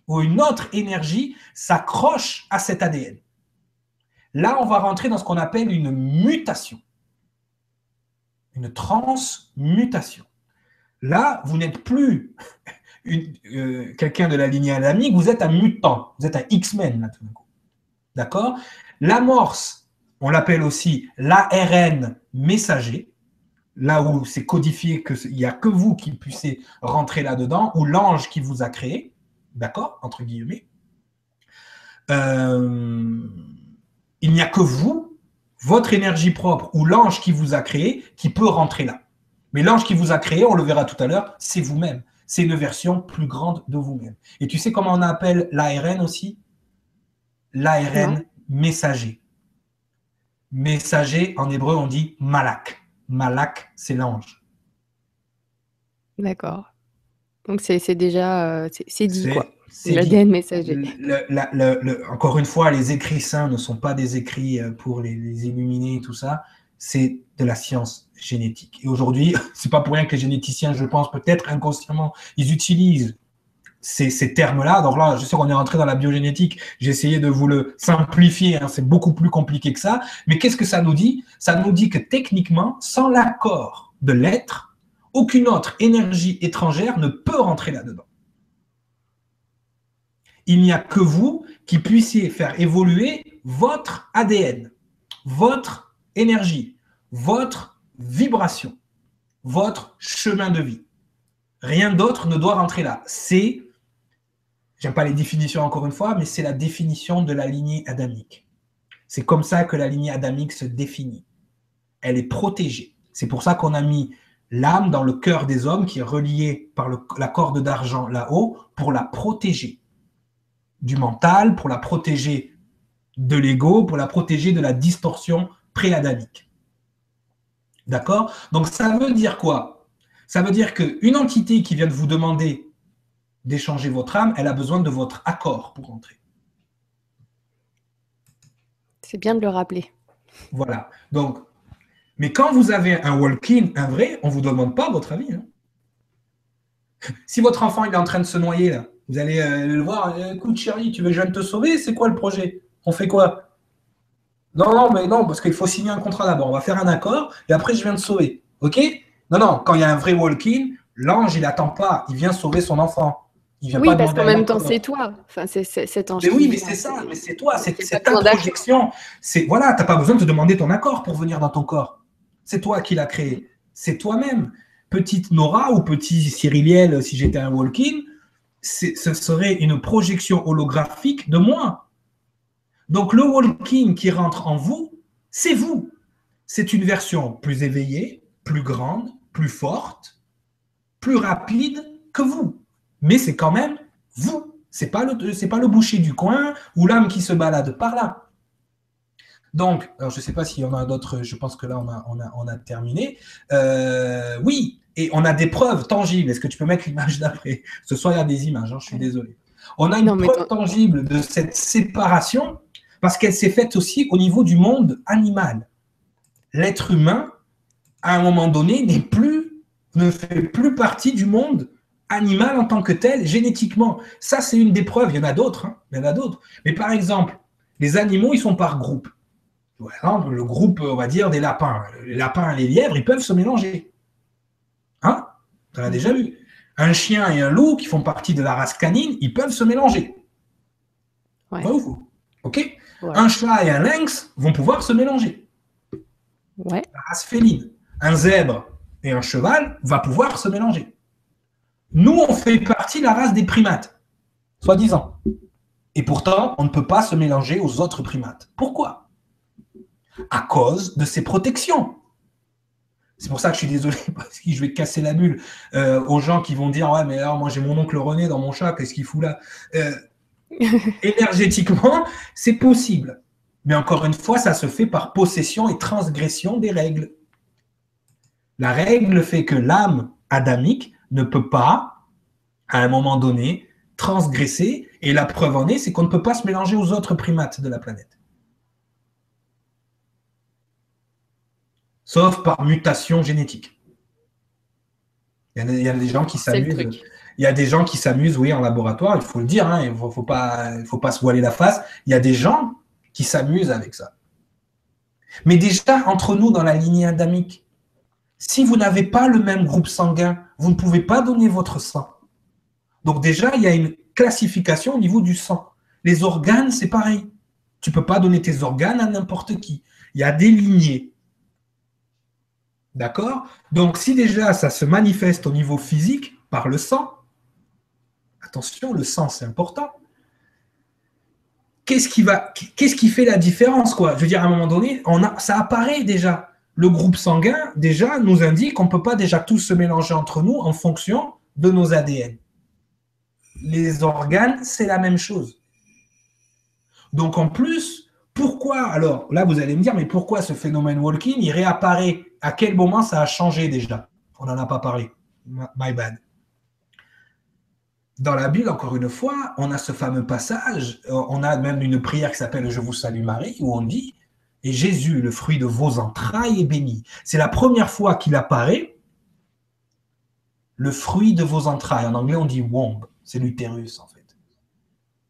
ou une autre énergie s'accroche à cet ADN. Là, on va rentrer dans ce qu'on appelle une mutation une transmutation. Là, vous n'êtes plus euh, quelqu'un de la lignée adamique, vous êtes un mutant, vous êtes un X-Men maintenant. D'accord? L'amorce, on l'appelle aussi l'ARN messager, là où c'est codifié qu'il n'y a que vous qui puissiez rentrer là-dedans, ou l'ange qui vous a créé, d'accord? Entre guillemets. Euh, il n'y a que vous votre énergie propre ou l'ange qui vous a créé qui peut rentrer là. Mais l'ange qui vous a créé, on le verra tout à l'heure, c'est vous-même. C'est une version plus grande de vous-même. Et tu sais comment on appelle l'ARN aussi? L'ARN messager. Messager, en hébreu, on dit malak. Malak, c'est l'ange.
D'accord. Donc c'est déjà, euh, c'est dit quoi. C'est l'ADN messager.
encore une fois, les écrits saints ne sont pas des écrits euh, pour les, illuminer et tout ça. C'est de la science génétique. Et aujourd'hui, c'est pas pour rien que les généticiens, je pense, peut-être inconsciemment, ils utilisent ces, termes-là. Donc là, je sais qu'on est rentré dans la biogénétique, j'ai essayé de vous le simplifier, hein. c'est beaucoup plus compliqué que ça. Mais qu'est-ce que ça nous dit? Ça nous dit que techniquement, sans l'accord de l'être, aucune autre énergie étrangère ne peut rentrer là-dedans. Il n'y a que vous qui puissiez faire évoluer votre ADN, votre énergie, votre vibration, votre chemin de vie. Rien d'autre ne doit rentrer là. C'est, j'aime pas les définitions encore une fois, mais c'est la définition de la lignée adamique. C'est comme ça que la lignée adamique se définit. Elle est protégée. C'est pour ça qu'on a mis l'âme dans le cœur des hommes qui est reliée par la corde d'argent là-haut pour la protéger du mental, pour la protéger de l'ego, pour la protéger de la distorsion pré-adamique. D'accord? Donc ça veut dire quoi? Ça veut dire qu'une entité qui vient de vous demander d'échanger votre âme, elle a besoin de votre accord pour entrer.
C'est bien de le rappeler.
Voilà. Donc, mais quand vous avez un walk-in, un vrai, on ne vous demande pas votre avis. Hein. Si votre enfant il est en train de se noyer, là, vous allez euh, le voir, euh, écoute chérie, tu veux que je vienne te sauver? C'est quoi le projet? On fait quoi? Non, non, mais non, parce qu'il faut signer un contrat d'abord. On va faire un accord et après je viens te sauver. OK? Non, non, quand il y a un vrai walk-in, l'ange, il n'attend pas, il vient sauver son enfant.
Il oui, parce qu'en même temps, c'est toi. Enfin, c'est cet
ange. Mais oui, mais c'est ça, mais c'est toi, c'est ta projection. Voilà, tu n'as pas besoin de te demander ton accord pour venir dans ton corps. C'est toi qui l'as créé. C'est toi-même. Petite Nora ou petit Cyriliel, si j'étais un walk-in, ce serait une projection holographique de moi. Donc le walking qui rentre en vous, c'est vous. C'est une version plus éveillée, plus grande, plus forte, plus rapide que vous. Mais c'est quand même vous. C'est pas le pas le boucher du coin ou l'âme qui se balade par là. Donc, je ne sais pas s'il y en a d'autres, je pense que là, on a, on a, on a terminé. Euh, oui, et on a des preuves tangibles. Est-ce que tu peux mettre l'image d'après? Ce soir, il y a des images, hein, je suis désolé. On a une preuve tangible de cette séparation parce qu'elle s'est faite aussi au niveau du monde animal. L'être humain, à un moment donné, n'est plus, ne fait plus partie du monde animal en tant que tel, génétiquement. Ça, c'est une des preuves. Il y en a d'autres. Hein. Il y en a d'autres. Mais par exemple, les animaux, ils sont par groupe. Le groupe, on va dire, des lapins. Les lapins et les lièvres, ils peuvent se mélanger. Hein? Tu as déjà vu? Un chien et un loup qui font partie de la race canine, ils peuvent se mélanger. Ouais. OK? Un chat et un lynx vont pouvoir se mélanger.
Ouais.
La race féline. Un zèbre et un cheval vont pouvoir se mélanger. Nous, on fait partie de la race des primates, soi-disant. Et pourtant, on ne peut pas se mélanger aux autres primates. Pourquoi? À cause de ces protections. C'est pour ça que je suis désolé, parce que je vais casser la bulle euh, aux gens qui vont dire Ouais, mais alors moi j'ai mon oncle René dans mon chat, qu'est-ce qu'il fout là? Euh, Énergétiquement, c'est possible. Mais encore une fois, ça se fait par possession et transgression des règles. La règle fait que l'âme adamique ne peut pas, à un moment donné, transgresser. Et la preuve en est, c'est qu'on ne peut pas se mélanger aux autres primates de la planète. Sauf par mutation génétique. Il y, a, des gens qui s'amusent. Il y a des gens qui s'amusent, oui, en laboratoire, il faut le dire, hein, il ne faut, pas, faut pas se voiler la face. Il y a des gens qui s'amusent avec ça. Mais déjà, entre nous, dans la lignée adamique, si vous n'avez pas le même groupe sanguin, vous ne pouvez pas donner votre sang. Donc déjà, il y a une classification au niveau du sang. Les organes, c'est pareil. Tu ne peux pas donner tes organes à n'importe qui. Il y a des lignées. D'accord? Donc, si déjà ça se manifeste au niveau physique par le sang, attention, le sang c'est important. Qu'est-ce qui va, qu'est-ce qui fait la différence quoi? Je veux dire, à un moment donné, on a, ça apparaît déjà. Le groupe sanguin déjà nous indique qu'on ne peut pas déjà tous se mélanger entre nous en fonction de nos ADN. Les organes, c'est la même chose. Donc en plus, pourquoi alors Là, vous allez me dire, mais pourquoi ce phénomène walking il réapparaît? À quel moment ça a changé déjà? On n'en a pas parlé. My bad. Dans la Bible, encore une fois, on a ce fameux passage, euh, on a même une prière qui s'appelle Je vous salue Marie, où on dit Et Jésus, le fruit de vos entrailles, est béni. C'est la première fois qu'il apparaît, le fruit de vos entrailles. En anglais, on dit womb. c'est l'utérus en fait.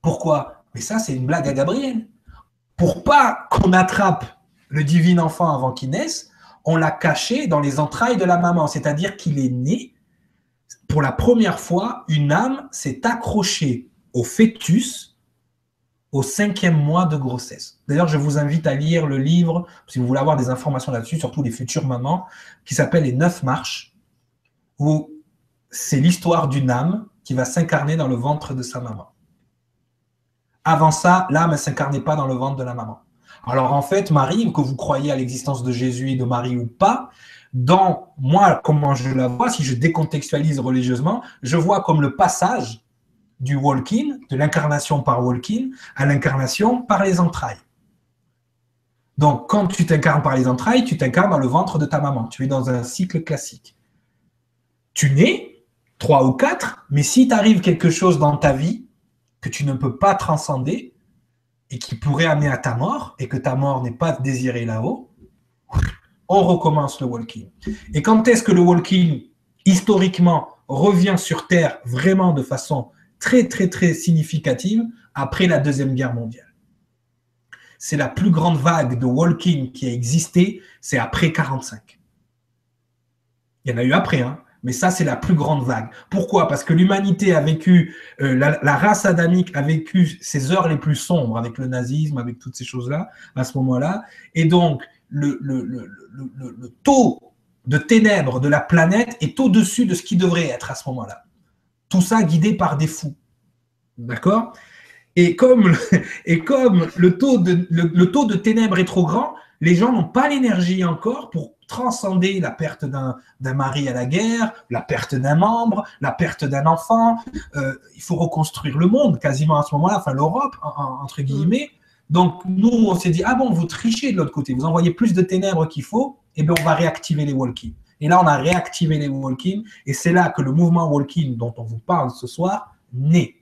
Pourquoi? Mais ça, c'est une blague à Gabriel. Pour pas qu'on attrape le divin enfant avant qu'il naisse, on l'a caché dans les entrailles de la maman, c'est-à-dire qu'il est né. Pour la première fois, une âme s'est accrochée au fœtus au cinquième mois de grossesse. D'ailleurs, je vous invite à lire le livre, si vous voulez avoir des informations là-dessus, surtout les futures mamans, qui s'appelle Les Neuf Marches, où c'est l'histoire d'une âme qui va s'incarner dans le ventre de sa maman. Avant ça, l'âme ne s'incarnait pas dans le ventre de la maman. Alors en fait, Marie, que vous croyez à l'existence de Jésus et de Marie ou pas, dans moi, comment je la vois, si je décontextualise religieusement, je vois comme le passage du walk-in, de l'incarnation par walk-in, à l'incarnation par les entrailles. Donc, quand tu t'incarnes par les entrailles, tu t'incarnes dans le ventre de ta maman. Tu es dans un cycle classique. Tu nais, trois ou quatre, mais si t'arrive quelque chose dans ta vie tu ne peux pas transcender et qui pourrait amener à ta mort et que ta mort n'est pas désirée là-haut, on recommence le walking. Et quand est-ce que le walking, historiquement, revient sur Terre vraiment de façon très, très, très significative après la Deuxième Guerre mondiale? C'est la plus grande vague de walking qui a existé, c'est après 45. Il y en a eu après, hein, mais ça, c'est la plus grande vague. Pourquoi? Parce que l'humanité a vécu, euh, la, race adamique a vécu ses heures les plus sombres avec le nazisme, avec toutes ces choses-là, à ce moment-là. Et donc, le, le, taux de ténèbres de la planète est au-dessus de ce qui devrait être à ce moment-là. Tout ça guidé par des fous. D'accord? Et comme, et comme le, taux de, le taux de ténèbres est trop grand, les gens n'ont pas l'énergie encore pour transcender la perte d'un mari à la guerre, la perte d'un membre, la perte d'un enfant. Euh, il faut reconstruire le monde quasiment à ce moment-là, enfin l'Europe, entre guillemets. Donc nous, on s'est dit, ah bon, vous trichez de l'autre côté, vous envoyez plus de ténèbres qu'il faut, et eh bien on va réactiver les walking. Et là, on a réactivé les walking, et c'est là que le mouvement walking dont on vous parle ce soir naît.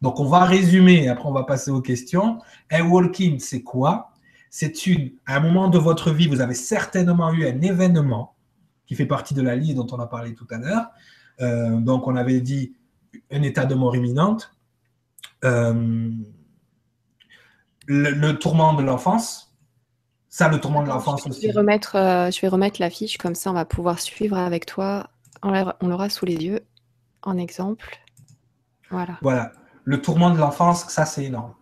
Donc on va résumer, après on va passer aux questions. Un walking, c'est quoi? C'est une, à un moment de votre vie, vous avez certainement eu un événement qui fait partie de la liste dont on a parlé tout à l'heure. Euh, donc, on avait dit un état de mort imminente, euh, le, tourment de l'enfance. Ça, le tourment de l'enfance
aussi. Je vais, remettre, euh, je vais remettre la fiche, comme ça on va pouvoir suivre avec toi. On l'aura sous les yeux en exemple. Voilà.
Voilà. Le tourment de l'enfance, ça c'est énorme.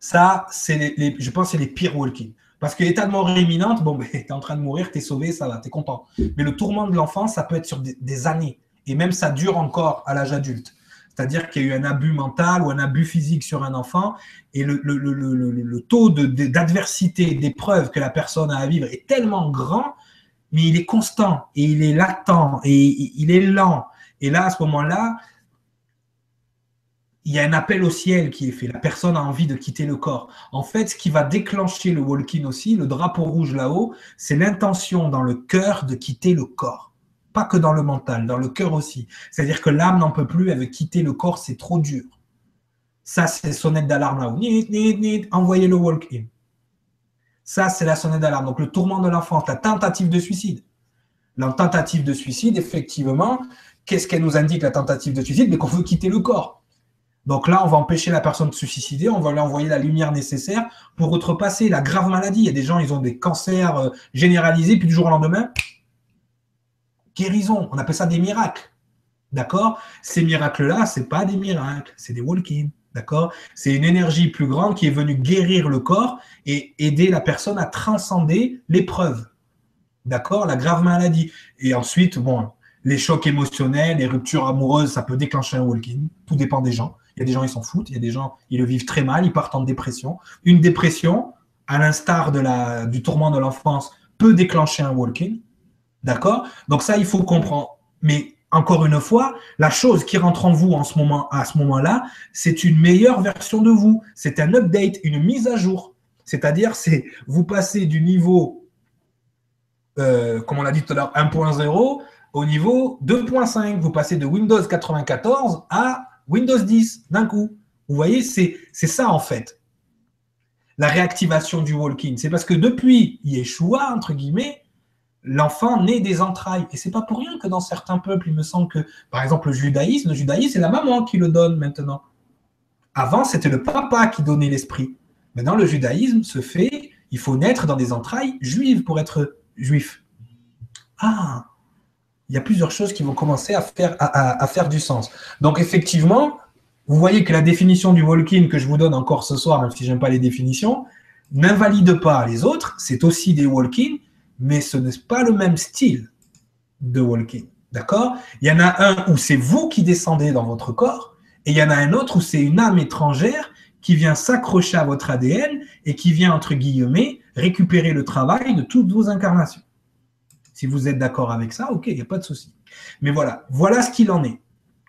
Ça, c'est les, je pense c'est les pires walking. Parce que l'état de mort imminente, bon, ben, tu es en train de mourir, tu es sauvé, ça va, tu es content. Mais le tourment de l'enfant, ça peut être sur des, années. Et même ça dure encore à l'âge adulte. C'est-à-dire qu'il y a eu un abus mental ou un abus physique sur un enfant. Et le, le, taux d'adversité, d'épreuve que la personne a à vivre est tellement grand, mais il est constant et il est latent et il est lent. Et là, à ce moment-là, il y a un appel au ciel qui est fait. La personne a envie de quitter le corps. En fait, ce qui va déclencher le walking aussi, le drapeau rouge là-haut, c'est l'intention dans le cœur de quitter le corps. Pas que dans le mental, dans le cœur aussi. C'est-à-dire que l'âme n'en peut plus, elle veut quitter le corps, c'est trop dur. Ça, c'est sonnette d'alarme là-haut. Envoyez le walk-in. Ça, c'est la sonnette d'alarme. Donc, le tourment de l'enfant, la tentative de suicide. La tentative de suicide, effectivement, qu'est-ce qu'elle nous indique, la tentative de suicide? Mais qu'on veut quitter le corps. Donc là, on va empêcher la personne de se suicider, on va lui envoyer la lumière nécessaire pour outrepasser la grave maladie. Il y a des gens, ils ont des cancers euh, généralisés, puis du jour au lendemain, guérison. On appelle ça des miracles. D'accord? Ces miracles-là, ce pas des miracles, c'est des walk-in. D'accord? C'est une énergie plus grande qui est venue guérir le corps et aider la personne à transcender l'épreuve. D'accord? La grave maladie. Et ensuite, bon, les chocs émotionnels, les ruptures amoureuses, ça peut déclencher un walk-in. Tout dépend des gens. Il y a des gens, ils s'en foutent. Il y a des gens, ils le vivent très mal. Ils partent en dépression. Une dépression, à l'instar de la, du tourment de l'enfance, peut déclencher un walking. D'accord? Donc ça, il faut comprendre. Mais encore une fois, la chose qui rentre en vous en ce moment, à ce moment-là, c'est une meilleure version de vous. C'est un update, une mise à jour. C'est-à-dire, c'est vous passez du niveau, euh, comme on l'a dit tout à l'heure, 1.0 au niveau 2.5. Vous passez de Windows 94 à Windows 10 d'un coup. Vous voyez, c'est ça en fait. La réactivation du walking. C'est parce que depuis Yeshua, entre guillemets, l'enfant naît des entrailles. Et c'est pas pour rien que dans certains peuples, il me semble que, par exemple, le judaïsme, le judaïsme, c'est la maman qui le donne maintenant. Avant, c'était le papa qui donnait l'esprit. Maintenant, le judaïsme se fait, il faut naître dans des entrailles juives pour être juif. Ah, il y a plusieurs choses qui vont commencer à faire, du sens. Donc, effectivement, vous voyez que la définition du walking que je vous donne encore ce soir, même si j'aime pas les définitions, n'invalide pas les autres. C'est aussi des walking, mais ce n'est pas le même style de walking. D'accord? Il y en a un où c'est vous qui descendez dans votre corps, et il y en a un autre où c'est une âme étrangère qui vient s'accrocher à votre ADN et qui vient, entre guillemets, récupérer le travail de toutes vos incarnations. Si vous êtes d'accord avec ça, ok, il n'y a pas de souci. Mais voilà, voilà ce qu'il en est.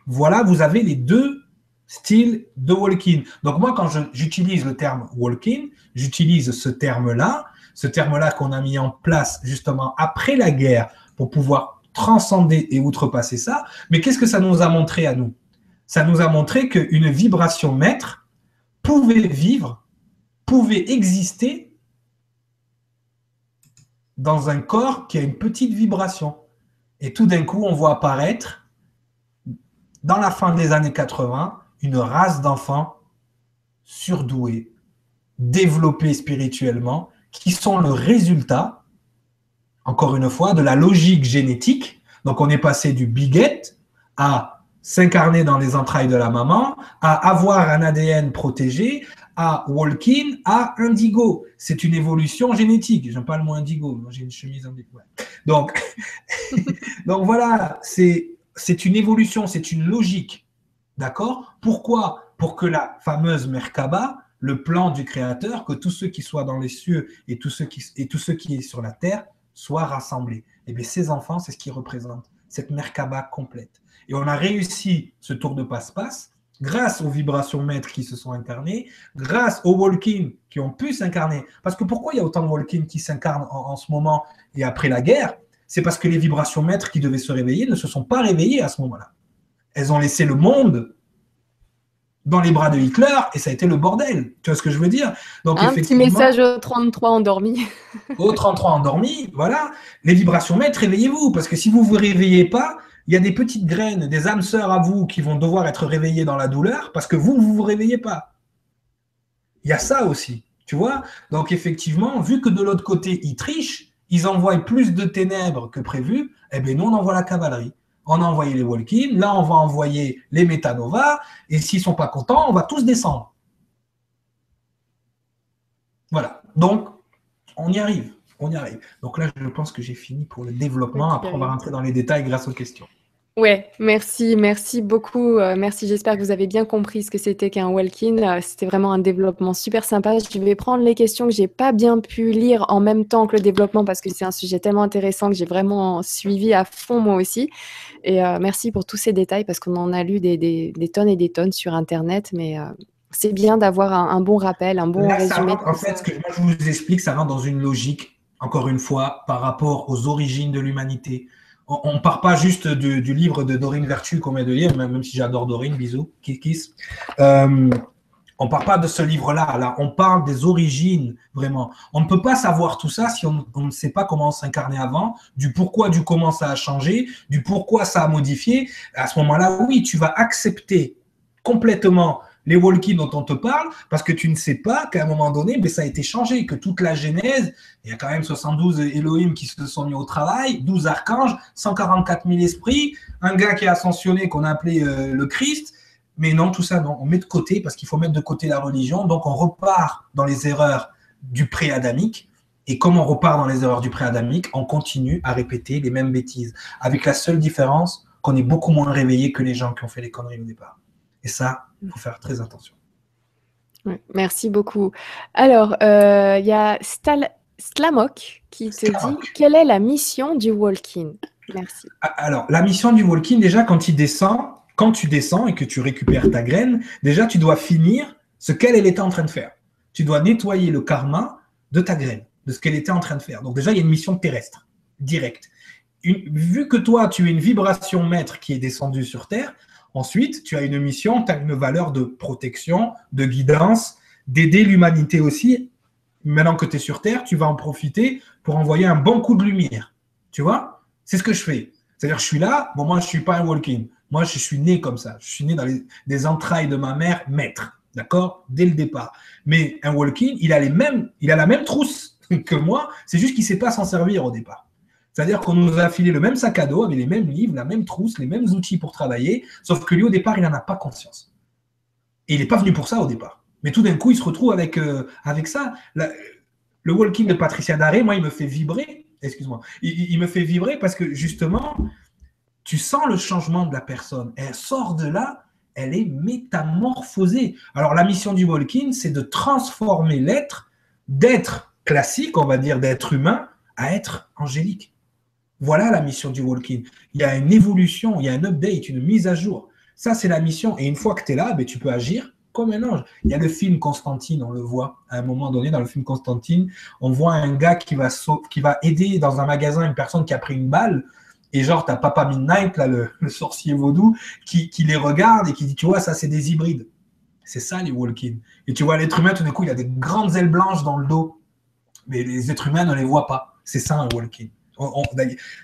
Voilà, vous avez les deux styles de walking. Donc moi, quand j'utilise le terme walking, j'utilise ce terme-là ce terme-là qu'on a mis en place justement après la guerre pour pouvoir transcender et outrepasser ça. Mais qu'est-ce que ça nous a montré à nous? Ça nous a montré qu'une vibration maître pouvait vivre, pouvait exister dans un corps qui a une petite vibration. Et tout d'un coup, on voit apparaître, dans la fin des années 80, une race d'enfants surdoués, développés spirituellement, qui sont le résultat, encore une fois, de la logique génétique. Donc on est passé du biguette à s'incarner dans les entrailles de la maman, à avoir un ADN protégé, à walking, à indigo. C'est une évolution génétique. J'aime pas le mot indigo, j'ai une chemise indigo. Donc, donc voilà, c'est une évolution, c'est une logique. D'accord? Pourquoi? Pour que la fameuse Merkaba le plan du Créateur, que tous ceux qui soient dans les cieux et tous ceux qui, et tous ceux qui sont sur la terre soient rassemblés. Et eh bien ces enfants, c'est ce qui représente cette Merkaba complète. Et on a réussi ce tour de passe-passe grâce aux vibrations maîtres qui se sont incarnées, grâce aux walking qui ont pu s'incarner. Parce que pourquoi il y a autant de walking qui s'incarnent en, en, ce moment et après la guerre? C'est parce que les vibrations maîtres qui devaient se réveiller ne se sont pas réveillées à ce moment-là. Elles ont laissé le monde dans les bras de Hitler et ça a été le bordel. Tu vois ce que je veux dire?
Donc, Un petit message au 33 endormi.
au 33 endormi, voilà. Les vibrations maîtres, réveillez-vous parce que si vous ne vous réveillez pas, il y a des petites graines, des âmes sœurs à vous qui vont devoir être réveillées dans la douleur parce que vous, vous ne vous réveillez pas. Il y a ça aussi, tu vois Donc effectivement, vu que de l'autre côté, ils trichent, ils envoient plus de ténèbres que prévu, eh bien nous, on envoie la cavalerie on a envoyé les walk là on va envoyer les métanovas, et s'ils ne sont pas contents, on va tous descendre. Voilà, donc on y arrive, on y arrive. Donc là, je pense que j'ai fini pour le développement, après on va rentrer dans les détails grâce aux questions.
Ouais, merci, merci beaucoup. Euh, merci, j'espère que vous avez bien compris ce que c'était qu'un walk-in. Euh, c'était vraiment un développement super sympa. Je vais prendre les questions que j'ai pas bien pu lire en même temps que le développement parce que c'est un sujet tellement intéressant que j'ai vraiment suivi à fond moi aussi. Et euh, merci pour tous ces détails parce qu'on en a lu des, tonnes et des tonnes sur Internet, mais c'est bien d'avoir un, bon rappel, un bon résumé.
en fait, ce que je vous explique, ça rentre dans une logique, encore une fois, par rapport aux origines de l'humanité on ne part pas juste du, livre de Dorine Vertu qu'on vient de lire, même, si j'adore Dorine, bisous, kiss kiss. Euh, on part pas de ce livre-là, là, on parle des origines, vraiment. On ne peut pas savoir tout ça si on, ne sait pas comment s'incarner avant, du pourquoi, du comment ça a changé, du pourquoi ça a modifié. À ce moment-là, oui, tu vas accepter complètement les walkies dont on te parle, parce que tu ne sais pas qu'à un moment donné, mais ça a été changé, que toute la Genèse, il y a quand même 72 Elohim qui se sont mis au travail, 12 archanges, 144 000 esprits, un gars qui est ascensionné qu'on a appelé euh, le Christ, mais non, tout ça, on met de côté, parce qu'il faut mettre de côté la religion, donc on repart dans les erreurs du pré-adamique, et comme on repart dans les erreurs du pré-adamique, on continue à répéter les mêmes bêtises, avec la seule différence qu'on est beaucoup moins réveillé que les gens qui ont fait les conneries au départ. Et ça, il faut faire très attention.
merci beaucoup. Alors, euh, il y a Slamok qui te dit quelle est la mission du walking? Merci.
Ah, alors, la mission du walking, déjà, quand il descend, quand tu descends et que tu récupères ta graine, déjà, tu dois finir ce qu'elle était en train de faire. Tu dois nettoyer le karma de ta graine, de ce qu'elle était en train de faire. Donc, déjà, il y a une mission terrestre, directe. vu que toi, tu es une vibration maître qui est descendue sur Terre, Ensuite, tu as une mission, tu as une valeur de protection, de guidance, d'aider l'humanité aussi. Maintenant que tu es sur Terre, tu vas en profiter pour envoyer un bon coup de lumière. Tu vois? C'est ce que je fais. C'est-à-dire, je suis là, moi, je ne suis pas un walk-in. Moi, je suis né comme ça. Je suis né dans les, entrailles de ma mère, maître. D'accord? Dès le départ. Mais un walk-in, il a les mêmes, il a la même trousse que moi. C'est juste qu'il ne sait pas s'en servir au départ. C'est-à-dire qu'on nous a filé le même sac à dos avec les mêmes livres, la même trousse, les mêmes outils pour travailler, sauf que lui, au départ, il n'en a pas conscience. Et il n'est pas venu pour ça au départ. Mais tout d'un coup, il se retrouve avec, euh, avec ça. le walk-in de Patricia Daré, moi, il me fait vibrer. Excuse-moi. il, me fait vibrer parce que justement, tu sens le changement de la personne. Elle sort de là, elle est métamorphosée. Alors la mission du Walking, c'est de transformer l'être d'être classique, on va dire d'être humain, à être angélique. Voilà la mission du Walking. Il y a une évolution, il y a un update, une mise à jour. Ça, c'est la mission. Et une fois que tu es là, ben, tu peux agir comme un ange. Il y a le film Constantine, on le voit à un moment donné dans le film Constantine. On voit un gars qui va, qui va aider dans un magasin une personne qui a pris une balle. Et genre, t'as Papa Midnight, là, le, sorcier vaudou, qui, les regarde et qui dit, tu vois, ça, c'est des hybrides. C'est ça, les walk-in. Et tu vois, l'être humain, tout d'un coup, il a des grandes ailes blanches dans le dos. Mais les êtres humains ne les voient pas. C'est ça, un walk-in.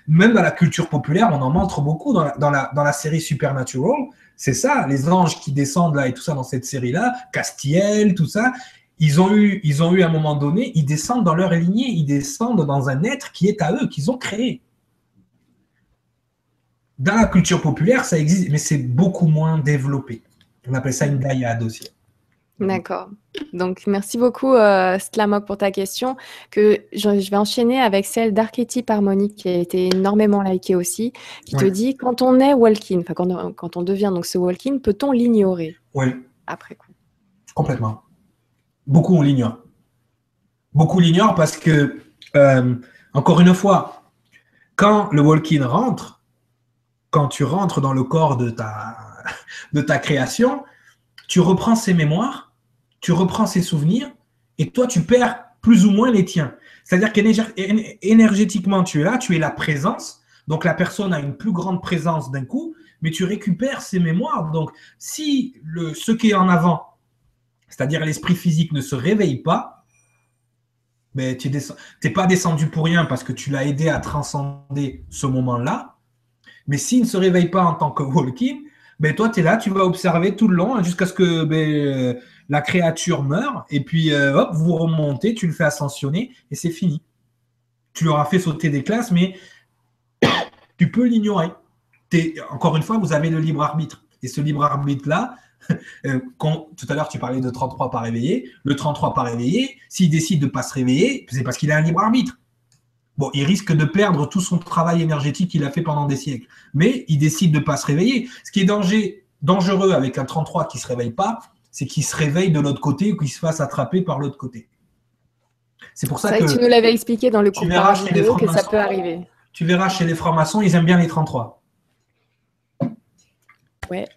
Même dans la culture populaire, on en montre beaucoup dans la, série Supernatural. C'est ça, les anges qui descendent là et tout ça dans cette série-là, Castiel, tout ça. Ils ont, eu, ils ont eu à un moment donné, ils descendent dans leur lignée, ils descendent dans un être qui est à eux, qu'ils ont créé. Dans la culture populaire, ça existe, mais c'est beaucoup moins développé. On appelle ça une dyade aussi.
D'accord. Donc, merci beaucoup, euh, Slamok, pour ta question. Que je, vais enchaîner avec celle d'Archétype Harmonique, qui a été énormément likée aussi, qui te dit quand on est walk-in, enfin, quand, quand, on devient donc ce walk-in, peut-on l'ignorer?
Oui.
Après coup.
Complètement. Beaucoup, on l'ignore. Beaucoup l'ignorent parce que, euh, encore une fois, quand le walk-in rentre, quand tu rentres dans le corps de ta, de ta création, tu reprends ses mémoires, tu reprends ses souvenirs, et toi, tu perds plus ou moins les tiens. C'est-à-dire qu'énergétiquement, tu es là, tu es la présence, donc la personne a une plus grande présence d'un coup, mais tu récupères ses mémoires. Donc, si le, ce qui est en avant, c'est-à-dire l'esprit physique, ne se réveille pas, mais ben, tu n'es pas descendu pour rien parce que tu l'as aidé à transcender ce moment-là. Mais s'il ne se réveille pas en tant que walking, ben toi, tu es là, tu vas observer tout le long hein, jusqu'à ce que ben, euh, la créature meure. Et puis, euh, hop, vous remontez, tu le fais ascensionner et c'est fini. Tu leur as fait sauter des classes, mais tu peux l'ignorer. Encore une fois, vous avez le libre arbitre. Et ce libre arbitre-là, euh, tout à l'heure, tu parlais de 33 pas réveillé. Le 33 pas réveillé, s'il décide de ne pas se réveiller, c'est parce qu'il a un libre arbitre. Bon, il risque de perdre tout son travail énergétique qu'il a fait pendant des siècles. Mais il décide de ne pas se réveiller. Ce qui est danger, dangereux avec un 33 qui ne se réveille pas, c'est qu'il se réveille de l'autre côté ou qu'il se fasse attraper par l'autre côté.
C'est pour ça, que, tu nous l'avais expliqué dans le cours que ça peut arriver.
Tu verras chez les francs-maçons, ils aiment bien les 33.
Ouais.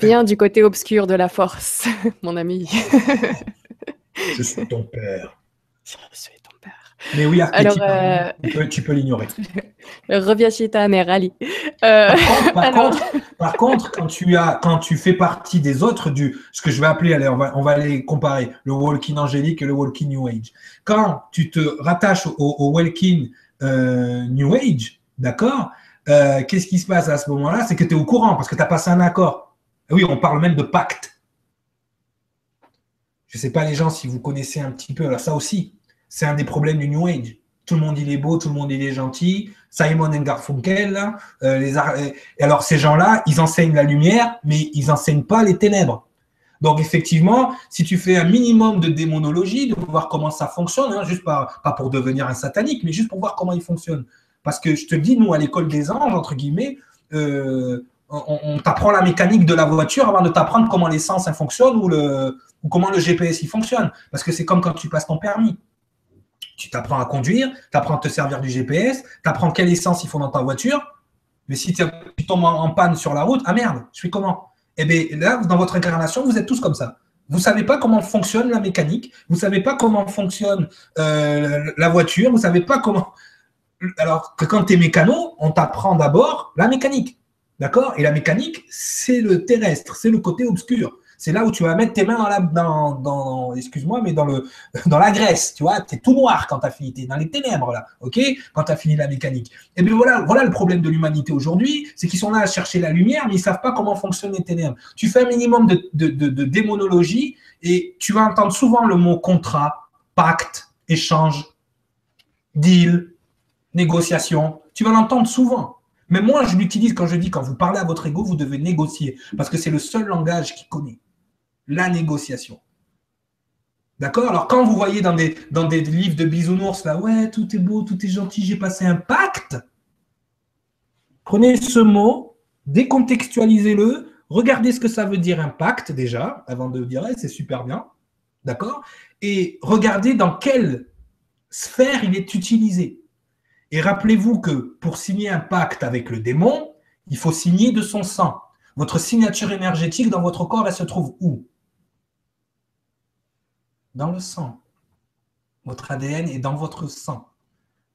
Viens du côté obscur de la force, mon ami.
Je suis ton père.
Je suis
mais oui, Alors, euh, tu peux, l'ignorer.
Reviens chez ta mère, Ali.
Euh, par, contre, quand, tu as, quand tu fais partie des autres, du, ce que je vais appeler, allez, on va, on va les comparer, le walking angélique et le walking new age. Quand tu te rattaches au, walking euh, new age, d'accord Qu'est-ce qui se passe à ce moment-là? C'est que tu es au courant parce que tu as passé un accord. Oui, on parle même de pacte. Je ne sais pas les gens si vous connaissez un petit peu, alors ça aussi, c'est un des problèmes du New Age. Tout le monde il est beau, tout le monde il est gentil. Simon Garfunkel, euh, les alors ces gens-là, ils enseignent la lumière, mais ils enseignent pas les ténèbres. Donc effectivement, si tu fais un minimum de démonologie, de voir comment ça fonctionne, hein, juste pas, pour devenir un satanique, mais juste pour voir comment il fonctionne. Parce que je te dis, nous à l'école des anges, entre guillemets, euh, on, t'apprend la mécanique de la voiture avant de t'apprendre comment l'essence fonctionne ou, ou comment le GPS fonctionne. Parce que c'est comme quand tu passes ton permis tu t'apprends à conduire, tu apprends à te servir du GPS, tu apprends quelle essence il faut dans ta voiture. Mais si tu tombes en, panne sur la route, ah merde, je fais comment? Eh bien là, dans votre incarnation, vous êtes tous comme ça. Vous ne savez pas comment fonctionne la mécanique, vous ne savez pas comment fonctionne euh, la voiture, vous ne savez pas comment. Alors que quand tu es mécano, on t'apprend d'abord la mécanique. D'accord? Et la mécanique, c'est le terrestre, c'est le côté obscur. C'est là où tu vas mettre tes mains dans la, dans, dans excuse-moi, mais dans le, dans la graisse, tu vois. es tout noir quand tu as fini, dans les ténèbres là, ok? Quand tu as fini la mécanique. Et bien voilà, voilà le problème de l'humanité aujourd'hui, c'est qu'ils sont là à chercher la lumière, mais ils savent pas comment fonctionnent les ténèbres. Tu fais un minimum de, de, de, de démonologie et tu vas entendre souvent le mot contrat, pacte, échange, deal, négociation. Tu vas l'entendre souvent. Mais moi, je l'utilise quand je dis, quand vous parlez à votre ego, vous devez négocier, parce que c'est le seul langage qu'il connaît, la négociation. D'accord? Alors, quand vous voyez dans des, livres de bisounours, là, ouais, tout est beau, tout est gentil, j'ai passé un pacte, prenez ce mot, décontextualisez-le, regardez ce que ça veut dire un pacte déjà, avant de dire, c'est super bien, d'accord? Et regardez dans quelle sphère il est utilisé. Et rappelez-vous que pour signer un pacte avec le démon, il faut signer de son sang. Votre signature énergétique dans votre corps, elle se trouve où? Dans le sang. Votre ADN est dans votre sang.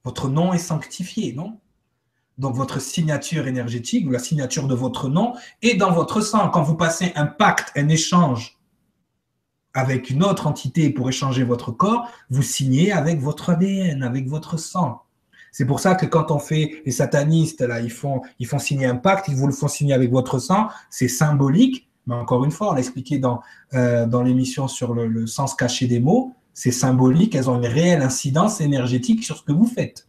Votre nom est sanctifié, non? Donc votre signature énergétique, ou la signature de votre nom, est dans votre sang. Quand vous passez un pacte, un échange avec une autre entité pour échanger votre corps, vous signez avec votre ADN, avec votre sang. C'est pour ça que quand on fait les satanistes, là, ils font, ils font signer un pacte, ils vous le font signer avec votre sang, c'est symbolique. Mais encore une fois, on l'a expliqué dans, euh, dans l'émission sur le, sens caché des mots, c'est symbolique, elles ont une réelle incidence énergétique sur ce que vous faites.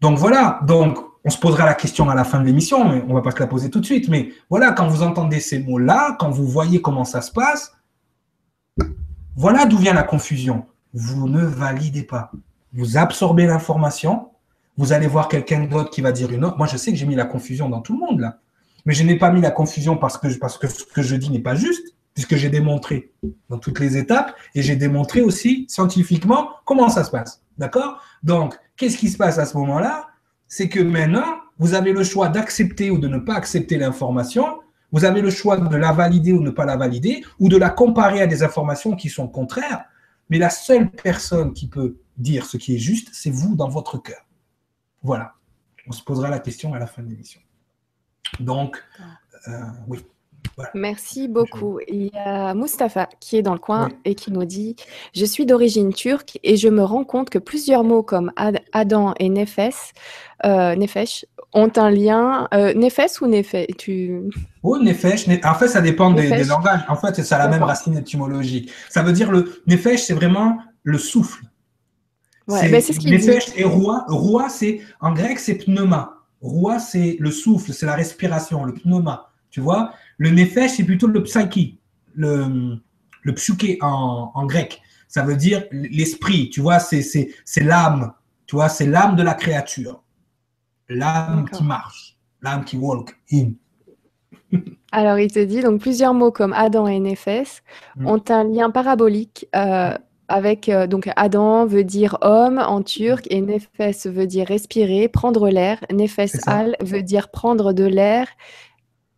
Donc voilà, donc on se posera la question à la fin de l'émission, mais on ne va pas se la poser tout de suite. Mais voilà, quand vous entendez ces mots-là, quand vous voyez comment ça se passe, voilà d'où vient la confusion. Vous ne validez pas vous absorbez l'information, vous allez voir quelqu'un d'autre qui va dire une autre. Moi, je sais que j'ai mis la confusion dans tout le monde là. Mais je n'ai pas mis la confusion parce que, parce que ce que je dis n'est pas juste, puisque j'ai démontré dans toutes les étapes et j'ai démontré aussi scientifiquement comment ça se passe. D'accord? Donc, qu'est-ce qui se passe à ce moment-là? C'est que maintenant, vous avez le choix d'accepter ou de ne pas accepter l'information. Vous avez le choix de la valider ou ne pas la valider, ou de la comparer à des informations qui sont contraires. Mais la seule personne qui peut dire ce qui est juste, c'est vous dans votre cœur. Voilà. On se posera la question à la fin de l'émission. Donc, euh, oui.
Merci beaucoup. Il y a Mustapha qui est dans le coin et qui nous dit Je suis d'origine turque et je me rends compte que plusieurs mots comme Adam et Nefes, euh, Nefesh ont un lien. Euh, Nefes ou Nefesh tu...
Oh, Nefesh. En fait, ça dépend des, des, langages. En fait, c'est la même racine étymologique. Ça veut dire le Nefesh, c'est vraiment le souffle.
Ben, c'est ce qu'il dit.
Et roi, roi c'est en grec, c'est pneuma. Roi, c'est le souffle, c'est la respiration, le pneuma. Tu vois Le nefesh, c'est plutôt le psyche, le, le psyché en, en, grec. Ça veut dire l'esprit, tu vois, c'est l'âme. Tu vois, c'est l'âme de la créature. L'âme qui marche, l'âme qui walk in.
Alors, il te dit donc plusieurs mots comme Adam et Néphès mm. ont un lien parabolique euh, avec euh, donc Adam veut dire homme en turc et Nefes veut dire respirer, prendre l'air. Nefes al veut dire prendre de l'air.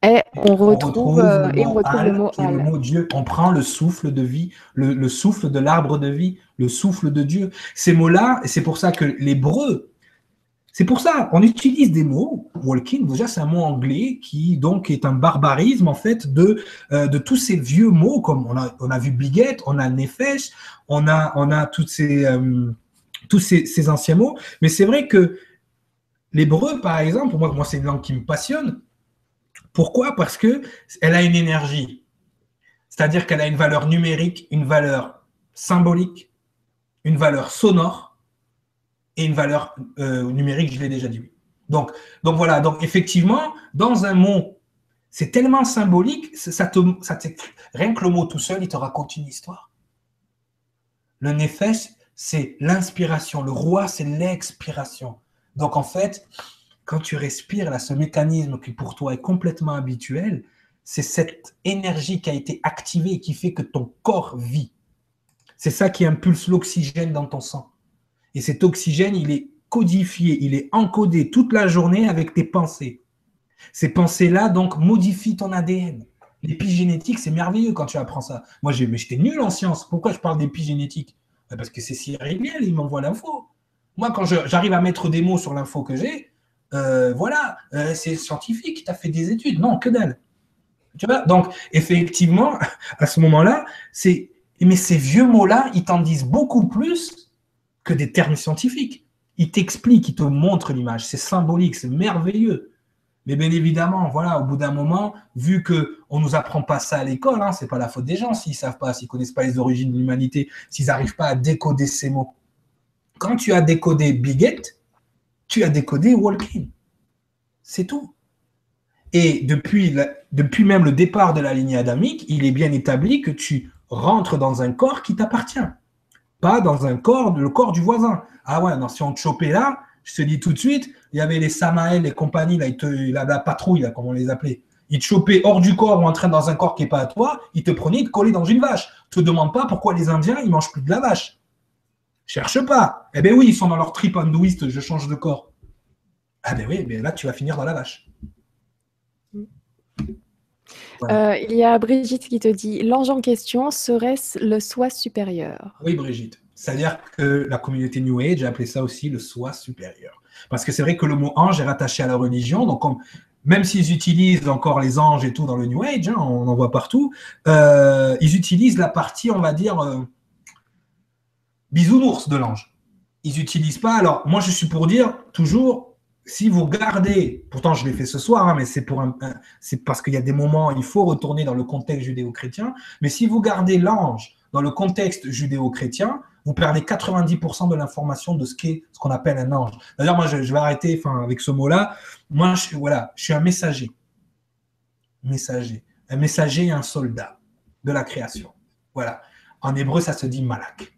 Et on retrouve,
euh, et on retrouve le mot al. Le mot Dieu. On prend le souffle de vie, le, le souffle de l'arbre de vie, le souffle de Dieu. Ces mots-là, c'est pour ça que l'hébreu c'est pour ça, on utilise des mots. Walking, déjà, c'est un mot anglais qui donc est un barbarisme en fait de, euh, tous ces vieux mots comme on a, vu Biguette, on a Nefesh, on a, euh, tous ces, ces, anciens mots. Mais c'est vrai que l'hébreu, par exemple, moi, moi c'est une langue qui me passionne. Pourquoi? Parce que elle a une énergie. C'est-à-dire qu'elle a une valeur numérique, une valeur symbolique, une valeur sonore et une valeur euh, numérique, je l'ai déjà dit. Donc, voilà, donc effectivement, dans un mot, c'est tellement symbolique, ça te, ça rien que le mot tout seul, il te raconte une histoire. Le nefesh, c'est l'inspiration. Le roi, c'est l'expiration. Donc en fait, quand tu respires, là, ce mécanisme qui pour toi est complètement habituel, c'est cette énergie qui a été activée et qui fait que ton corps vit. C'est ça qui impulse l'oxygène dans ton sang. Et cet oxygène, il est codifié, il est encodé toute la journée avec tes pensées. Ces pensées-là, donc, modifient ton ADN. L'épigénétique, c'est merveilleux quand tu apprends ça. Moi, j'étais nul en science. Pourquoi je parle d'épigénétique? Ben, Parce que c'est Cyril il m'envoie l'info. Moi, quand j'arrive à mettre des mots sur l'info que j'ai, euh, voilà, euh, c'est scientifique, tu as fait des études. Non, que dalle. Tu vois? Donc, effectivement, à ce moment-là, c'est. Mais ces vieux mots-là, ils t'en disent beaucoup plus que des termes scientifiques. Ils t'expliquent, ils te montrent l'image. C'est symbolique, c'est merveilleux. Mais bien évidemment, voilà, au bout d'un moment, vu que on nous apprend pas ça à l'école, hein, c'est pas la faute des gens s'ils savent pas, s'ils connaissent pas les origines de l'humanité, s'ils n'arrivent pas à décoder ces mots. Quand tu as décodé Biget, tu as décodé Walking. C'est tout. Et depuis, depuis même le départ de la lignée adamique, il est bien établi que tu rentres dans un corps qui t'appartient, pas dans un corps, le corps du voisin. Ah ouais, non, si on te chopait là, je te dis tout de suite, il y avait les Samael, les compagnies, là, la, patrouille, là, comme on les appelait. Ils te chopaient hors du corps ou en dans un corps qui n'est pas à toi, ils te prenaient, ils te collaient dans une vache. Te demande pas pourquoi les Indiens, ils mangent plus de la vache. Cherche pas. Eh bien oui, ils sont dans leur trip hindouiste, je change de corps. Ah ben oui, mais là, tu vas finir dans la vache.
Euh, il y a Brigitte qui te dit L'ange en question serait-ce le soi supérieur?
Oui, Brigitte. C'est-à-dire que la communauté New Age a appelé ça aussi le soi supérieur. Parce que c'est vrai que le mot ange est rattaché à la religion. Donc, même s'ils utilisent encore les anges et tout dans le New Age, hein, on en voit partout, euh, ils utilisent la partie, on va dire, euh, bisounours de l'ange. Ils n'utilisent pas. Alors, moi, je suis pour dire toujours si vous gardez, pourtant je l'ai fait ce soir, hein, mais c'est pour parce qu'il y a des moments, il faut retourner dans le contexte judéo-chrétien. Mais si vous gardez l'ange dans le contexte judéo-chrétien, vous perdez 90% de l'information de ce qu'est ce qu'on appelle un ange. D'ailleurs, moi, je, vais arrêter, enfin, avec ce mot-là. Moi, je, voilà, je suis un messager, messager, un messager et un soldat de la création. Voilà. En hébreu, ça se dit malak.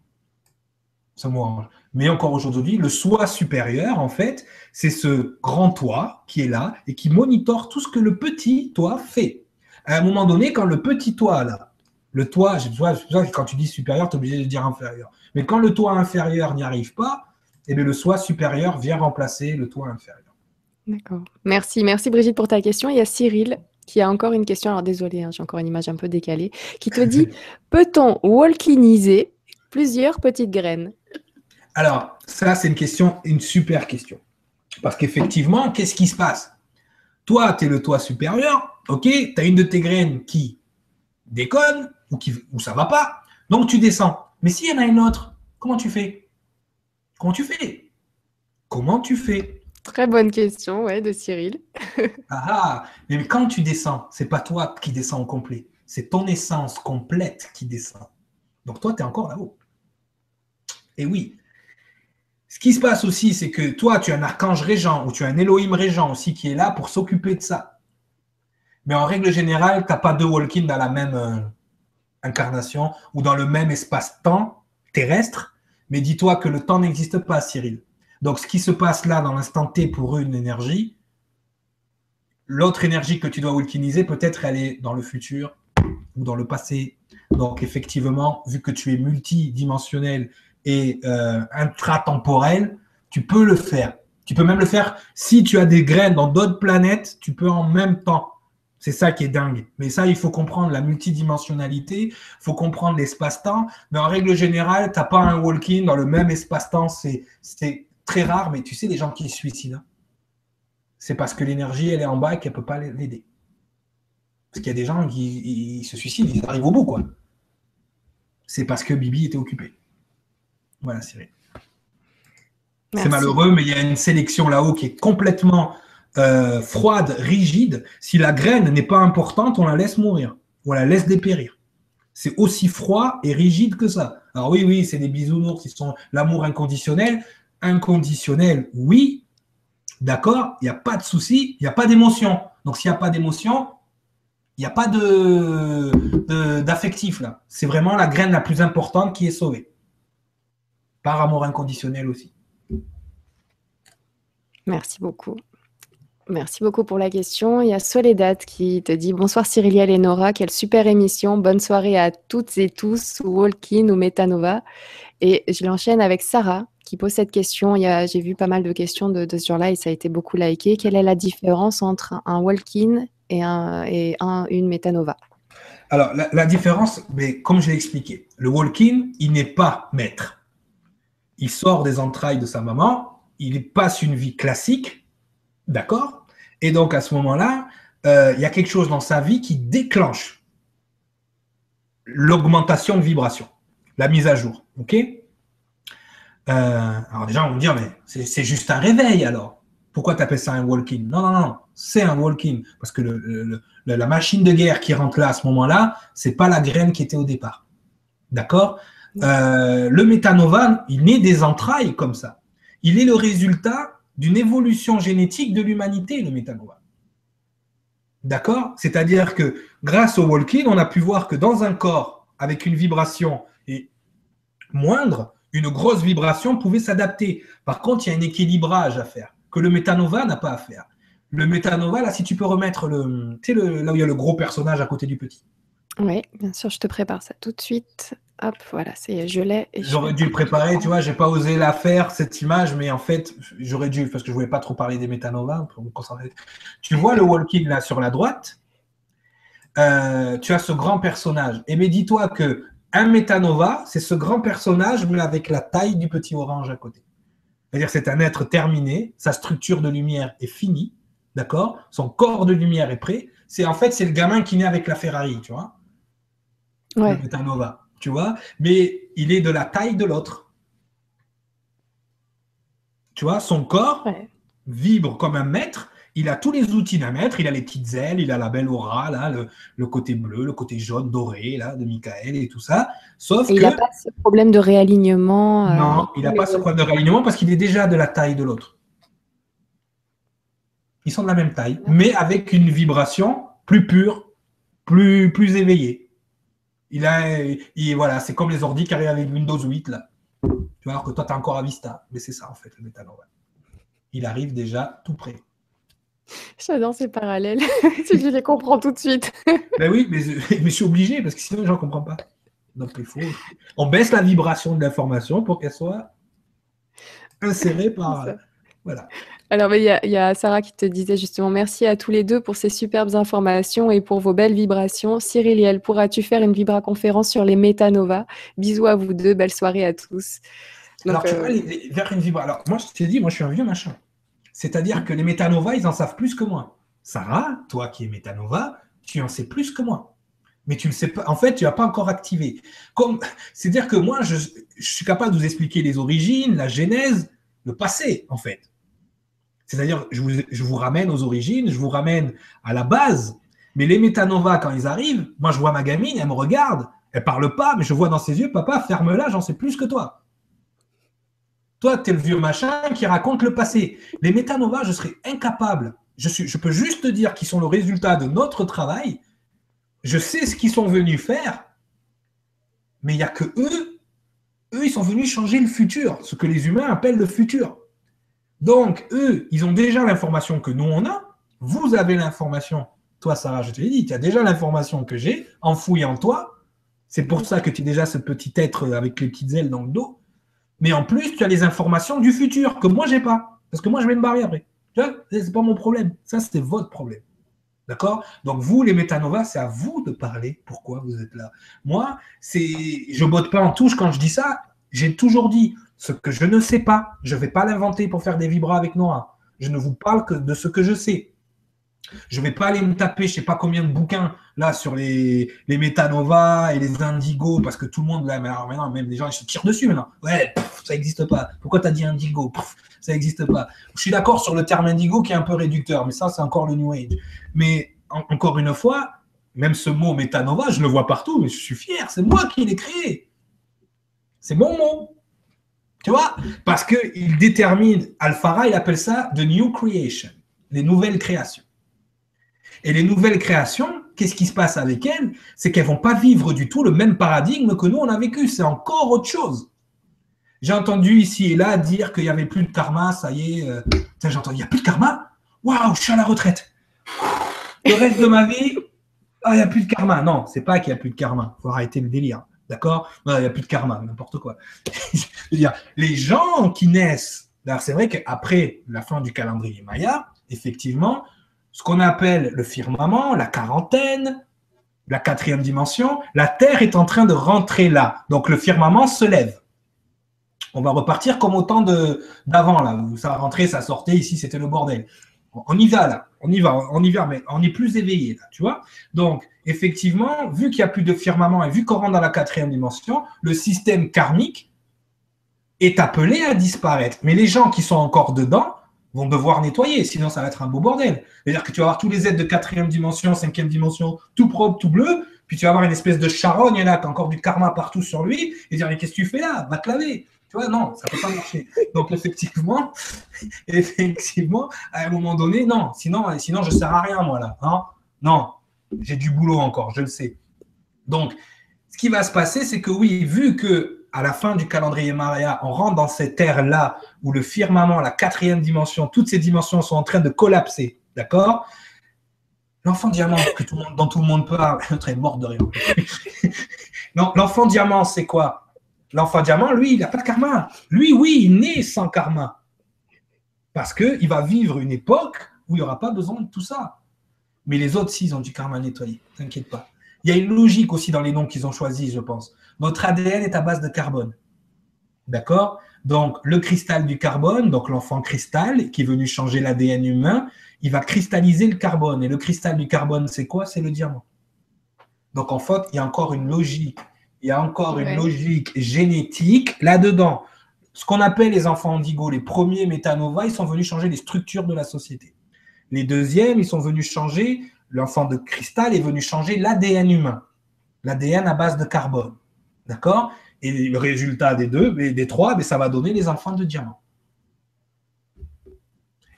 Ce mot ange. Mais encore aujourd'hui, le soi supérieur, en fait, c'est ce grand toi qui est là et qui monitore tout ce que le petit toi fait. À un moment donné, quand le petit toi, là, le toi, vois, quand tu dis supérieur, tu es obligé de dire inférieur. Mais quand le toi inférieur n'y arrive pas, eh bien, le soi supérieur vient remplacer le toi inférieur.
D'accord. Merci. Merci Brigitte pour ta question. Il y a Cyril qui a encore une question. Alors désolé, hein, j'ai encore une image un peu décalée, qui te dit peut-on walkiniser plusieurs petites graines?
Alors, ça, c'est une question, une super question. Parce qu'effectivement, qu'est-ce qui se passe? Toi, tu es le toit supérieur, ok, tu as une de tes graines qui déconne ou, qui, ou ça va pas, donc tu descends. Mais s'il y en a une autre, comment tu fais? Comment tu fais? Comment tu fais?
Très bonne question, ouais, de Cyril.
ah, ah mais quand tu descends, c'est pas toi qui descends au complet, c'est ton essence complète qui descend. Donc toi, tu es encore là-haut. Et oui, ce qui se passe aussi, c'est que toi, tu as un archange régent ou tu as un Elohim régent aussi qui est là pour s'occuper de ça. Mais en règle générale, tu n'as pas deux walk-in dans la même euh, incarnation ou dans le même espace-temps terrestre. Mais dis-toi que le temps n'existe pas, Cyril. Donc, ce qui se passe là dans l'instant T pour une énergie, l'autre énergie que tu dois walkiniser, peut-être elle est dans le futur ou dans le passé. Donc, effectivement, vu que tu es multidimensionnel et euh, intratemporel, tu peux le faire. Tu peux même le faire si tu as des graines dans d'autres planètes, tu peux en même temps. C'est ça qui est dingue. Mais ça, il faut comprendre la multidimensionnalité, il faut comprendre l'espace-temps. Mais en règle générale, tu n'as pas un walk-in dans le même espace-temps. C'est très rare, mais tu sais, les gens qui se suicident, hein. c'est parce que l'énergie, elle est en bas et qu'elle ne peut pas l'aider. Parce qu'il y a des gens qui se suicident, ils arrivent au bout, quoi. C'est parce que Bibi était occupé. Voilà, Cyril. C'est malheureux, mais il y a une sélection là-haut qui est complètement euh, froide, rigide. Si la graine n'est pas importante, on la laisse mourir. On la laisse dépérir. C'est aussi froid et rigide que ça. Alors oui, oui, c'est des bisounours, ils sont l'amour inconditionnel. Inconditionnel, oui, d'accord, il n'y a pas de souci, il n'y a pas d'émotion. Donc s'il n'y a pas d'émotion, il n'y a pas d'affectif là. C'est vraiment la graine la plus importante qui est sauvée par amour inconditionnel aussi.
Merci beaucoup. Merci beaucoup pour la question. Il y a Soledad qui te dit Bonsoir Cyriliel et Nora, quelle super émission. Bonne soirée à toutes et tous, Walkin ou Metanova. Et je l'enchaîne avec Sarah qui pose cette question. J'ai vu pas mal de questions de, ce genre-là et ça a été beaucoup liké. Quelle est la différence entre un Walkin et, un, et un, une Metanova?
Alors, la, la, différence, mais comme je l'ai expliqué, le Walkin, il n'est pas maître il sort des entrailles de sa maman, il passe une vie classique, d'accord? Et donc à ce moment-là, euh, il y a quelque chose dans sa vie qui déclenche l'augmentation de vibration, la mise à jour. OK? Euh, Alors déjà, on va me dire, mais c'est juste un réveil alors. Pourquoi tu appelles ça un walk-in? Non, non, non, c'est un walk-in. Parce que la machine de guerre qui rentre là à ce moment-là, c'est pas la graine qui était au départ. D'accord? Euh, Le métanova, il naît des entrailles comme ça. Il est le résultat d'une évolution génétique de l'humanité, le métanova. D'accord? C'est-à-dire que grâce au walking, on a pu voir que dans un corps avec une vibration moindre, une grosse vibration pouvait s'adapter. Par contre, il y a un équilibrage à faire que le métanova n'a pas à faire. Le métanova, là, si tu peux remettre le, tu sais, le, là où il y a le gros personnage à côté du petit.
Oui, bien sûr, je te prépare ça tout de suite. Hop, voilà, c'est je l'ai.
J'aurais dû le préparer, tu vois, j'ai pas osé la faire cette image, mais en fait, j'aurais dû parce que je voulais pas trop parler des métanovas pour me concentrer. Tu vois le walking là sur la droite, euh, tu as ce grand personnage. Et mais dis-toi que un métanova, c'est ce grand personnage mais avec la taille du petit orange à côté. C'est-à-dire c'est un être terminé, sa structure de lumière est finie, d'accord? Son corps de lumière est prêt. C'est en fait c'est le gamin qui naît avec la Ferrari, tu vois?
Ouais.
Le métanova tu vois, mais il est de la taille de l'autre. Tu vois, son corps vibre comme un maître. Il a tous les outils d'un maître. Il a les petites ailes, il a la belle aura, là, le, côté bleu, le côté jaune, doré, là, de Michael et tout ça. Sauf
Il n'a pas ce problème de réalignement.
Euh, non, il n'a pas ce problème de réalignement parce qu'il est déjà de la taille de l'autre. Ils sont de la même taille, mais avec une vibration plus pure, plus, plus éveillée. Il a, il, voilà, c'est comme les ordi qui arrivent avec Windows 8 là. Tu vois, alors que toi, tu as encore à Vista. Mais c'est ça, en fait, le métanova. Il arrive déjà tout près.
J'adore ces parallèles. je les comprends tout de suite.
ben oui, mais, je suis obligé parce que sinon, je n'en comprends pas. Donc, il faut. On baisse la vibration de l'information pour qu'elle soit insérée par. Voilà.
Alors, il y, a Sarah qui te disait justement merci à tous les deux pour ces superbes informations et pour vos belles vibrations. Cyriliel, pourras-tu faire une vibra-conférence sur les métanovas Bisous à vous deux, belle soirée à tous.
Alors, tu vois, euh, vers une vibra. Alors, moi, je t'ai dit, moi, je suis un vieux machin. C'est-à-dire que les métanovas, ils en savent plus que moi. Sarah, toi qui es métanova, tu en sais plus que moi. Mais tu ne sais pas. En fait, tu n'as pas encore activé. Comme, c'est-à-dire que moi, je, je suis capable de vous expliquer les origines, la genèse, le passé, en fait. C'est-à-dire, je vous, ramène aux origines, je vous ramène à la base. Mais les métanovas, quand ils arrivent, moi, je vois ma gamine, elle me regarde, elle parle pas, mais je vois dans ses yeux, papa, ferme-la, j'en sais plus que toi. Toi, tu es le vieux machin qui raconte le passé. Les métanovas, je serais incapable. Je, je peux juste te dire qu'ils sont le résultat de notre travail. Je sais ce qu'ils sont venus faire, mais il n'y a que eux. Eux, ils sont venus changer le futur, ce que les humains appellent le futur. Donc, eux, ils ont déjà l'information que nous, on a. Vous avez l'information. Toi, Sarah, je te l'ai dit, tu as déjà l'information que j'ai enfouie en toi. C'est pour ça que tu es déjà ce petit être avec les petites ailes dans le dos. Mais en plus, tu as les informations du futur que moi, je n'ai pas. Parce que moi, je vais me barrer après. Ce n'est pas mon problème. Ça, c'est votre problème. D'accord? Donc, vous, les métanovas, c'est à vous de parler pourquoi vous êtes là. Moi, c'est, je botte pas en touche quand je dis ça. J'ai toujours dit, ce que je ne sais pas, je ne vais pas l'inventer pour faire des vibras avec Nora. Je ne vous parle que de ce que je sais. Je ne vais pas aller me taper, je ne sais pas combien de bouquins là sur les, les et les indigos, parce que tout le monde là, maintenant, même les gens ils se tirent dessus maintenant. Ouais, ça n'existe pas. Pourquoi tu as dit indigo? Ça n'existe pas. Je suis d'accord sur le terme indigo qui est un peu réducteur, mais ça, c'est encore le New Age. Mais encore une fois, même ce mot métanova, je le vois partout, mais je suis fier, c'est moi qui l'ai créé. C'est mon mot. Tu vois Parce qu'il détermine, Alfara, il appelle ça the new creation, les nouvelles créations. Et les nouvelles créations, qu'est-ce qui se passe avec elles? C'est qu'elles vont pas vivre du tout le même paradigme que nous, on a vécu. C'est encore autre chose. J'ai entendu ici et là dire qu'il n'y avait plus de karma, ça y est. Euh, il n'y a plus de karma? Waouh, je suis à la retraite. Le reste de ma vie, ah, il n'y a plus de karma. Non, c'est pas qu'il n'y a plus de karma. Il faut arrêter le délire. D'accord? Il n'y a plus de karma, n'importe quoi. Dire, les gens qui naissent, c'est vrai qu'après la fin du calendrier Maya, effectivement, ce qu'on appelle le firmament, la quarantaine, la quatrième dimension, la Terre est en train de rentrer là. Donc le firmament se lève. On va repartir comme au temps d'avant, là, où ça rentrait, ça sortait, ici c'était le bordel. on y va là, on y va, on y va, mais on est plus éveillé là, tu vois? Donc, effectivement, vu qu'il n'y a plus de firmament et vu qu'on rentre dans la quatrième dimension, le système karmique est appelé à disparaître. Mais les gens qui sont encore dedans vont devoir nettoyer, sinon ça va être un beau bordel. C'est-à-dire que tu vas avoir tous les êtres de quatrième dimension, cinquième dimension, tout propre, tout bleu, puis tu vas avoir une espèce de charogne là, tu as encore du karma partout sur lui, et dire, mais qu'est-ce que tu fais là? Va te laver. Tu vois, non, ça ne peut pas marcher. Donc, effectivement, effectivement, à un moment donné, non, sinon, sinon je ne sers à rien, moi, là. Hein non, j'ai du boulot encore, je le sais. Donc, ce qui va se passer, c'est que oui, vu que à la fin du calendrier Maria, on rentre dans cette ère-là où le firmament, la quatrième dimension, toutes ces dimensions sont en train de collapser, d'accord? L'enfant diamant, dont tout le monde parle, très mort de rien. non, l'enfant diamant, c'est quoi? L'enfant diamant, lui, il n'a pas de karma. Lui, oui, il naît sans karma. Parce qu'il va vivre une époque où il n'y aura pas besoin de tout ça. Mais les autres, s'ils ont du karma nettoyé, t'inquiète pas. Il y a une logique aussi dans les noms qu'ils ont choisis, je pense. Notre ADN est à base de carbone. D'accord? Donc, le cristal du carbone, donc l'enfant cristal, qui est venu changer l'ADN humain, il va cristalliser le carbone. Et le cristal du carbone, c'est quoi? C'est le diamant. Donc, en fait, il y a encore une logique il y a encore une logique génétique là-dedans. Ce qu'on appelle les enfants indigo, les premiers métanova, ils sont venus changer les structures de la société. Les deuxièmes, ils sont venus changer, l'enfant de cristal est venu changer l'ADN humain, l'ADN à base de carbone. D'accord? Et le résultat des deux, des trois, mais ça va donner les enfants de diamant.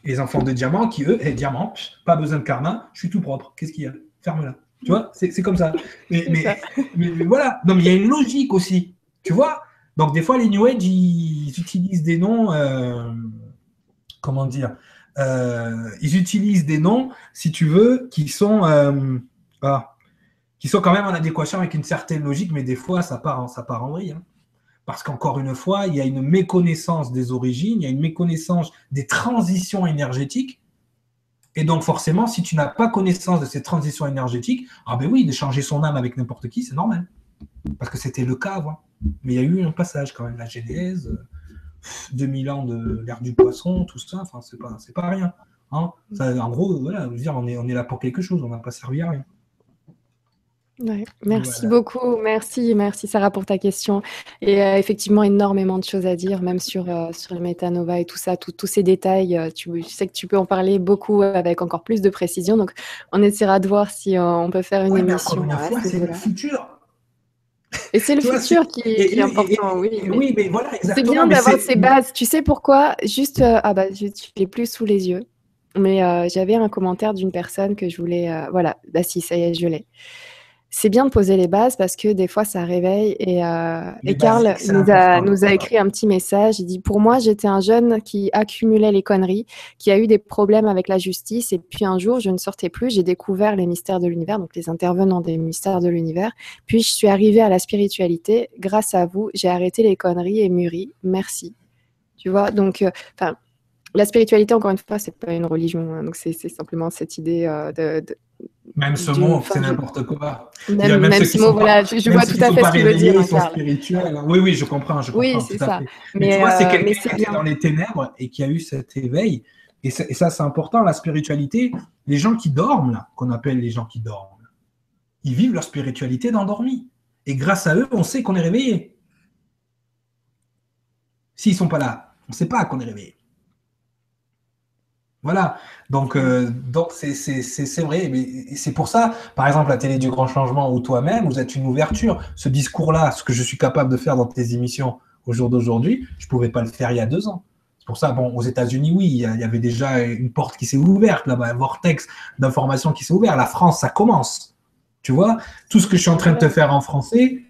les enfants de diamant qui, eux, eh, diamant, pas besoin de karma, je suis tout propre. Qu'est-ce qu'il y a? Ferme-la. Tu vois, c'est comme ça. Mais, voilà, non, mais il y a une logique aussi. Tu vois? Donc, des fois, les New Age, ils, utilisent des noms. Euh, comment dire? Euh, Ils utilisent des noms, si tu veux, qui sont. Euh, ah, qui sont quand même en adéquation avec une certaine logique, mais des fois, ça part en, ça part en vrille. Hein. Parce qu'encore une fois, il y a une méconnaissance des origines, il y a une méconnaissance des transitions énergétiques et donc, forcément, si tu n'as pas connaissance de ces transitions énergétiques, ah ben oui, de changer son âme avec n'importe qui, c'est normal. Parce que c'était le cas avant. Mais il y a eu un passage quand même, la Genèse, 2000 ans de l'ère du poisson, tout ça, enfin, c'est pas, pas rien. Hein. en gros, voilà, dire, on est, on est là pour quelque chose, on n'a pas servi à rien.
Merci beaucoup, merci, merci Sarah pour ta question. Et euh, effectivement, énormément de choses à dire, même sur, euh, sur le métanova et tout ça, tous ces détails. Euh, tu, sais que tu peux en parler beaucoup avec encore plus de précision. Donc, on essaiera de voir si on peut faire une émission.
c'est le futur.
Et c'est le futur qui, est important, oui.
oui, mais voilà.
C'est bien d'avoir ces bases. Tu sais pourquoi? Juste, ah bah, je ne l'ai plus sous les yeux. Mais j'avais un commentaire d'une personne que je voulais. voilà, bah si, ça y est, je l'ai c'est bien de poser les bases parce que des fois ça réveille. Et, euh, Karl nous a, nous a, écrit un petit message. Il dit Pour moi, j'étais un jeune qui accumulait les conneries, qui a eu des problèmes avec la justice. Et puis un jour, je ne sortais plus. J'ai découvert les mystères de l'univers, donc les intervenants des mystères de l'univers. Puis je suis arrivée à la spiritualité. Grâce à vous, j'ai arrêté les conneries et mûri. Merci. Tu vois, donc, euh. La spiritualité, encore une fois, c'est pas une religion, hein. donc c'est simplement cette idée euh, de,
même ce mot, c'est n'importe quoi.
Même, même, ce mot, voilà, je, vois tout à fait ce qu'il veut dire.
Hein, oui, oui, je comprends. Je comprends
oui, c'est ça.
Mais, tu vois, c'est euh, quelqu'un qui est dans les ténèbres et qui a eu cet éveil. Et, ça, c'est important, la spiritualité. Les gens qui dorment, qu'on appelle les gens qui dorment, ils vivent leur spiritualité d'endormi. Et grâce à eux, on sait qu'on est réveillé. S'ils ne sont pas là, on ne sait pas qu'on est réveillé. Voilà, donc euh, donc c'est vrai, mais c'est pour ça, par exemple, la télé du grand changement ou toi-même, vous êtes une ouverture. Ce discours-là, ce que je suis capable de faire dans tes émissions au jour d'aujourd'hui, je ne pouvais pas le faire il y a deux ans. C'est pour ça, bon, aux États-Unis, oui, il y, avait déjà une porte qui s'est ouverte là-bas, un vortex d'information qui s'est ouvert. La France, ça commence. Tu vois, tout ce que je suis en train de te faire en français,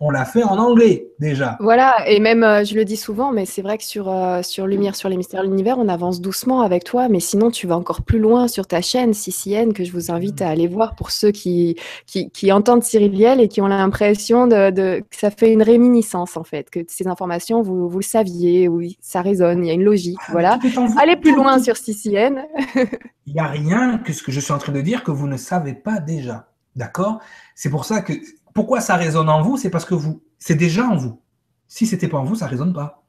on l'a fait en anglais déjà.
Voilà, et même, euh, je le dis souvent, mais c'est vrai que sur, euh, sur Lumière sur les mystères de l'univers, on avance doucement avec toi, mais sinon tu vas encore plus loin sur ta chaîne CCN que je vous invite à aller voir pour ceux qui, qui, entendent Cyriliel et qui ont l'impression de, que ça fait une réminiscence en fait, que ces informations, vous, vous le saviez, oui, ça résonne, il y a une logique, ah, voilà. Allez plus loin sur CCN.
il n'y a rien que ce que je suis en train de dire que vous ne savez pas déjà. D'accord? C'est pour ça que pourquoi ça résonne en vous? C'est parce que vous, c'est déjà en vous. Si c'était pas en vous, ça résonne pas.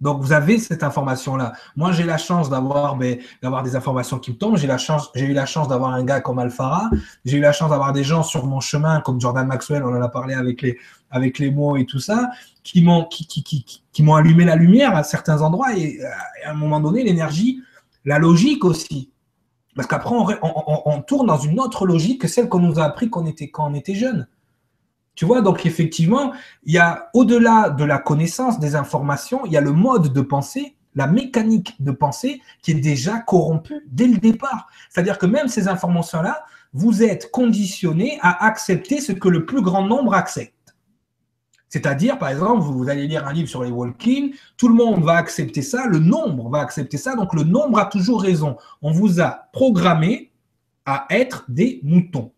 Donc, vous avez cette information-là. Moi, j'ai la chance d'avoir ben, des informations qui me tombent. J'ai eu la chance d'avoir un gars comme Alfara. J'ai eu la chance d'avoir des gens sur mon chemin comme Jordan Maxwell. On en a parlé avec les mots et tout ça, qui m'ont allumé la lumière à certains endroits et à un moment donné, l'énergie, la logique aussi. Parce qu'après, on, tourne dans une autre logique que celle qu'on nous a appris quand on était jeune. Tu vois, donc effectivement, il y a au-delà de la connaissance des informations, il y a le mode de pensée, la mécanique de pensée qui est déjà corrompue dès le départ. C'est-à-dire que même ces informations-là, vous êtes conditionné à accepter ce que le plus grand nombre accepte. C'est-à-dire, par exemple, vous, allez lire un livre sur les walk-in, tout le monde va accepter ça, le nombre va accepter ça, donc le nombre a toujours raison. On vous a programmé à être des moutons.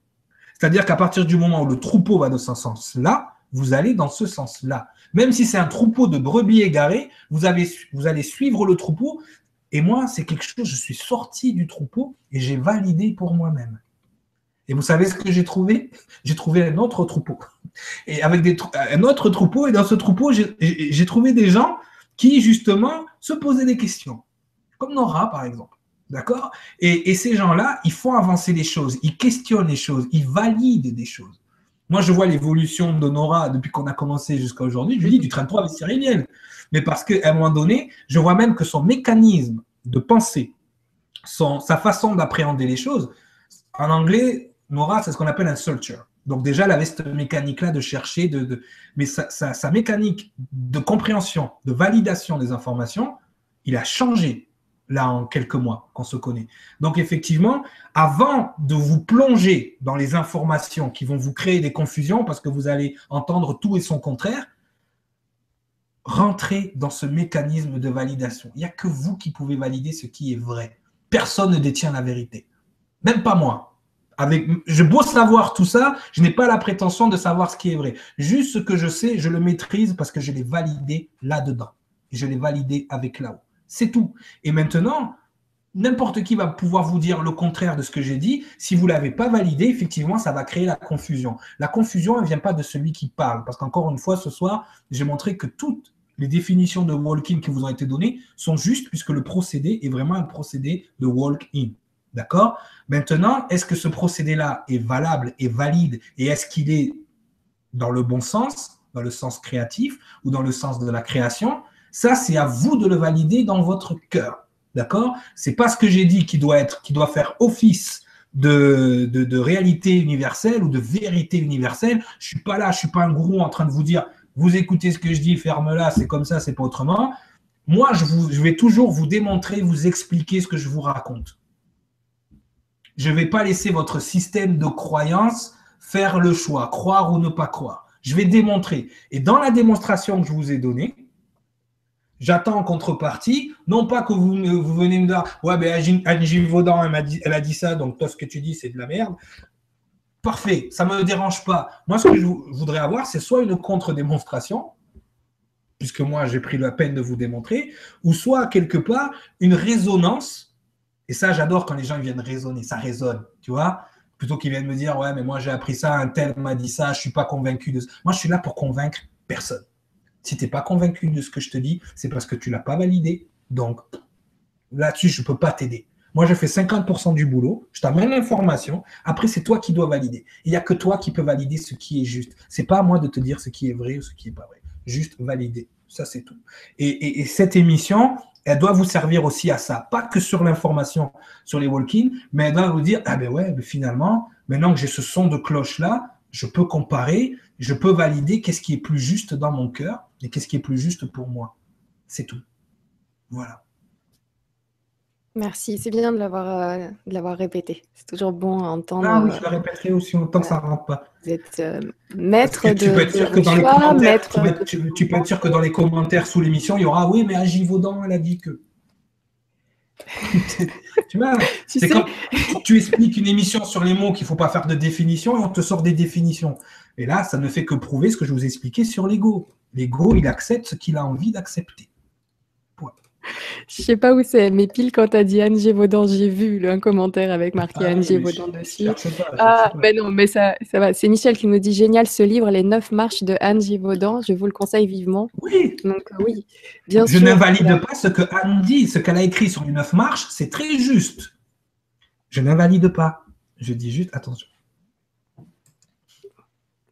C'est-à-dire qu'à partir du moment où le troupeau va dans ce sens-là, vous allez dans ce sens-là. Même si c'est un troupeau de brebis égarés, vous, allez suivre le troupeau. Et moi, c'est quelque chose, je suis sorti du troupeau et j'ai validé pour moi-même. Et vous savez ce que j'ai trouvé? J'ai trouvé un autre troupeau. Et avec un autre troupeau, et dans ce troupeau, j'ai trouvé des gens qui, justement, se posaient des questions. Comme Nora, par exemple. D'accord? Et, ces gens-là, ils font avancer les choses, ils questionnent les choses, ils valident des choses. Moi, je vois l'évolution de Nora depuis qu'on a commencé jusqu'à aujourd'hui. Je lui dis, du train 3 avec Cyrilienne. Mais parce qu'à un moment donné, je vois même que son mécanisme de pensée, sa façon d'appréhender les choses, en anglais, Nora, c'est ce qu'on appelle un searcher. Donc déjà, elle avait cette mécanique-là de chercher, de, mais sa mécanique de compréhension, de validation des informations, il a changé là en quelques mois qu'on se connaît. Donc effectivement, avant de vous plonger dans les informations qui vont vous créer des confusions parce que vous allez entendre tout et son contraire, rentrez dans ce mécanisme de validation. Il n'y a que vous qui pouvez valider ce qui est vrai. Personne ne détient la vérité. Même pas moi. Avec, je beau savoir tout ça, je n'ai pas la prétention de savoir ce qui est vrai. Juste ce que je sais, je le maîtrise parce que je l'ai validé là-dedans. Je l'ai validé avec là-haut. C'est tout. Et maintenant, n'importe qui va pouvoir vous dire le contraire de ce que j'ai dit. Si vous ne l'avez pas validé, effectivement, ça va créer la confusion. La confusion, ne vient pas de celui qui parle. Parce qu'encore une fois, ce soir, j'ai montré que toutes les définitions de walk-in qui vous ont été données sont justes puisque le procédé est vraiment un procédé de walk-in. D'accord? Maintenant, est-ce que ce procédé-là est valable et valide? Et est-ce qu'il est dans le bon sens, dans le sens créatif ou dans le sens de la création? Ça, c'est à vous de le valider dans votre cœur. D'accord? C'est pas ce que j'ai dit qui doit être, qui doit faire office de, réalité universelle ou de vérité universelle. Je suis pas là, je suis pas un gourou en train de vous dire, vous écoutez ce que je dis, ferme-la, c'est comme ça, c'est pas autrement. Moi, je vais toujours vous démontrer, vous expliquer ce que je vous raconte. Je ne vais pas laisser votre système de croyance faire le choix, croire ou ne pas croire. Je vais démontrer. Et dans la démonstration que je vous ai donnée, J'attends en contrepartie, non pas que vous, vous venez me dire Ouais, ben Angie Vaudan, elle a, dit, elle a dit ça, donc toi, ce que tu dis, c'est de la merde. Parfait, ça ne me dérange pas. Moi, ce que je voudrais avoir, c'est soit une contre-démonstration, puisque moi, j'ai pris la peine de vous démontrer, ou soit quelque part une résonance. Et ça, j'adore quand les gens viennent raisonner, ça résonne, tu vois plutôt qu'ils viennent me dire ouais mais moi j'ai appris ça un tel m'a dit ça je suis pas convaincu de ça moi je suis là pour convaincre personne si tu n'es pas convaincu de ce que je te dis, c'est parce que tu ne l'as pas validé. Donc, là-dessus, je ne peux pas t'aider. Moi, je fais 50% du boulot, je t'amène l'information, après, c'est toi qui dois valider. Il n'y a que toi qui peux valider ce qui est juste. Ce n'est pas à moi de te dire ce qui est vrai ou ce qui n'est pas vrai. Juste valider. Ça, c'est tout. Et, cette émission, elle doit vous servir aussi à ça. Pas que sur l'information sur les walk-in, mais elle doit vous dire, ah ben ouais, finalement, maintenant que j'ai ce son de cloche-là, je peux comparer, je peux valider qu'est-ce qui est plus juste dans mon cœur et qu'est-ce qui est plus juste pour moi. C'est tout. Voilà.
Merci, c'est bien de l'avoir, euh, l'avoir répété. C'est toujours bon à entendre.
Ah oui, je le répéterai aussi longtemps que ça ne rentre pas.
Vous êtes euh, maître de,
tu peux être sûr que dans les commentaires, tu, peux être sûr que dans les commentaires sous l'émission, il y aura oui, mais Agi Vaudan, elle a dit que. tu vois, c'est quand tu expliques une émission sur les mots qu'il ne faut pas faire de définition et on te sort des définitions. Et là, ça ne fait que prouver ce que je vous ai expliqué sur l'ego. L'ego, il accepte ce qu'il a envie d'accepter.
Je sais pas où c'est, mais pile quand tu as dit Anne Gévaudan, j'ai vu un commentaire avec marqué
Ah
Anne Gévaudan
je
dessus.
pas, je
Ah, mais non, mais ça, ça va. C'est Michel qui nous dit génial ce livre, Les neuf marches de Anne Gévaudan. Je vous le conseille vivement.
Oui,
Donc, euh, oui, bien
je
sûr.
n'invalide
voilà.
pas ce que Anne dit, ce qu'elle a écrit sur les neuf marches, c'est très juste. Je n'invalide pas. Je dis juste attention.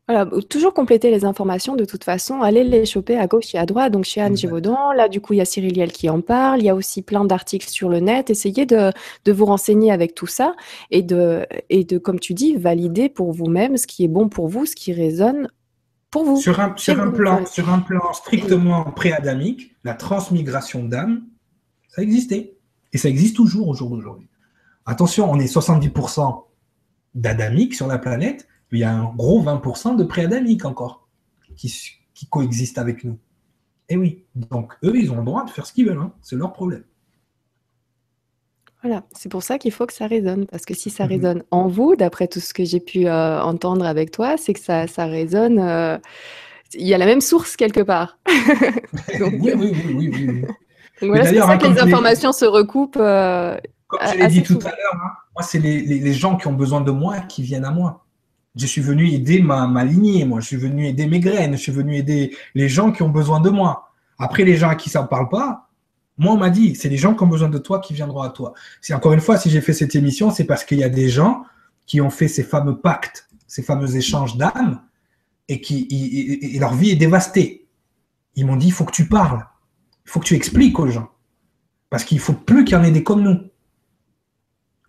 Voilà, toujours compléter les informations de toute façon, allez les choper à gauche et à droite. Donc chez Anne
Exact.
Gévaudan, là du coup il y a Cyril Liel qui en parle, il y a aussi plein d'articles sur le net. Essayez de, de vous renseigner avec tout ça et de, et de, comme tu dis, valider pour vous-même ce qui est bon pour vous, ce qui résonne pour vous.
Sur un, sur un plan, sur un plan strictement pré-adamique, la transmigration d'âme, ça existait. Et ça existe toujours au jour d'aujourd'hui. Attention, on est 70% d'adamique sur la planète, il y a un gros 20% de pré-adamique encore qui, qui coexistent avec nous. Et oui, donc eux, ils ont le droit de faire ce qu'ils veulent, hein. c'est leur problème.
Voilà, c'est pour ça qu'il faut que ça résonne, parce que si ça
Mhm.
résonne en vous, d'après tout ce que j'ai pu euh, entendre avec toi, c'est que ça, ça résonne. euh, il y a la même source quelque part. Donc,
oui, oui, oui, oui, oui,
voilà, c'est pour ça
hein,
que les informations se recoupent. euh,
Comme je l'ai dit tout
souvent.
à l'heure, hein, moi, c'est les, les- les gens qui ont besoin de moi qui viennent à moi. Je suis venu aider ma, ma lignée, moi. Je suis venu aider mes graines. Je suis venu aider les gens qui ont besoin de moi. Après, les gens à qui ça ne parle pas, moi, on m'a dit, c'est les gens qui ont besoin de toi qui viendront à toi. C'est encore une fois, si j'ai fait cette émission, c'est parce qu'il y a des gens qui ont fait ces fameux pactes, ces fameux échanges d'âmes, et leur vie est dévastée. Ils m'ont dit, il faut que tu parles, il faut que tu expliques aux gens, parce qu'il faut plus qu'il y en ait des comme nous.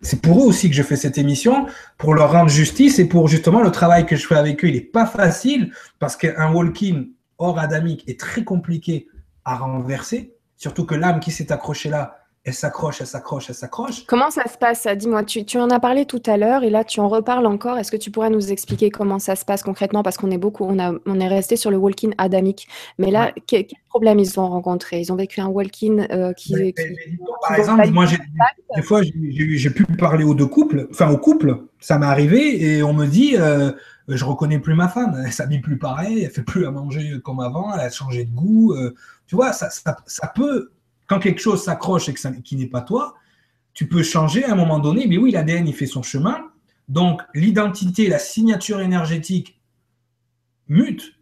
C'est pour eux aussi que je fais cette émission, pour leur rendre justice et pour justement le travail que je fais avec eux. Il n'est pas facile parce qu'un walk-in hors adamique est très compliqué à renverser, surtout que l'âme qui s'est accrochée là, elle s'accroche, elle s'accroche, elle s'accroche.
Comment ça se passe Dis-moi, tu, tu en as parlé tout à l'heure et là tu en reparles encore. Est-ce que tu pourrais nous expliquer comment ça se passe concrètement? Parce qu'on est beaucoup, on, a, on est resté sur le walk-in adamique. Mais là, que- quel problème ils ont rencontré? Ils ont vécu un walk-in euh, qui,
Mais-
qui-
mais- par exemple, moi, des fois, j'ai pu parler aux deux couples, enfin au couple, ça m'est arrivé et on me dit, euh, je reconnais plus ma femme, elle s'habille plus pareil, elle fait plus à manger comme avant, elle a changé de goût. euh, tu vois, ça, ça, ça peut, quand quelque chose s'accroche et que qui n'est pas toi, tu peux changer à un moment donné. Mais oui, l'ADN, il fait son chemin. Donc, l'identité, la signature énergétique mute.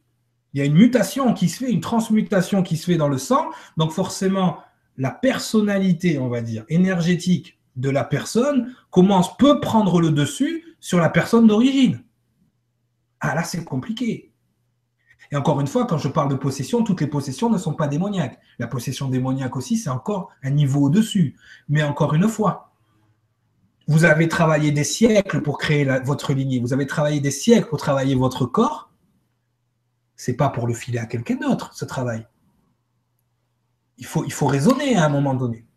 Il y a une mutation qui se fait, une transmutation qui se fait dans le sang. Donc, forcément, la personnalité, on va dire, énergétique de la personne commence, peut prendre le dessus sur la personne d'origine. Ah là, c'est compliqué. Et encore une fois, quand je parle de possession, toutes les possessions ne sont pas démoniaques. La possession démoniaque aussi, c'est encore un niveau au-dessus. Mais encore une fois, vous avez travaillé des siècles pour créer votre lignée, vous avez travaillé des siècles pour travailler votre corps. C'est pas pour le filer à quelqu'un d'autre, ce travail. Il faut raisonner à un moment donné.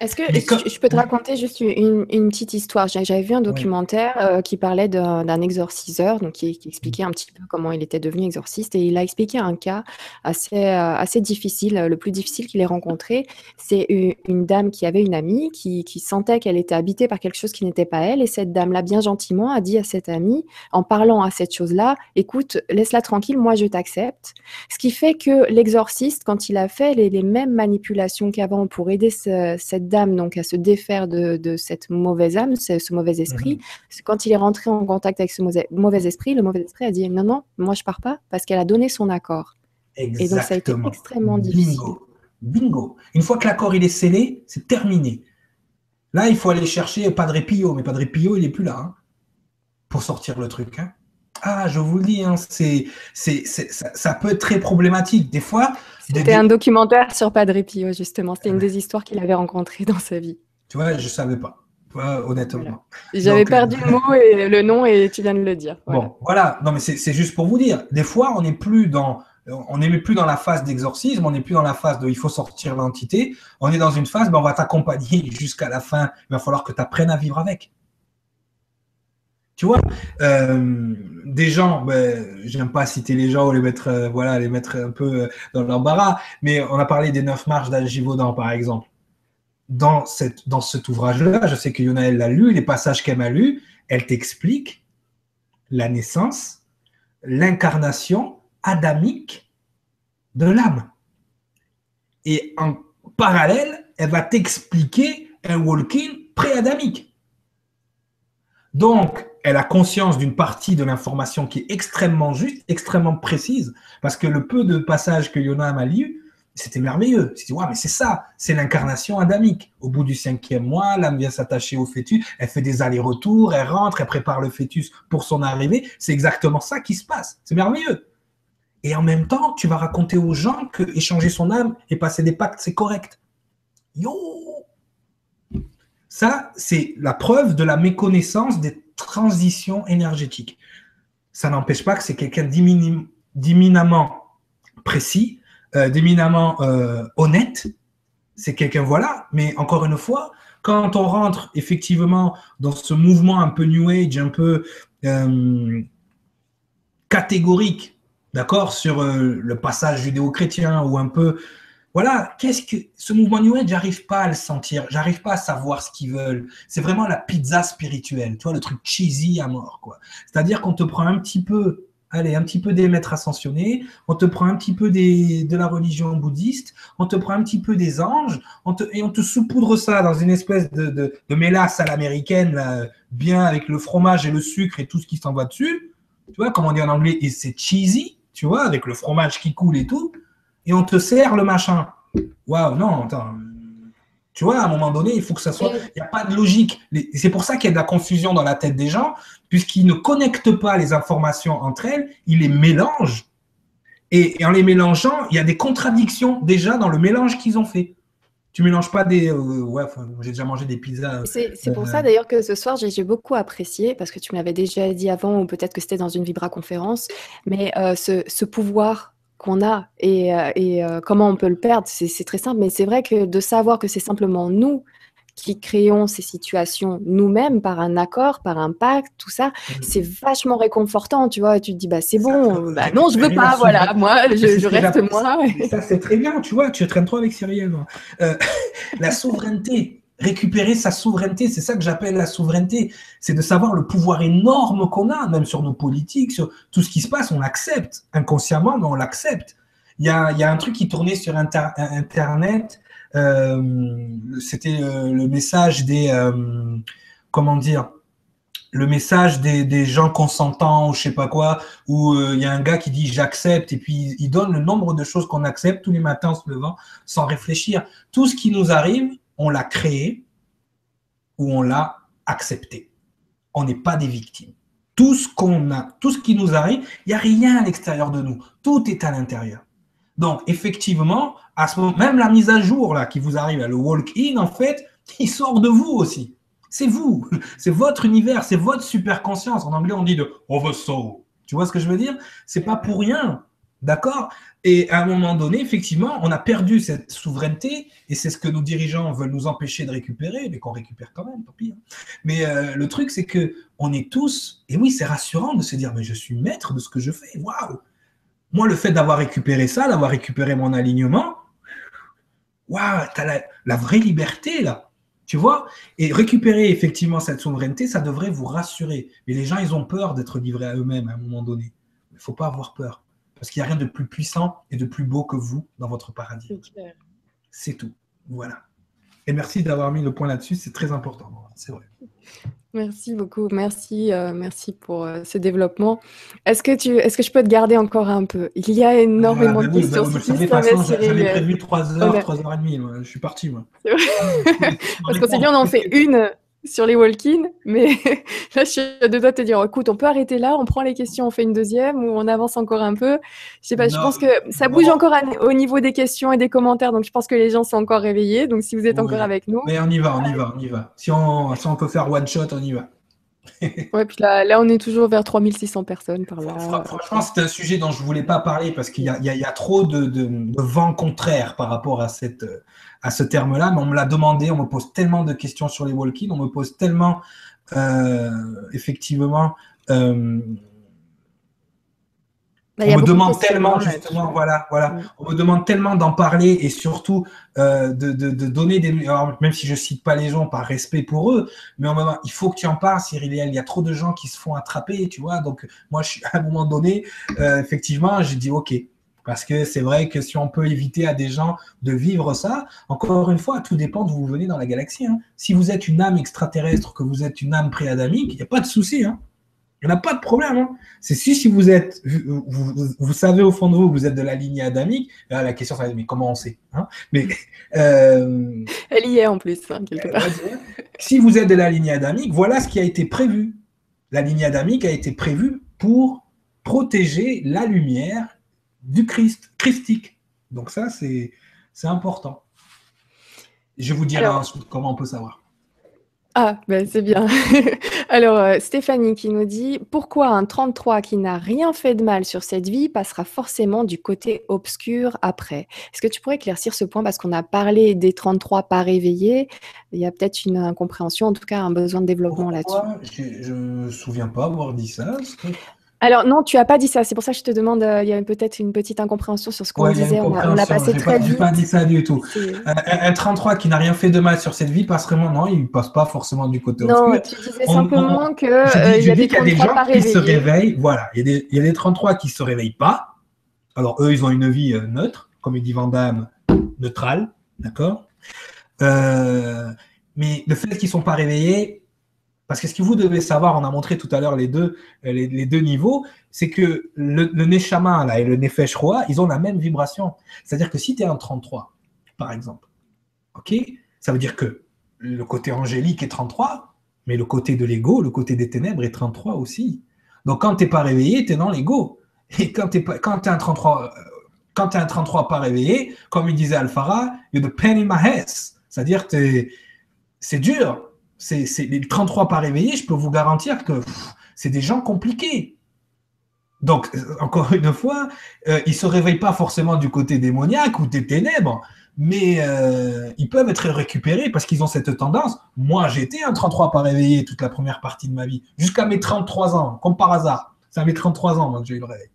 Est-ce que je- peux te raconter juste une, une petite histoire? J'avais vu un documentaire euh, qui parlait d'un exorciseur, donc qui, qui expliquait un petit peu comment il était devenu exorciste, et il a expliqué un cas assez, euh, assez difficile, le plus difficile qu'il ait rencontré. C'est une, une dame qui avait une amie qui, qui sentait qu'elle était habitée par quelque chose qui n'était pas elle, et cette dame-là, bien gentiment, a dit à cette amie, en parlant à cette chose-là, écoute, laisse-la tranquille, moi je t'accepte. Ce qui fait que l'exorciste, quand il a fait les, les mêmes manipulations qu'avant pour aider ce- cette dame donc à se défaire de, de cette mauvaise âme, ce, ce mauvais esprit, c'est quand il est rentré en contact avec ce mauvais, esprit, le mauvais esprit a dit non, non, moi je pars pas parce qu'elle a donné son accord.
Exactement.
Et donc ça a été extrêmement difficile.
Bingo. Une fois que l'accord il est scellé, c'est terminé. Là, il faut aller chercher Padre Pio, mais Padre Pio, il n'est plus là hein, pour sortir le truc. hein. Ah, je vous le dis, hein, c'est, c'est, ça, ça peut être très problématique. Des fois,
C'était un documentaire sur Padre Pio, justement. C'était une des histoires qu'il avait rencontrées dans sa vie.
tu vois, je ne savais pas, honnêtement.
Voilà. J'avais
Donc, euh,
perdu le mot et le nom et tu viens de le dire. Voilà.
Bon, voilà. Non, mais c'est c'est juste pour vous dire. Des fois, on n'est plus dans, on n'est plus dans la phase d'exorcisme, on n'est plus dans la phase de il faut sortir l'entité. On est dans une phase, ben, on va t'accompagner jusqu'à la fin. Il va falloir que tu apprennes à vivre avec. Tu vois, euh, des gens, ben, j'aime pas citer les gens ou les mettre, euh, voilà, les mettre un peu euh, dans l'embarras, mais on a parlé des neuf marches d'Algivaudan, par exemple. Dans, cette, dans cet ouvrage-là, je sais que Yona, l'a lu, les passages qu'elle m'a lus, elle t'explique la naissance, l'incarnation adamique de l'âme. Et en parallèle, elle va t'expliquer un walk-in pré-adamique. Donc, elle a conscience d'une partie de l'information qui est extrêmement juste, extrêmement précise, parce que le peu de passages que Yona m'a lu, c'était merveilleux. C'était, ouais, mais c'est ça, c'est l'incarnation adamique. Au bout du cinquième mois, l'âme vient s'attacher au fœtus, elle fait des allers-retours, elle rentre, elle prépare le fœtus pour son arrivée. C'est exactement ça qui se passe. C'est merveilleux. Et en même temps, tu vas raconter aux gens que échanger son âme et passer des pactes, c'est correct. Yo Ça, c'est la preuve de la méconnaissance des transitions énergétiques. Ça n'empêche pas que c'est quelqu'un d'éminemment précis, euh, d'éminemment euh, honnête. C'est quelqu'un, voilà. Mais encore une fois, quand on rentre effectivement dans ce mouvement un peu New Age, un peu euh, catégorique, d'accord, sur le passage judéo-chrétien ou un peu voilà, qu'est-ce que ce mouvement New Age, j'arrive pas à le sentir, j'arrive pas à savoir ce qu'ils veulent. C'est vraiment la pizza spirituelle, tu vois, le truc cheesy à mort, quoi. C'est-à-dire qu'on te prend un petit peu, allez, un petit peu des maîtres ascensionnés, on te prend un petit peu des, de la religion bouddhiste, on te prend un petit peu des anges, on te, et on te saupoudre ça dans une espèce de, de, de mélasse à l'américaine, bien avec le fromage et le sucre et tout ce qui s'en va dessus. Tu vois, comme on dit en anglais, et c'est cheesy, tu vois, avec le fromage qui coule et tout et on te sert le machin. Waouh, non, attends. Tu vois, à un moment donné, il faut que ça soit. Il n'y a pas de logique. C'est pour ça qu'il y a de la confusion dans la tête des gens, puisqu'ils ne connectent pas les informations entre elles, ils les mélangent. Et, en les mélangeant, il y a des contradictions déjà dans le mélange qu'ils ont fait. Tu mélanges pas des. Euh, ouais, j'ai déjà mangé des pizzas.
C'est pour euh, ça d'ailleurs que ce soir, j'ai beaucoup apprécié, parce que tu me l'avais déjà dit avant, ou peut-être que c'était dans une Vibra conférence, mais euh, ce, ce pouvoir qu'on a et, euh, euh, comment on peut le perdre, c'est très simple. Mais c'est vrai que de savoir que c'est simplement nous qui créons ces situations nous-mêmes par un accord, par un pacte, tout ça, mmh. c'est vachement réconfortant, tu vois. tu te dis, bah c'est bon, bah, non, je veux pas, voilà, moi, je, reste moi.
Ça, c'est très bien, tu vois, tu traînes trop avec Cyrielle. Euh, la souveraineté, récupérer sa souveraineté. C'est ça que j'appelle la souveraineté. C'est de savoir le pouvoir énorme qu'on a, même sur nos politiques, sur tout ce qui se passe. On l'accepte inconsciemment, mais on l'accepte. Il y a, y a, un truc qui tournait sur Internet. Euh, C'était euh, le message des. Euh, comment dire le message des, gens consentants ou je sais pas quoi, où euh, il y a un gars qui dit j'accepte et puis il donne le nombre de choses qu'on accepte tous les matins en se levant sans réfléchir. Tout ce qui nous arrive, on l'a créé ou on l'a accepté. On n'est pas des victimes. Tout ce qu'on a, tout ce qui nous arrive, il n'y a rien à l'extérieur de nous. Tout est à l'intérieur. Donc, effectivement, même la mise à jour là qui vous arrive, le walk-in, en fait, il sort de vous aussi. C'est vous, c'est votre univers, c'est votre super conscience. En anglais, on dit de over soul. Tu vois ce que je veux dire? C'est pas pour rien. D'accord? Et à un moment donné, effectivement, on a perdu cette souveraineté, et c'est ce que nos dirigeants veulent nous empêcher de récupérer, mais qu'on récupère quand même, tant pis. Hein. Mais euh, le truc, c'est que on est tous, et oui, c'est rassurant de se dire, mais je suis maître de ce que je fais. Waouh Moi, le fait d'avoir récupéré ça, d'avoir récupéré mon alignement, waouh, tu as la, la vraie liberté là. Tu vois? Et récupérer effectivement cette souveraineté, ça devrait vous rassurer. Mais les gens, ils ont peur d'être livrés à eux-mêmes à un moment donné. Il ne faut pas avoir peur. Parce qu'il n'y a rien de plus puissant et de plus beau que vous dans votre paradis. C'est tout. Voilà. Et merci d'avoir mis le point là-dessus, c'est très important. C'est vrai.
Merci beaucoup, merci, euh, merci pour euh, ce développement. Est-ce que tu, est-ce que je peux te garder encore un peu? Il y a énormément ah, bah de questions.
Bah, J'avais prévu 3 heures, 3 heures et demie. Je suis parti, moi.
Parce qu'on s'est dit, on en fait une sur les walk-in, mais là, je suis à deux doigts de te dire, écoute, on peut arrêter là, on prend les questions, on fait une deuxième ou on avance encore un peu. Je sais pas, je pense que ça bouge encore au niveau des questions et des commentaires, donc je pense que les gens sont encore réveillés. Donc si vous êtes encore avec nous.
Mais on y va, on y va, on y va. Si on, si on peut faire one shot, on y va.
ouais, puis là, là, on est toujours vers 3600 personnes par là.
Franchement, c'est un sujet dont je voulais pas parler parce qu'il y, y, y a, trop de, de, de, vent contraire par rapport à cette à ce terme-là, mais on me l'a demandé, on me pose tellement de questions sur les walk on me pose tellement, euh, effectivement, euh, bah, on me demande tellement justement, voilà, voilà, on me demande tellement d'en parler et surtout euh, de, donner des, même si je cite pas les gens par respect pour eux, mais on me il faut que tu en parles, Cyril. Il y a trop de gens qui se font attraper, tu vois. Donc moi, je suis à un moment donné, effectivement, j'ai dit ok, Parce que c'est vrai que si on peut éviter à des gens de vivre ça, encore une fois, tout dépend d'où vous venez dans la galaxie. Hein. Si vous êtes une âme extraterrestre, que vous êtes une âme préadamique, il n'y a pas de souci. Hein. Il n'y a pas de problème. Hein. C'est si, si vous êtes, vous, savez au fond de vous que vous êtes de la lignée adamique, là, la question, c'est mais comment on sait hein? Mais,
euh, Elle y est en plus, hein, quelque part.
si vous êtes de la lignée adamique, voilà ce qui a été prévu. La lignée adamique a été prévue pour protéger la lumière du Christ, christique. Donc ça, c'est important. Je vous dirai ensuite comment on peut savoir.
Ah, ben c'est bien. Alors, euh, Stéphanie qui nous dit pourquoi un 33 qui n'a rien fait de mal sur cette vie passera forcément du côté obscur après? Est-ce que tu pourrais éclaircir ce point? Parce qu'on a parlé des 33 pas réveillés. Il y a peut-être une incompréhension, en tout cas un besoin de développement là-dessus.
Je ne me souviens pas avoir dit ça.
Alors non, tu as pas dit ça. C'est pour ça que je te demande. Euh, il y a peut-être une petite incompréhension sur ce qu'on disait. On l'a passé très vite.
n'ai pas dit ça du tout. Un, 33 qui n'a rien fait de mal sur cette vie passe vraiment non, il passe pas forcément du côté
non, tu disais simplement que euh, il y a des, y a des gens qui se
réveillent. Voilà, il y, a des, il y a des 33 qui se réveillent pas. Alors eux, ils ont une vie euh, neutre, comme il dit Vandame, neutrale, d'accord. mais le fait qu'ils sont pas réveillés, parce que ce que vous devez savoir, on a montré tout à l'heure les deux, les, deux niveaux, c'est que le, le là, et le Nefesh Roa, ils ont la même vibration. C'est-à-dire que si tu es un 33, par exemple, ok, ça veut dire que le côté angélique est 33, mais le côté de l'ego, le côté des ténèbres est 33 aussi. Donc quand tu n'es pas réveillé, tu es dans l'ego. Et quand tu es, es un 33, euh, un 33 pas réveillé, comme il disait Alfara, you're the pen in my head. C'est-à-dire que c'est dur c'est les 33 pas réveillés, je peux vous garantir que c'est des gens compliqués. Donc, euh, encore une fois, euh, ils ne se réveillent pas forcément du côté démoniaque ou des ténèbres, mais euh, ils peuvent être récupérés parce qu'ils ont cette tendance. Moi, j'étais un 33 pas réveillé toute la première partie de ma vie, jusqu'à mes 33 ans, comme par hasard. C'est à mes 33 ans que j'ai eu le réveil.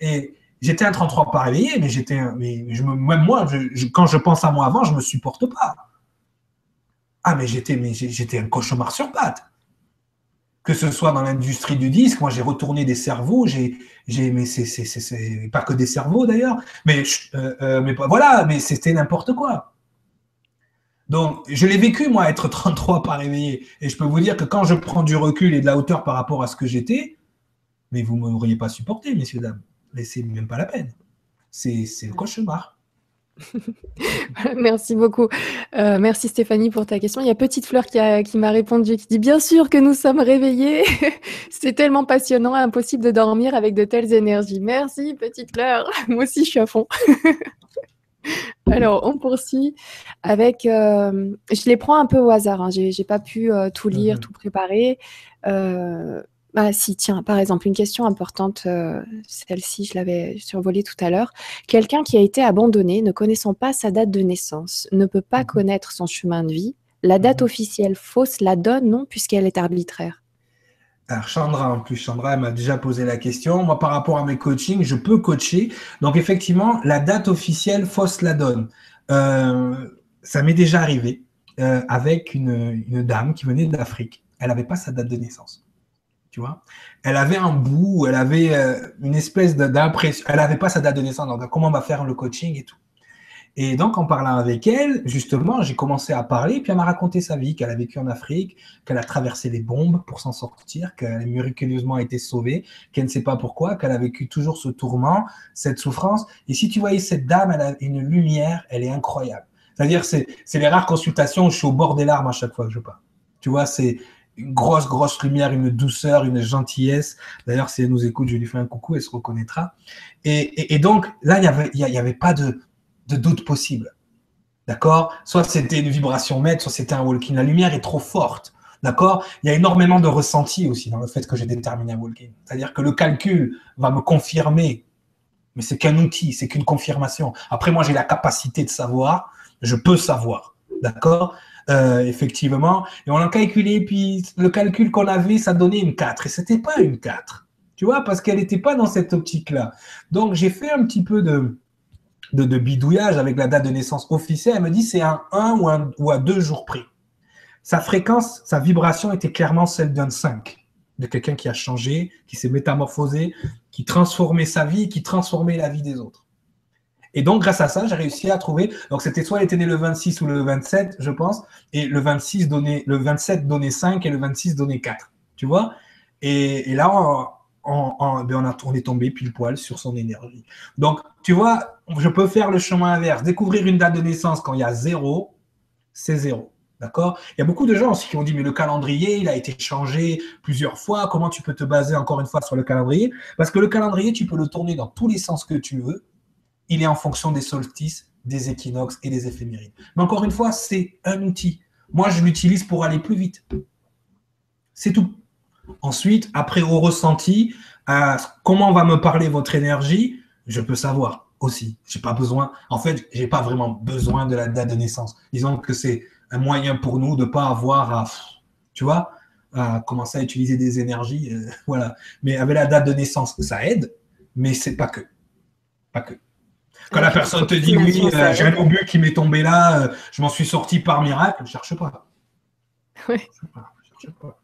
Et j'étais un 33 pas réveillé, mais j'étais, mais je même moi, quand je pense à moi avant, je ne me supporte pas. Ah, mais j'étais, un cauchemar sur pattes. Que ce soit dans l'industrie du disque, moi j'ai retourné des cerveaux, j'ai, j'ai, mais c'est, c'est, pas que des cerveaux d'ailleurs, mais, euh, euh, voilà, mais c'était n'importe quoi. Donc, je l'ai vécu, moi, être 33 pas réveillé. Et je peux vous dire que quand je prends du recul et de la hauteur par rapport à ce que j'étais, mais vous ne m'auriez pas supporté, messieurs, dames. Mais c'est même pas la peine. C'est, c'est le cauchemar.
Merci beaucoup. Euh, merci Stéphanie pour ta question. Il y a Petite Fleur qui, m'a répondu, qui dit Bien sûr que nous sommes réveillés. C'est tellement passionnant, impossible de dormir avec de telles énergies. Merci Petite Fleur. Moi aussi, je suis à fond. Alors, on poursuit avec. Euh, je les prends un peu au hasard. Hein. J'ai pas pu euh, tout lire, mhm. tout préparer. Ah si, tiens, par exemple, une question importante, euh, celle-ci, je l'avais survolée tout à l'heure. Quelqu'un qui a été abandonné, ne connaissant pas sa date de naissance, ne peut pas mmh connaître son chemin de vie. La date mmh officielle fausse la donne, non, puisqu'elle est arbitraire.
Alors Chandra, en plus, Chandra, m'a déjà posé la question. Moi, par rapport à mes coachings, je peux coacher. Donc, effectivement, la date officielle fausse la donne. Euh, ça m'est déjà arrivé euh, avec une, une dame qui venait d'Afrique. Elle n'avait pas sa date de naissance vois. Elle avait un bout, elle avait euh, une espèce d'impression, elle n'avait pas sa date de naissance, comment on va faire le coaching et tout. Et donc, en parlant avec elle, justement, j'ai commencé à parler, puis elle m'a raconté sa vie, qu'elle a vécu en Afrique, qu'elle a traversé les bombes pour s'en sortir, qu'elle a miraculeusement été sauvée, qu'elle ne sait pas pourquoi, qu'elle a vécu toujours ce tourment, cette souffrance. Et si tu voyais cette dame, elle a une lumière, elle est incroyable. C'est-à-dire, c'est les rares consultations où je suis au bord des larmes à chaque fois que je parle. Tu vois, c'est une grosse, grosse lumière, une douceur, une gentillesse. D'ailleurs, si elle nous écoute, je lui fais un coucou, elle se reconnaîtra. Et, donc, là, il n'y avait, y avait pas de, doute possible. D'accord? Soit c'était une vibration maître, soit c'était un walking. La lumière est trop forte. D'accord? Il y a énormément de ressenti aussi dans le fait que j'ai déterminé un walking. C'est-à-dire que le calcul va me confirmer, mais c'est qu'un outil, c'est qu'une confirmation. Après, moi, j'ai la capacité de savoir, je peux savoir. D'accord? Euh, effectivement. Et on a calculé, puis le calcul qu'on avait, ça donnait une 4. Et c'était pas une 4. Tu vois, parce qu'elle n'était pas dans cette optique-là. Donc, j'ai fait un petit peu de, de, bidouillage avec la date de naissance officielle. Elle me dit c'est un 1 ou, un, ou à 2 jours près. Sa fréquence, sa vibration était clairement celle d'un 5, de quelqu'un qui a changé, qui s'est métamorphosé, qui transformait sa vie, qui transformait la vie des autres. Et donc, grâce à ça, j'ai réussi à trouver. Donc, c'était soit elle était née le 26 ou le 27, je pense. Et le 26 donnait, le 27 donnait 5 et le 26 donnait 4. Tu vois? Et, là, on, ben, on, a, on est tombé pile poil sur son énergie. Donc, tu vois, je peux faire le chemin inverse. Découvrir une date de naissance quand il y a zéro, c'est zéro. D'accord? Il y a beaucoup de gens aussi qui ont dit, mais le calendrier, il a été changé plusieurs fois. Comment tu peux te baser encore une fois sur le calendrier? Parce que le calendrier, tu peux le tourner dans tous les sens que tu veux il est en fonction des solstices, des équinoxes et des éphémérides. Mais encore une fois, c'est un outil. Moi, je l'utilise pour aller plus vite. C'est tout. Ensuite, après au ressenti, comment va me parler votre énergie, je peux savoir aussi. J'ai pas besoin. En fait, j'ai pas vraiment besoin de la date de naissance. Disons que c'est un moyen pour nous de pas avoir à, tu vois, commencer à utiliser des énergies, euh, voilà. Mais avec la date de naissance, ça aide, mais c'est pas que, pas que. Quand la personne te dit oui, euh, j'ai un obus qui m'est tombé là, euh, je m'en suis sorti par miracle, ne cherche pas. Oui. Cherche pas.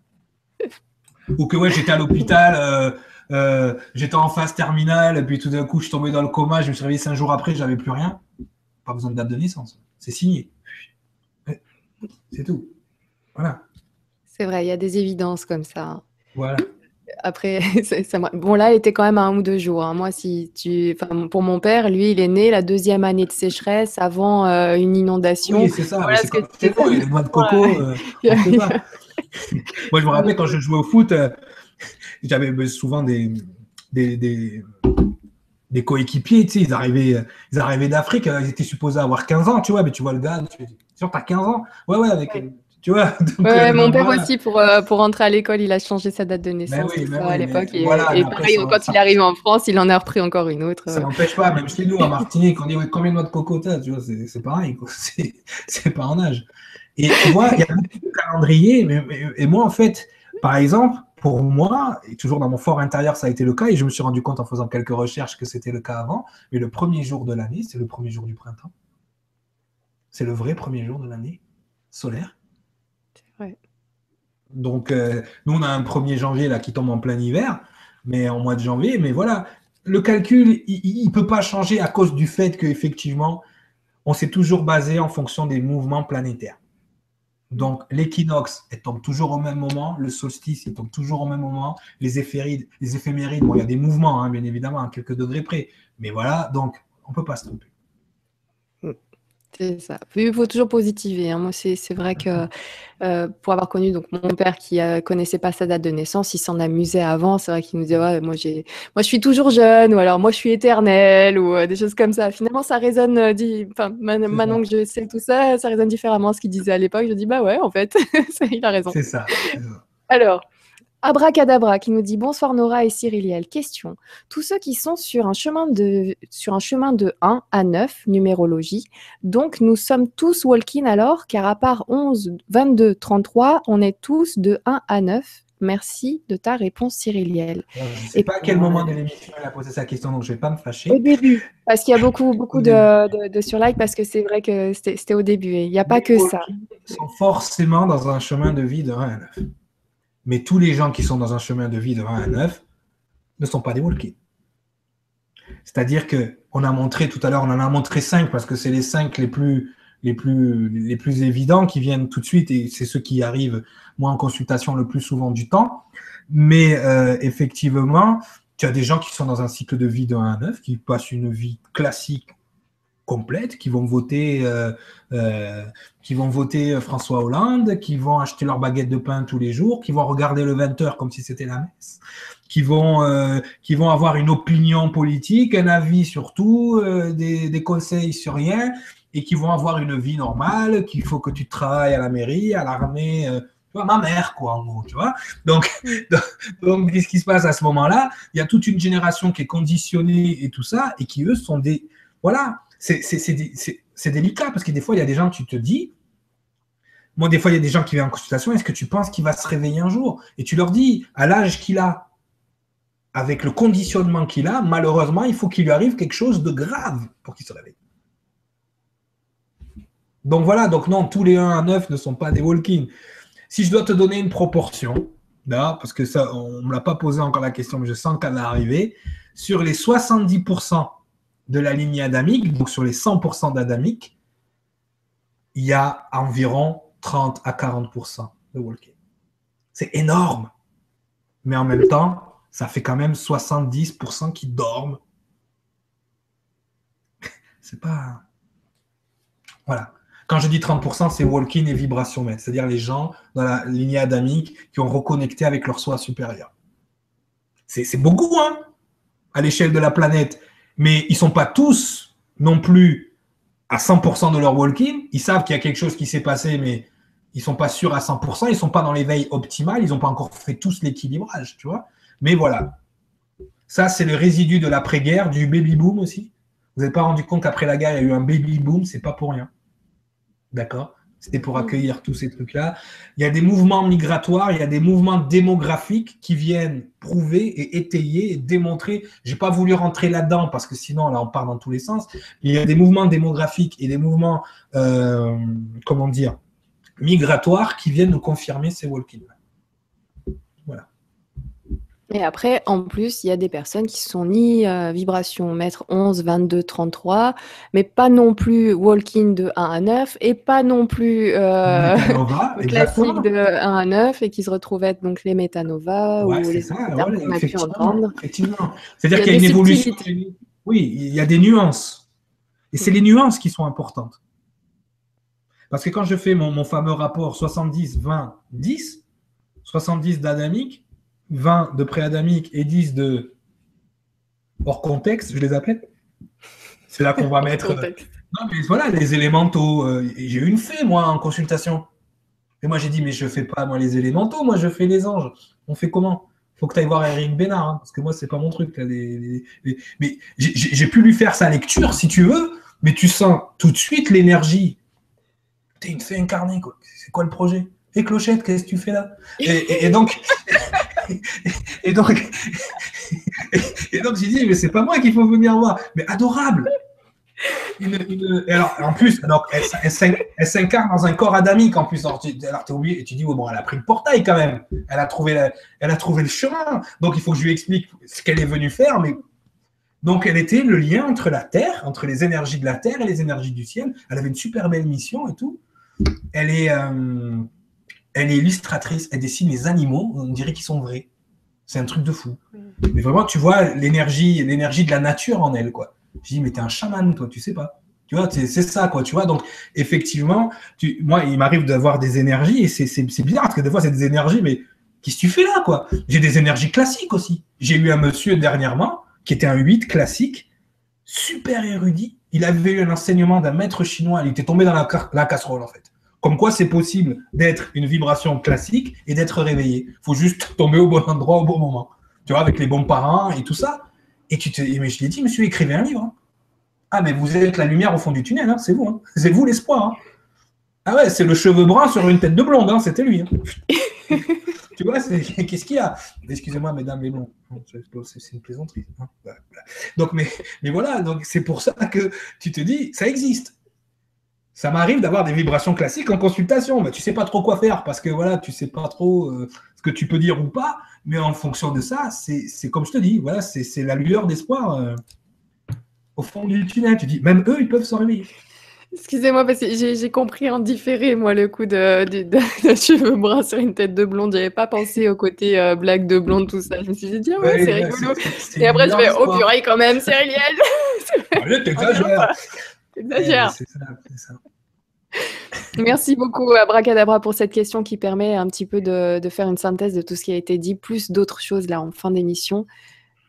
Ou que ouais, j'étais à l'hôpital, euh, j'étais en phase terminale, puis tout d'un coup, je suis tombé dans le coma, je me suis réveillé cinq jours après, j'avais plus rien. Pas besoin de date de naissance. C'est signé. C'est tout. Voilà.
C'est vrai, il y a des évidences comme ça.
Voilà
après, ça, bon là, elle était quand même à un ou deux jours. Hein. Moi, si tu, pour mon père, lui, il est né la deuxième année de sécheresse avant euh, une inondation.
Oui, c'est ça. Voilà c'est il y a des noix de coco. Euh, Moi, je me rappelle quand je jouais au foot, euh, j'avais souvent des, des, des, des coéquipiers. Tu sais, ils arrivaient, ils arrivaient d'Afrique, ils étaient supposés avoir 15 ans, tu vois, mais tu vois le gars, tu sûr, t'as 15 ans? Ouais, ouais, avec. Tu vois
ouais, euh, Mon père aussi, pour, euh, pour rentrer à l'école, il a changé sa date de naissance à l'époque. Et, pareil, quand il arrive en France, il en a repris encore une autre.
Ça n'empêche pas, même chez nous, en Martinique, on dit combien de mois de coco tu vois, c'est pareil, c'est pas en âge. Et tu vois, il y a beaucoup de calendriers, mais, et moi, en fait, par exemple, pour moi, et toujours dans mon fort intérieur, ça a été le cas, et je me suis rendu compte en faisant quelques recherches que c'était le cas avant, mais le premier jour de l'année, c'est le premier jour du printemps. C'est le vrai premier jour de l'année solaire. Donc, euh, nous, on a un 1er janvier là, qui tombe en plein hiver, mais en mois de janvier. Mais voilà, le calcul, il ne peut pas changer à cause du fait qu'effectivement, on s'est toujours basé en fonction des mouvements planétaires. Donc, l'équinoxe, elle tombe toujours au même moment. Le solstice, il tombe toujours au même moment. Les éphémérides, les il y a des mouvements, hein, bien évidemment, à quelques degrés près. Mais voilà, donc, on ne peut pas se tromper.
C'est ça. Il faut toujours positiver. Hein. Moi, c'est vrai que euh, pour avoir connu donc mon père qui ne connaissait pas sa date de naissance, il s'en amusait avant. C'est vrai qu'il nous disait ouais, moi, moi, je suis toujours jeune, ou alors moi, je suis éternel, ou euh, des choses comme ça. Finalement, ça résonne. Euh, enfin, maintenant que je sais tout ça, ça résonne différemment à ce qu'il disait à l'époque. Je dis bah ouais, en fait, il a raison.
C'est ça.
Alors, Abracadabra qui nous dit bonsoir Nora et Cyriliel. Question. Tous ceux qui sont sur un chemin de, sur un chemin de 1 à 9, numérologie, donc nous sommes tous walking alors, car à part 11, 22, 33, on est tous de 1 à 9. Merci de ta réponse, Cyriliel.
Je ne sais pas à quel moment de l'émission elle a posé sa question, donc je ne vais pas me fâcher.
Au début, parce qu'il y a beaucoup, beaucoup de, de, sur like, parce que c'est vrai que c'était au début. Il n'y a pas que ça.
Ils sont forcément dans un chemin de vie de 1 à 9. Mais tous les gens qui sont dans un chemin de vie de 1 à 9 ne sont pas des walk C'est-à-dire qu'on a montré tout à l'heure, on en a montré 5 parce que c'est les 5 les plus, les, plus, les plus évidents qui viennent tout de suite et c'est ceux qui arrivent, moi, en consultation le plus souvent du temps. Mais euh, effectivement, tu as des gens qui sont dans un cycle de vie de 1 à 9, qui passent une vie classique complète, qui vont voter, euh, euh, qui vont voter François Hollande, qui vont acheter leur baguette de pain tous les jours, qui vont regarder le 20h comme si c'était la messe, qui vont, euh, qui vont avoir une opinion politique, un avis sur tout, des, des, conseils sur rien, et qui vont avoir une vie normale, qu'il faut que tu travailles à la mairie, à l'armée. tu vois, ma mère, quoi, en gros, tu vois. Donc, donc, qu'est-ce qui se passe à ce moment-là? Il y a toute une génération qui est conditionnée et tout ça, et qui, eux, sont des. Voilà, c'est délicat parce que des fois, il y a des gens, tu te dis, moi, des fois, il y a des gens qui viennent en consultation, est-ce que tu penses qu'il va se réveiller un jour? Et tu leur dis, à l'âge qu'il a, avec le conditionnement qu'il a, malheureusement, il faut qu'il lui arrive quelque chose de grave pour qu'il se réveille. Donc voilà, donc non, tous les 1 à 9 ne sont pas des walk-in. Si je dois te donner une proportion, là, parce que ça, on ne me l'a pas posé encore la question, mais je sens qu'elle va arriver, sur les 70% de la lignée adamique, donc sur les 100% d'adamique, il y a environ 30 à 40% de walking. C'est énorme. Mais en même temps, ça fait quand même 70% qui dorment. C'est pas. Voilà. Quand je dis 30%, c'est walking et vibration c'est-à-dire les gens dans la lignée adamique qui ont reconnecté avec leur soi supérieur. C'est beaucoup, hein, à l'échelle de la planète. Mais ils sont pas tous non plus à 100% de leur walking. Ils savent qu'il y a quelque chose qui s'est passé, mais ils sont pas sûrs à 100%. Ils ne sont pas dans l'éveil optimal. Ils n'ont pas encore fait tous l'équilibrage, tu vois. Mais voilà. Ça, c'est le résidu de l'après-guerre, du baby-boom aussi. Vous n'avez pas rendu compte qu'après la guerre, il y a eu un baby-boom, c'est pas pour rien. D'accord? C'était pour mm. accueillir tous ces trucs-là. Il y a des mouvements migratoires, il y a des mouvements démographiques qui viennent prouver et étayer et démontrer. Je n'ai pas voulu rentrer là-dedans parce que sinon, là, on part dans tous les sens. Il y a des mouvements démographiques et des mouvements, euh, comment dire, migratoires qui viennent nous confirmer ces walking.
Et après, en plus, il y a des personnes qui sont ni euh, vibration mètre 11, 22, 33, mais pas non plus walking de 1 à 9 et pas non plus euh, classique de 1 à 9 et qui se retrouvent être donc les métanovas ou les ça, qu'on a pu
entendre. C'est-à-dire qu'il y a, une évolution. Oui, il y a des nuances. Et c'est les nuances qui sont importantes. Parce que quand je fais mon, mon fameux rapport 70, 20, 10, 70 d'adamique, 20 de préadamique et 10 de hors contexte, je les appelle. C'est là qu'on va mettre. Euh, non, mais voilà, les élémentaux. Euh, j'ai eu une fée, moi, en consultation. Et moi, j'ai dit, mais je fais pas, moi, les élémentaux, moi, je fais les anges. On fait comment? Faut que tu ailles voir Eric Bénard, hein, parce que moi, c'est pas mon truc. Mais j'ai pu lui faire sa lecture, si tu veux, mais tu sens tout de suite l'énergie. Tu es une fée incarnée, quoi. C'est quoi le projet? Et Clochette, qu'est-ce que tu fais là? Et, donc, et donc, et donc j'ai dit, mais c'est pas moi qu'il faut venir voir. Mais adorable. alors, en plus, alors, elle, s'incarne dans un corps adamique en plus. Alors, tu oublié et tu dis, bon, elle a pris le portail quand même. Elle a, trouvé elle a trouvé le chemin. Donc, il faut que je lui explique ce qu'elle est venue faire. Mais... Donc, elle était le lien entre la Terre, entre les énergies de la Terre et les énergies du ciel. Elle avait une super belle mission et tout. Elle est. Euh, elle est illustratrice, elle dessine les animaux, on dirait qu'ils sont vrais. C'est un truc de fou. Mais vraiment, tu vois l'énergie, l'énergie de la nature en elle, quoi. Je dis, mais t'es un chaman, toi, tu sais pas. Tu vois, c'est ça, quoi, tu vois. Donc, effectivement, tu, moi, il m'arrive d'avoir des énergies et c'est bizarre parce que des fois, c'est des énergies, mais qu'est-ce que tu fais là, quoi? J'ai des énergies classiques aussi. J'ai eu un monsieur dernièrement qui était un 8 classique, super érudit. Il avait eu un enseignement d'un maître chinois. Il était tombé dans la, la casserole, en fait. Comme quoi, c'est possible d'être une vibration classique et d'être réveillé. Il faut juste tomber au bon endroit au bon moment. Tu vois, avec les bons parents et tout ça. Et tu te, mais je lui ai dit, monsieur, écrivez un livre. Hein. Ah, mais vous êtes la lumière au fond du tunnel, hein, c'est vous. Hein. C'est vous l'espoir. Ah ouais, c'est le cheveu brun sur une tête de blonde, c'était lui. tu vois, qu'est-ce qu'il y a? Excusez-moi, mesdames mais bon, C'est une plaisanterie. Donc, mais, mais voilà, donc c'est pour ça que tu te dis, ça existe. Ça m'arrive d'avoir des vibrations classiques en consultation. Mais tu sais pas trop quoi faire parce que voilà, tu sais pas trop euh, ce que tu peux dire ou pas. Mais en fonction de ça, c'est comme je te dis, voilà, c'est la lueur d'espoir euh, au fond du tunnel. Tu dis, même eux, ils peuvent réveiller.
Excusez-moi, parce que j'ai compris en différé, moi, le coup de, cheveux bruns sur une tête de blonde. J'avais pas pensé au côté euh, blague de blonde, tout ça. Je me suis dit, ah ouais, c'est rigolo. Et après, je vais, oh purée, quand même, c'est réel. C'est ça. Merci beaucoup, Abracadabra, pour cette question qui permet un petit peu de, faire une synthèse de tout ce qui a été dit, plus d'autres choses là en fin d'émission.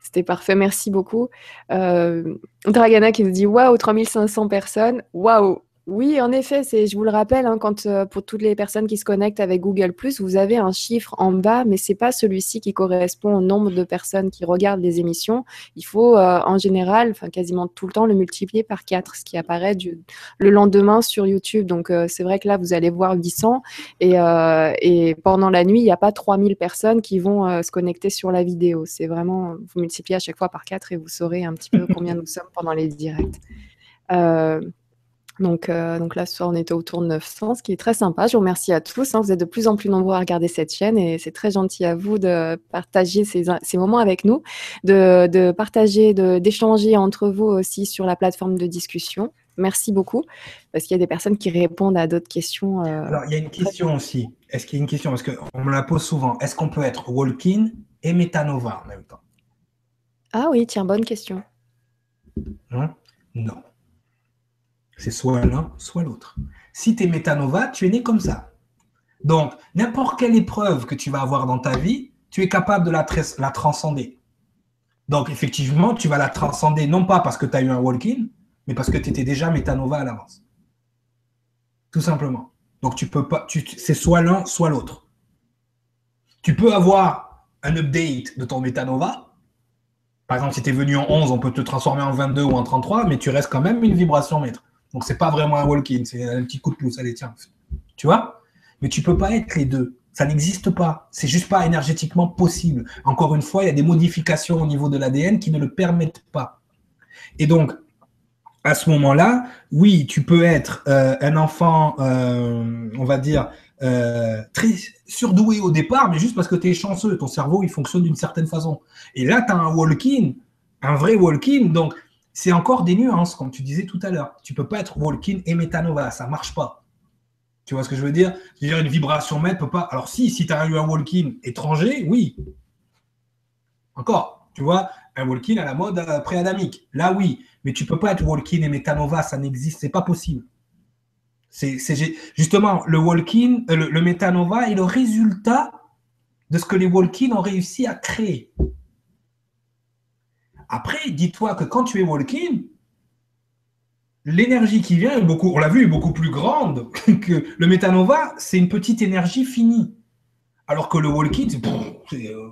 C'était parfait, merci beaucoup. Euh, Dragana qui nous dit Waouh, 3500 personnes. Waouh, oui, en effet, c'est, je vous le rappelle, hein, quand, euh, pour toutes les personnes qui se connectent avec Google ⁇ vous avez un chiffre en bas, mais ce n'est pas celui-ci qui correspond au nombre de personnes qui regardent les émissions. Il faut euh, en général, enfin quasiment tout le temps, le multiplier par 4, ce qui apparaît le lendemain sur YouTube. Donc euh, c'est vrai que là, vous allez voir 800 et, et pendant la nuit, il n'y a pas 3000 personnes qui vont se connecter sur la vidéo. C'est vraiment, vous multipliez à chaque fois par 4 et vous saurez un petit peu combien nous sommes pendant les directs. Donc, euh, donc là, ce soir, on était autour de 900, ce qui est très sympa. Je vous remercie à tous. Hein. Vous êtes de plus en plus nombreux à regarder cette chaîne et c'est très gentil à vous de partager ces, ces moments avec nous, de, de partager, d'échanger entre vous aussi sur la plateforme de discussion. Merci beaucoup, parce qu'il y a des personnes qui répondent à d'autres questions.
Euh, Alors, il y a une question aussi. Est-ce qu'il y a une question? Parce qu'on me la pose souvent. Est-ce qu'on peut être walk-in et metanova en même temps?
Ah oui, tiens, bonne question.
Hein? Non. C'est soit l'un, soit l'autre. Si tu es métanova, tu es né comme ça. Donc, n'importe quelle épreuve que tu vas avoir dans ta vie, tu es capable de la, transcender. Donc, effectivement, tu vas la transcender non pas parce que tu as eu un walk-in, mais parce que tu étais déjà métanova à l'avance. Tout simplement. Donc, tu peux pas, c'est soit l'un, soit l'autre. Tu peux avoir un update de ton métanova, par exemple, si tu es venu en 11, on peut te transformer en 22 ou en 33, mais tu restes quand même une vibration maître. Donc, c'est pas vraiment un walk-in, c'est un petit coup de pouce. Allez, tiens. Tu vois? Mais tu peux pas être les deux. Ça n'existe pas. C'est juste pas énergétiquement possible. Encore une fois, il y a des modifications au niveau de l'ADN qui ne le permettent pas. Et donc, à ce moment-là, oui, tu peux être euh, un enfant, euh, on va dire, euh, très surdoué au départ, mais juste parce que tu es chanceux, ton cerveau, il fonctionne d'une certaine façon. Et là, tu as un walk-in, un vrai walk-in, donc c'est encore des nuances, comme tu disais tout à l'heure. Tu peux pas être walk-in et métanova, ça marche pas. Tu vois ce que je veux dire? Je veux dire, une vibration mètre peut pas. Alors, si, si tu as eu un walk-in étranger, oui. Encore, tu vois, un walk-in à la mode euh, pré-adamique. Là, oui. Mais tu peux pas être walk-in et métanova, ça n'existe, c'est pas possible. C'est justement le walk-in, euh, le, metanova est le résultat de ce que les walk-in ont réussi à créer. Après, dis-toi que quand tu es walk-in, l'énergie qui vient beaucoup, on l'a vu, est beaucoup plus grande que le metanova, c'est une petite énergie finie. Alors que le walk-in, c'est euh,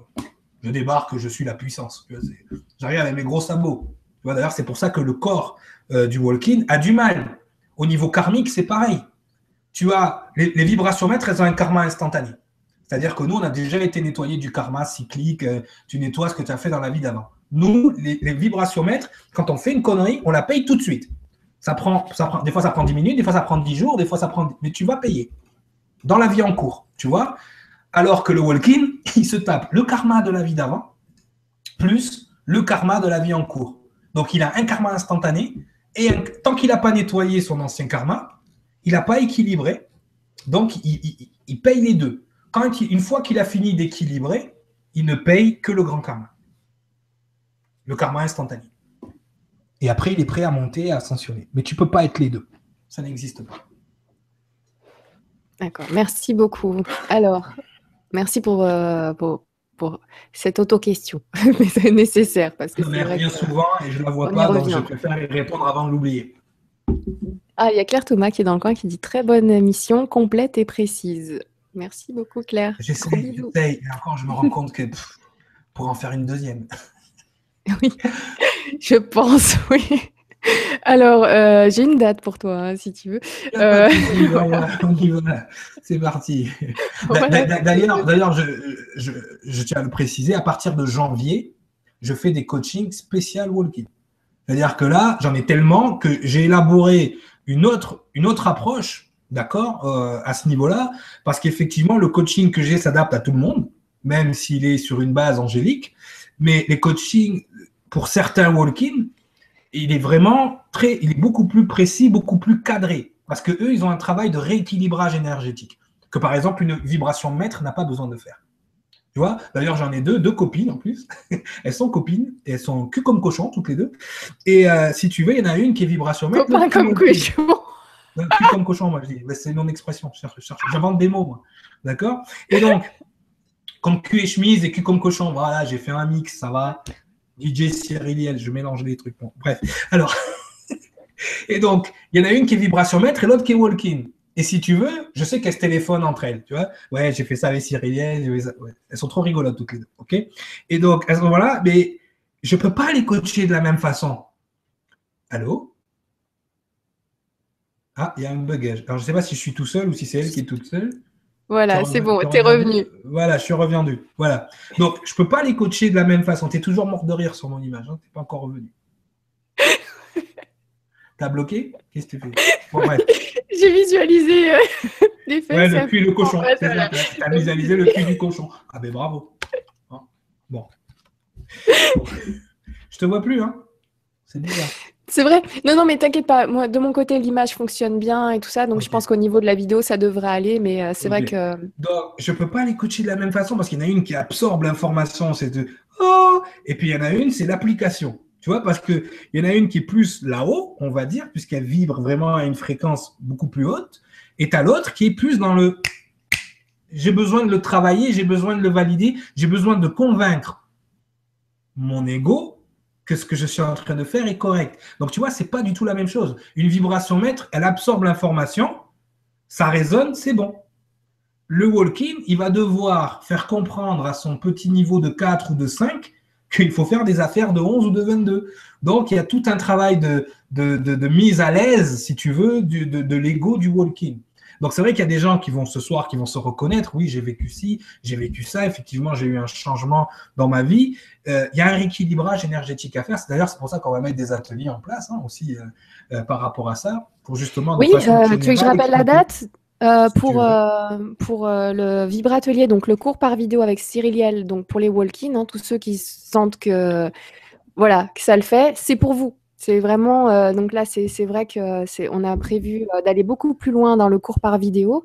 je débarque, je suis la puissance. J'arrive avec mes gros sabots. D'ailleurs, c'est pour ça que le corps euh, du walk-in a du mal au niveau karmique, c'est pareil. Tu as les, vibrations maîtres, elles ont un karma instantané. C'est-à-dire que nous, on a déjà été nettoyé du karma cyclique. Euh, tu nettoies ce que tu as fait dans la vie d'avant. Nous, les, vibrations maîtres, quand on fait une connerie, on la paye tout de suite. Ça prend, ça prend, des fois, ça prend 10 minutes, des fois, ça prend 10 jours, des fois, ça prend. Mais tu vas payer. Dans la vie en cours, tu vois? Alors que le walk-in, il se tape le karma de la vie d'avant, plus le karma de la vie en cours. Donc, il a un karma instantané et tant qu'il n'a pas nettoyé son ancien karma, il n'a pas équilibré. Donc, il, paye les deux. Quand une fois qu'il a fini d'équilibrer, il ne paye que le grand karma. Le karma instantané. Et après, il est prêt à monter, à ascensionner. Mais tu ne peux pas être les deux. Ça n'existe pas.
D'accord. Merci beaucoup. Alors, merci pour, euh, pour, pour cette auto-question, mais c'est nécessaire. Parce que
revient souvent et je ne la vois pas, donc je préfère y répondre avant de l'oublier.
Ah, il y a Claire Thomas qui est dans le coin qui dit très bonne émission, complète et précise. Merci beaucoup, Claire.
J'essaie, j'essaie, et encore, je me rends compte que pour en faire une deuxième.
Oui, je pense, oui. Alors, euh, j'ai une date pour toi, hein, si tu veux.
Euh, C'est parti. D'ailleurs, je, tiens à le préciser, à partir de janvier, je fais des coachings spécial walking. C'est-à-dire que là, j'en ai tellement que j'ai élaboré une autre, une autre approche, d'accord, euh, à ce niveau-là, parce qu'effectivement, le coaching que j'ai s'adapte à tout le monde, même s'il est sur une base angélique. Mais les coachings, pour certains walking, il est vraiment très, il est beaucoup plus précis, beaucoup plus cadré. Parce que eux, ils ont un travail de rééquilibrage énergétique que par exemple une vibration maître n'a pas besoin de faire. Tu vois? D'ailleurs, j'en ai deux, deux copines en plus. elles sont copines et elles sont cul comme cochon toutes les deux. Et euh, si tu veux, il y en a une qui est vibration maître.
Copain comme cochon.
Cul comme cochon, moi je dis. C'est mon expression. J'invente des mots, moi. D'accord? Et donc, comme cul et chemise et cul comme cochon, voilà, j'ai fait un mix, ça va. DJ Cyriliel, je mélange les trucs. bref. Alors, et donc, il y en a une qui est vibration maître et l'autre qui est walking. Et si tu veux, je sais qu'elles se téléphonent entre elles, tu vois. Ouais, j'ai fait ça avec Cyriliel. Elles sont trop rigolotes toutes les deux, ok? Et donc, à ce moment-là, mais je ne peux pas les coacher de la même façon. Allô? Ah, il y a un bug. Alors, je ne sais pas si je suis tout seul ou si c'est elle qui est toute seule.
Voilà, c'est bon, tu es revenu.
Voilà, je suis revenu. Voilà. Donc, je ne peux pas les coacher de la même façon. Tu es toujours mort de rire sur mon image. Hein, tu n'es pas encore revenu. T'as bloqué? Qu'est-ce que tu fais
J'ai visualisé euh, les
fesses. Ouais, le cul du cochon. Tu as visualisé le cul du cochon. Ah ben bravo. Hein bon. Je te vois plus, hein C'est bizarre.
C'est vrai. Non, non, mais t'inquiète pas. Moi, de mon côté, l'image fonctionne bien et tout ça. Donc, je pense qu'au niveau de la vidéo, ça devrait aller. Mais euh, c'est vrai que.
Donc, je peux pas les coacher de la même façon parce qu'il y en a une qui absorbe l'information. C'est de Oh Et puis, il y en a une, c'est l'application. Tu vois, parce qu'il y en a une qui est plus là-haut, on va dire, puisqu'elle vibre vraiment à une fréquence beaucoup plus haute. Et tu as l'autre qui est plus dans le j'ai besoin de le travailler, j'ai besoin de le valider, j'ai besoin de convaincre mon ego que ce que je suis en train de faire est correct. Donc, tu vois, c'est pas du tout la même chose. Une vibration maître, elle absorbe l'information, ça résonne, c'est bon. Le walking, il va devoir faire comprendre à son petit niveau de 4 ou de 5 qu'il faut faire des affaires de 11 ou de 22. Donc, il y a tout un travail de, mise à l'aise, si tu veux, de, de l'ego du walking. Donc c'est vrai qu'il y a des gens qui vont ce soir, qui vont se reconnaître, oui, j'ai vécu ci, j'ai vécu ça, effectivement, j'ai eu un changement dans ma vie. Euh, il y a un rééquilibrage énergétique à faire. D'ailleurs, c'est pour ça qu'on va mettre des ateliers en place hein, aussi euh, euh, par rapport à ça, pour justement...
Oui, tu veux que je rappelle la date pour, pour le vibratelier, donc le cours par vidéo avec Cyriliel, donc pour les walk-in, hein, tous ceux qui sentent que voilà que ça le fait, c'est pour vous. C'est vraiment, euh, donc là, c'est vrai que c'est, on a prévu euh, d'aller beaucoup plus loin dans le cours par vidéo.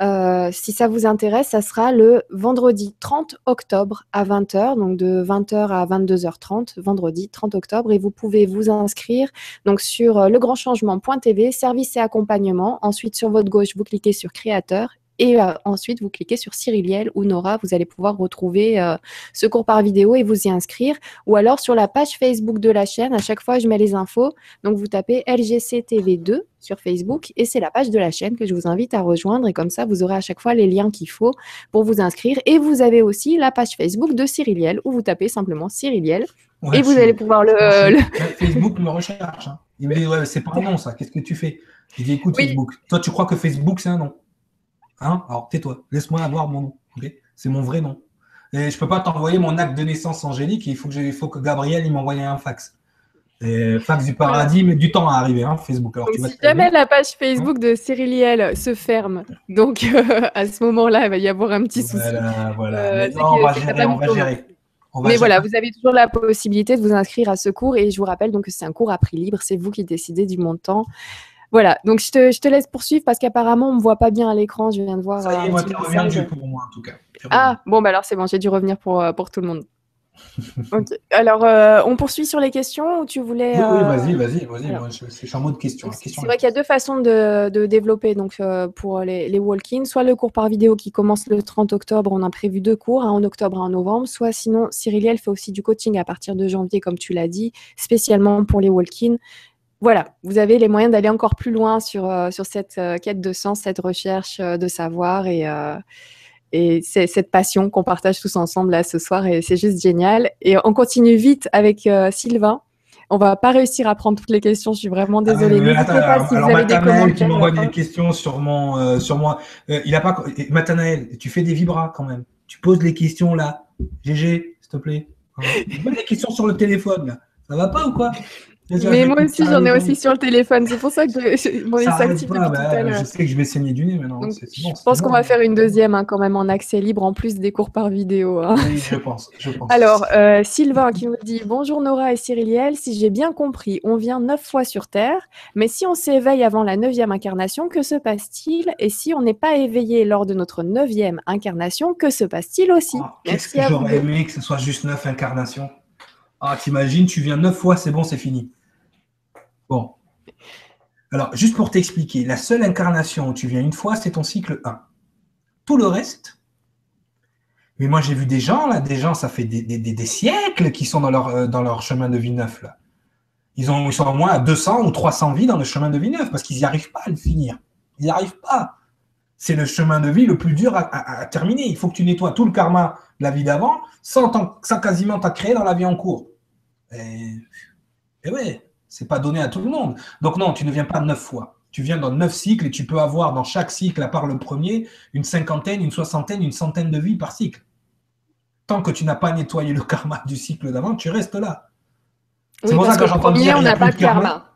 Euh, si ça vous intéresse, ça sera le vendredi 30 octobre à 20h, donc de 20h à 22h30, vendredi 30 octobre, et vous pouvez vous inscrire donc sur legrandchangement.tv, service et accompagnement. Ensuite, sur votre gauche, vous cliquez sur créateur et euh, ensuite, vous cliquez sur Cyriliel ou Nora, vous allez pouvoir retrouver euh, ce cours par vidéo et vous y inscrire. Ou alors sur la page Facebook de la chaîne, à chaque fois, je mets les infos. Donc, vous tapez LGCTV2 sur Facebook et c'est la page de la chaîne que je vous invite à rejoindre. Et comme ça, vous aurez à chaque fois les liens qu'il faut pour vous inscrire. Et vous avez aussi la page Facebook de Cyriliel où vous tapez simplement Cyriliel. et vous allez pouvoir le,
Facebook me recherche. Hein. Il me dit, ouais, c'est pas un nom ça, qu'est-ce que tu fais? Je dis, écoute, Facebook. Toi, tu crois que Facebook, c'est un nom? Hein Alors tais-toi, laisse-moi avoir mon nom. c'est mon vrai nom. Et je peux pas t'envoyer mon acte de naissance angélique. Il faut que, il faut que Gabriel il m'envoie un fax. Et fax du paradis, mais du temps à arriver, hein, Facebook.
Alors, si jamais la page Facebook de Cyriliel se ferme, donc à ce moment-là, il va y avoir un petit souci.
Voilà, voilà. Euh, on, va gérer, on va gérer.
mais voilà, vous avez toujours la possibilité de vous inscrire à ce cours et je vous rappelle donc que c'est un cours à prix libre, c'est vous qui décidez du montant. Voilà, donc je te, je te laisse poursuivre parce qu'apparemment on ne me voit pas bien à l'écran. Je viens de voir.
Ça y est, moi, tu reviens pour moi en tout cas.
Ah, bon, bah alors c'est bon, j'ai dû revenir pour, euh, pour tout le monde. Alors, euh, on poursuit sur les questions ou tu voulais.
Oui, oui euh, vas-y, vas-y, vas-y. Je, suis en mode question.
C'est vrai qu'il y a deux façons de, de développer donc, pour les, les walk-ins. Soit le cours par vidéo qui commence le 30 octobre, on a prévu deux cours, un en octobre et un en novembre. Soit sinon, Cyriliel fait aussi du coaching à partir de janvier, comme tu l'as dit, spécialement pour les walk-ins voilà, vous avez les moyens d'aller encore plus loin sur, euh, sur cette euh, quête de sens, cette recherche euh, de savoir et, et c'est cette passion qu'on partage tous ensemble là ce soir et c'est juste génial. Et on continue vite avec Sylvain. On va pas réussir à prendre toutes les questions, je suis vraiment ah, désolée.
N'hésitez pas si vous avez des qui m'envoie des questions sur, mon, sur moi. il a pas. Matanaël, tu fais des vibras quand même. Tu poses les questions là. GG, s'il te plaît. Pose des questions sur le téléphone là. Ça va pas ou quoi?
Mais moi aussi, j'en ai aussi sur le téléphone. C'est pour ça que je, mon
depuis tout à l'heure. Je sais que je vais saigner du nez maintenant.
je pense qu'on va faire une deuxième hein, quand même en accès libre, en plus des cours par vidéo.
Hein. Oui, je pense, je pense.
Alors, euh, Sylvain qui nous dit Bonjour Nora et Cyriliel. Si j'ai bien compris, on vient neuf fois sur Terre, mais si on s'éveille avant la neuvième incarnation, que se passe-t-il? Et si on n'est pas éveillé lors de notre neuvième incarnation, que se passe-t-il aussi?
Ah, Qu'est-ce que j'aurais aimé que ce soit juste neuf incarnations? Ah, t'imagines, tu viens neuf fois, c'est bon, c'est fini. Bon. Alors, juste pour t'expliquer, la seule incarnation où tu viens une fois, c'est ton cycle 1. Tout le reste, mais moi j'ai vu des gens, là, des gens, ça fait des, siècles qui sont dans leur, euh, dans leur chemin de vie neuf, là. Ils, ont, ils sont au moins à 200 ou 300 vies dans le chemin de vie neuf parce qu'ils n'y arrivent pas à le finir. Ils n'y arrivent pas. C'est le chemin de vie le plus dur à, terminer. Il faut que tu nettoies tout le karma de la vie d'avant sans, sans quasiment t'as créé dans la vie en cours. Et, et ouais, c'est pas donné à tout le monde. Donc non, tu ne viens pas neuf fois. Tu viens dans neuf cycles et tu peux avoir dans chaque cycle, à part le premier, une cinquantaine, une soixantaine, une centaine de vies par cycle. Tant que tu n'as pas nettoyé le karma du cycle d'avant, tu restes là.
C'est pour ça que j'entends dire on n'a pas de karma.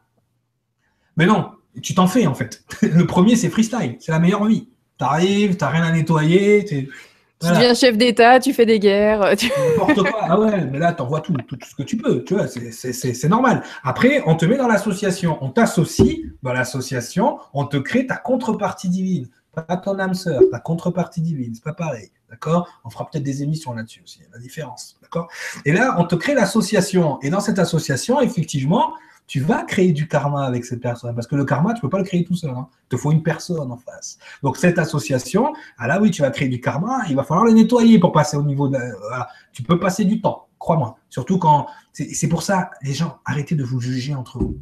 Mais non, tu t'en fais en fait. Le premier, c'est freestyle, c'est la meilleure vie. Tu arrives, tu n'as rien à nettoyer. Tu
deviens chef d'État, tu fais des guerres. Tu...
N'importe quoi. Ah ouais, mais là, tu envoies tout, tout, ce que tu peux. Tu vois, c'est normal. Après, on te met dans l'association, on t'associe dans l'association, on te crée ta contrepartie divine. Pas ton âme sœur, ta contrepartie divine, c'est pas pareil. D'accord? On fera peut-être des émissions là-dessus aussi, la différence. D'accord? Et là, on te crée l'association. Et dans cette association, effectivement, tu vas créer du karma avec cette personne. Parce que le karma, tu peux pas le créer tout seul. Hein. Il te faut une personne en face. Donc, cette association, ah là, oui, tu vas créer du karma. Il va falloir le nettoyer pour passer au niveau de. Tu peux passer du temps, crois-moi. Surtout quand. C'est pour ça, les gens, arrêtez de vous juger entre vous.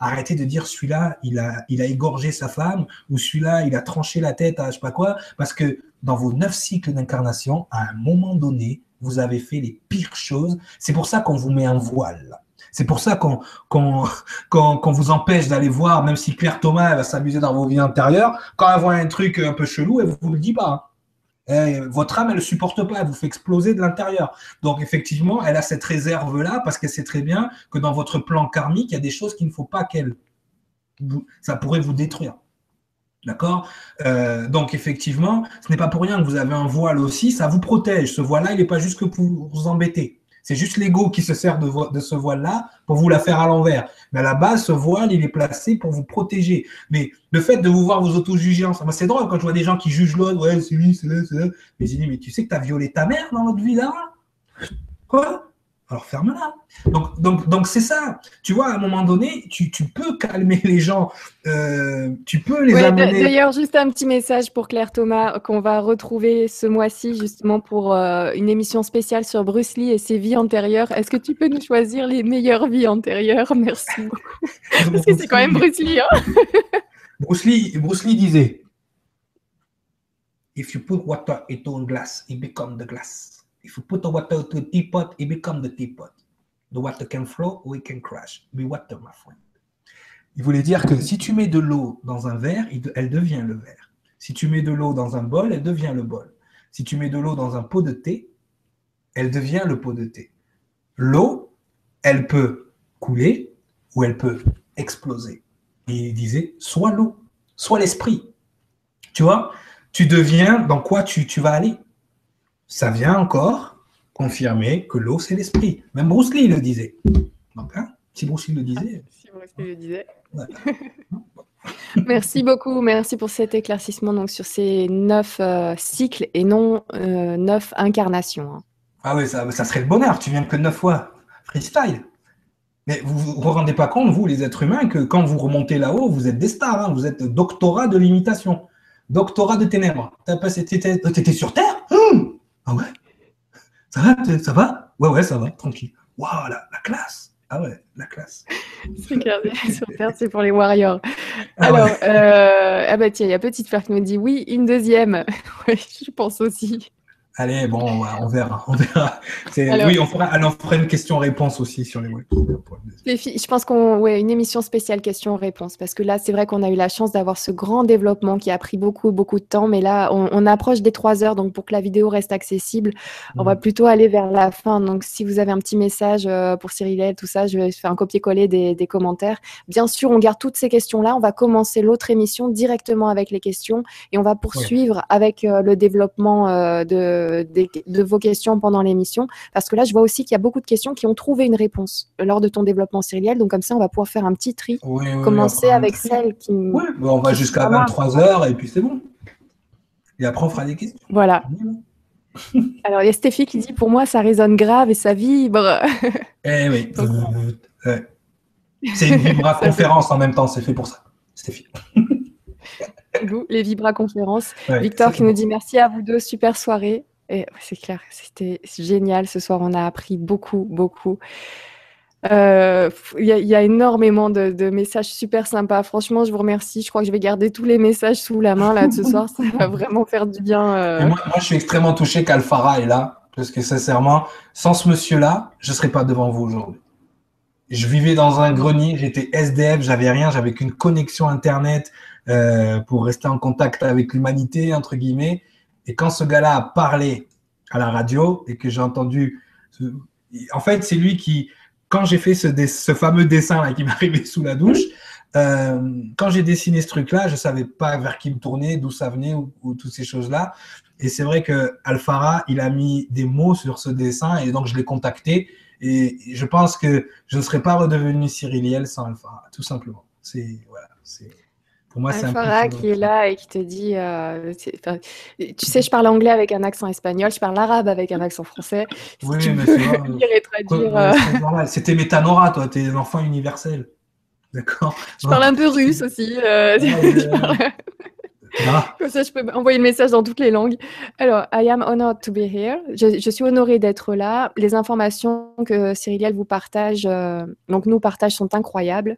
Arrêtez de dire celui-là, il a, il a égorgé sa femme ou celui-là, il a tranché la tête à je sais pas quoi. Parce que dans vos neuf cycles d'incarnation, à un moment donné, vous avez fait les pires choses. C'est pour ça qu'on vous met un voile. C'est pour ça qu'on vous empêche d'aller voir, même si Claire Thomas va s'amuser dans vos vies intérieures, quand elle voit un truc un peu chelou, elle ne vous le dit pas. Eh, votre âme, elle ne supporte pas, elle vous fait exploser de l'intérieur. Donc, effectivement, elle a cette réserve-là parce qu'elle sait très bien que dans votre plan karmique, il y a des choses qu'il ne faut pas qu'elle. Ça pourrait vous détruire. D'accord? Euh, Donc, effectivement, ce n'est pas pour rien que vous avez un voile aussi, ça vous protège. Ce voile-là, il n'est pas juste que pour vous embêter. C'est juste l'ego qui se sert de, ce voile-là pour vous la faire à l'envers. Mais à la base, ce voile, il est placé pour vous protéger. Mais le fait de vous voir vous auto-juger ensemble, c'est drôle quand je vois des gens qui jugent l'autre, ouais, c'est lui, c'est là, c'est là. Mais je dis, mais tu sais que tu as violé ta mère dans l'autre vie là? Quoi? Alors ferme-la. Donc, donc, donc c'est ça. Tu vois, à un moment donné, tu, peux calmer les gens. Euh, tu peux les amener.
D'ailleurs, juste un petit message pour Claire Thomas qu'on va retrouver ce mois-ci justement pour euh, une émission spéciale sur Bruce Lee et ses vies antérieures. Est-ce que tu peux nous choisir les meilleures vies antérieures? Merci beaucoup. Parce que c'est quand même Bruce Lee. Hein
Bruce Lee. Bruce Lee disait If you put water into a glass, it becomes the glass. If you put the water a teapot, it becomes the teapot. The water can flow or it can crash. Be water, my friend. Il voulait dire que si tu mets de l'eau dans un verre, elle devient le verre. Si tu mets de l'eau dans un bol, elle devient le bol. Si tu mets de l'eau dans un pot de thé, elle devient le pot de thé. L'eau, elle peut couler ou elle peut exploser. Et il disait, soit l'eau, soit l'esprit. Tu vois, tu deviens dans quoi tu vas aller ça vient encore confirmer que l'eau, c'est l'esprit. Même Bruce Lee le disait. Donc, hein, si Bruce Lee le disait. Ah, si Bruce Lee le disait.
merci beaucoup, merci pour cet éclaircissement donc, sur ces neuf euh, cycles et non euh, neuf incarnations. Hein.
Ah oui, ça, ça, serait le bonheur, tu viens que neuf fois. Freestyle. Mais vous ne vous rendez pas compte, vous, les êtres humains, que quand vous remontez là-haut, vous êtes des stars, hein. vous êtes doctorat de l'imitation, doctorat de ténèbres. Tu étais sur Terre ah ouais? Ça va Ça va? Ouais, ouais, ça va, tranquille. Waouh, la, classe ah ouais, la classe.
Sur Terre, c'est pour les warriors. Ah Alors, euh, ah bah tiens, il y a Petite Fleur qui nous dit oui, une deuxième. oui, je pense aussi.
Allez, bon, on verra. On verra. oui, on fera, on fera une question-réponse aussi sur les web.
Je pense qu'on, ouais, une émission spéciale question-réponse, parce que là, c'est vrai qu'on a eu la chance d'avoir ce grand développement qui a pris beaucoup, beaucoup de temps, mais là, on, approche des trois heures, donc pour que la vidéo reste accessible, on va mm. plutôt aller vers la fin. Donc, si vous avez un petit message euh, pour Cyril, tout ça, je vais faire un copier-coller des, commentaires. Bien sûr, on garde toutes ces questions-là. On va commencer l'autre émission directement avec les questions et on va poursuivre avec euh, le développement euh, de de, vos questions pendant l'émission. Parce que là, je vois aussi qu'il y a beaucoup de questions qui ont trouvé une réponse lors de ton développement sériel. Donc, comme ça, on va pouvoir faire un petit tri. commencer avec celles qui.
Oui, on va jusqu'à 23 heures et puis c'est bon. Et après, on fera des questions.
Voilà. Alors, il y a Stéphie qui dit Pour moi, ça résonne grave et ça vibre.
Eh oui. C'est une vibra-conférence en même temps, c'est fait pour ça, Stéphie
les Vibra conférences. Victor qui nous dit merci à vous deux, super soirée. Et c'est clair, c'était génial ce soir. On a appris beaucoup, beaucoup. Euh, il y, a énormément de, messages super sympas. Franchement, je vous remercie. Je crois que je vais garder tous les messages sous la main là ce soir. Ça va vraiment faire du bien.
Euh. Moi, je suis extrêmement touché qu'Alfara est là. Parce que sincèrement, sans ce monsieur-là, je ne serais pas devant vous aujourd'hui. Je vivais dans un grenier, j'étais SDF, j'avais rien, j'avais qu'une connexion Internet euh, pour rester en contact avec l'humanité, entre guillemets. Et quand ce gars-là a parlé à la radio et que j'ai entendu, en fait, c'est lui qui, quand j'ai fait ce, fameux dessin là qui arrivé sous la douche, euh, quand j'ai dessiné ce truc-là, je ne savais pas vers qui me tourner, d'où ça venait ou, toutes ces choses-là. Et c'est vrai que Alfara, il a mis des mots sur ce dessin et donc je l'ai contacté. Et je pense que je ne serais pas redevenu Cyriliel sans Alfara, tout simplement. C'est voilà, c'est
pour moi, c'est Alfara qui est là et qui te dit, euh, tu sais, je parle anglais avec un accent espagnol, je parle arabe avec un accent français.
oui, mais c'est traduire. Euh. C'était Métanora, toi, t'es l'enfant universel. D'accord.
Je parle un peu russe aussi. Euh, ah. Comme ça, je peux envoyer le message dans toutes les langues. Alors, I am honored to be here. Je, suis honorée d'être là. Les informations que Cyriliel vous partage, euh, donc nous partage, sont incroyables.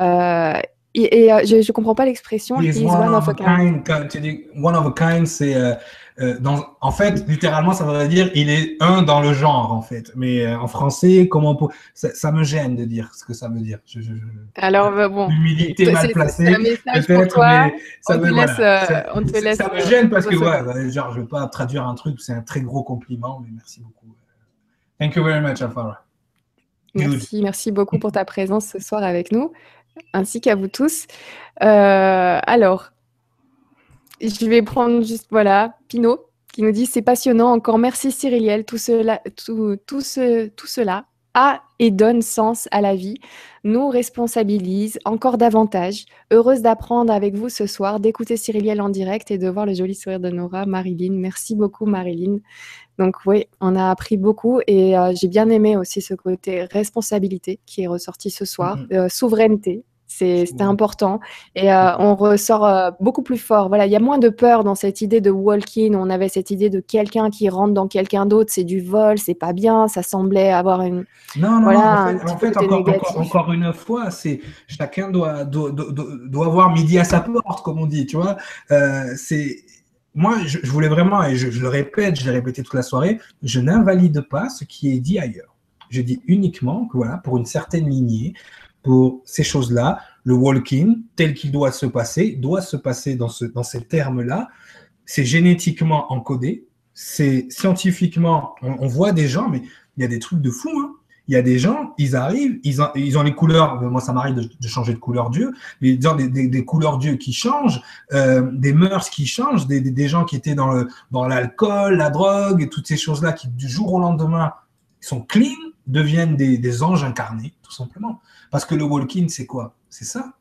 Euh, et, je ne comprends pas l'expression.
One, of a kind. One of a kind, c'est euh, en fait, littéralement, ça veut dire il est un dans le genre, en fait. Mais euh, en français, comment ça, me gêne de dire ce que ça veut dire.
Alors, bah, bon.
Humilité mal placée. Peut-être, mais ça, me, laisse, euh, ça me gêne parce que, ouais, genre, je ne veux pas traduire un truc, c'est un très gros compliment, mais merci beaucoup. Thank you very much, Alfara.
Merci, merci beaucoup pour ta présence ce soir avec nous, ainsi qu'à vous tous. alors, je vais prendre juste, voilà, Pinot, qui nous dit c'est passionnant. Encore merci Cyriliel. Tout cela, tout, tout, tout cela a et donne sens à la vie, nous responsabilise encore davantage. Heureuse d'apprendre avec vous ce soir, d'écouter Cyriliel en direct et de voir le joli sourire de Nora, Marilyn. Merci beaucoup, Marilyn. Donc oui, on a appris beaucoup et euh, j'ai bien aimé aussi ce côté responsabilité qui est ressorti ce soir, mm-hmm. euh, souveraineté c'était important. Et euh, on ressort beaucoup plus fort. Voilà, il y a moins de peur dans cette idée de walk-in. On avait cette idée de quelqu'un qui rentre dans quelqu'un d'autre, c'est du vol, c'est pas bien. Ça semblait avoir une.
Non, non, voilà, en fait, encore, une fois, c'est chacun doit, doit, doit, avoir midi à sa porte, comme on dit, tu vois. C'est. Moi, je, voulais vraiment, et je, le répète, je l'ai répété toute la soirée, je n'invalide pas ce qui est dit ailleurs. Je dis uniquement que voilà, pour une certaine lignée, pour ces choses-là. Le walking, tel qu'il doit se passer, doit se passer dans ces termes-là. C'est génétiquement encodé, c'est scientifiquement, on, voit des gens, mais il y a des trucs de fou. Hein. Il y a des gens, ils arrivent, ils ont, ils ont les couleurs, moi ça m'arrive de, changer de couleur Dieu, mais des, des, des couleurs Dieu qui changent, euh, des mœurs qui changent, des, des, gens qui étaient dans l'alcool, dans la drogue et toutes ces choses-là qui du jour au lendemain sont clean, deviennent des, anges incarnés, tout simplement. Parce que le walking, c'est quoi? C'est ça.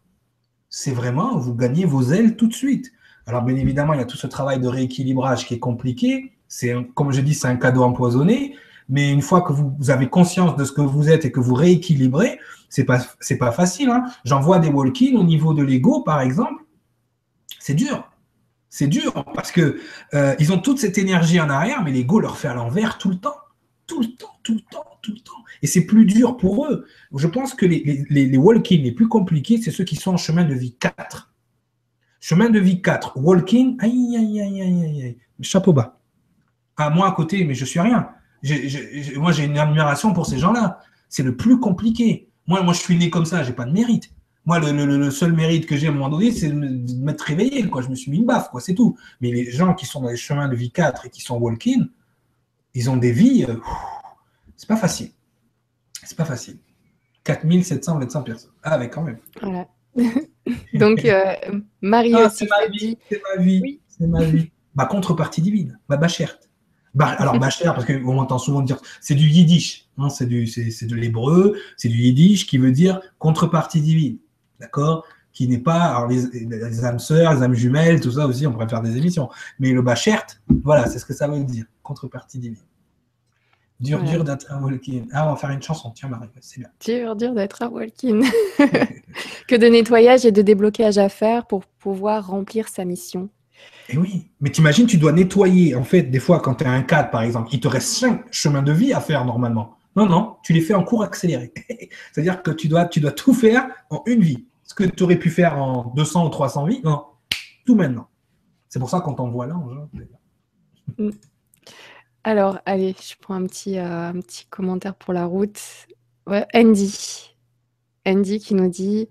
C'est vraiment, vous gagnez vos ailes tout de suite. Alors, bien évidemment, il y a tout ce travail de rééquilibrage qui est compliqué. C'est, comme je dis, c'est un cadeau empoisonné. Mais une fois que vous, avez conscience de ce que vous êtes et que vous rééquilibrez, c'est pas, c'est pas facile. Hein. J'en vois des walking au niveau de l'ego, par exemple. C'est dur. C'est dur parce que euh, ils ont toute cette énergie en arrière, mais l'ego leur fait à l'envers tout le temps. Tout le temps, tout le temps, tout le temps. Et c'est plus dur pour eux. Je pense que les, les, les walk-in les plus compliqués, c'est ceux qui sont en chemin de vie 4. Chemin de vie 4, walk-in, aïe, aïe, aïe, aïe, aïe, chapeau bas. À moi à côté, mais je suis rien. Moi, j'ai une admiration pour ces gens-là. C'est le plus compliqué. Moi, moi, je suis né comme ça, j'ai pas de mérite. Moi, le, seul mérite que j'ai à un moment donné, c'est de m'être réveillé. Quoi. Je me suis mis une baffe, quoi, c'est tout. Mais les gens qui sont dans les chemins de vie 4 et qui sont walk-in, ils ont des vies, euh, c'est pas facile. C'est pas facile. 4725 personnes. Ah, mais quand même.
Voilà. Donc, euh, Marie ah,
C'est ma vie, c'est ma vie, c'est ma vie. Ma contrepartie divine, ma bachert. Bah, alors, bachert, parce qu'on entend souvent dire, c'est du yiddish, hein, c'est, du, c'est, de l'hébreu, c'est du yiddish qui veut dire contrepartie divine. D'accord Qui n'est pas, alors les, âmes sœurs, les âmes jumelles, tout ça aussi, on pourrait faire des émissions. Mais le bachert, voilà, c'est ce que ça veut dire, contrepartie divine. Dur, dur d'être un walk-in. Ah, on va faire une chanson, tiens, Marie, c'est bien.
Dur, dur d'être un walk-in. que de nettoyage et de déblocage à faire pour pouvoir remplir sa mission.
Et eh oui, mais t'imagines, tu dois nettoyer. En fait, des fois, quand tu as un cadre, par exemple, il te reste cinq chemins de vie à faire normalement. Non, non, tu les fais en cours accéléré. C'est-à-dire que tu dois, tu dois tout faire en une vie. Ce que tu aurais pu faire en 200 ou 300 vies, non, tout maintenant. C'est pour ça qu'on t'envoie là. En
alors, allez, je prends un petit, euh, un petit commentaire pour la route. Andy. Andy qui nous dit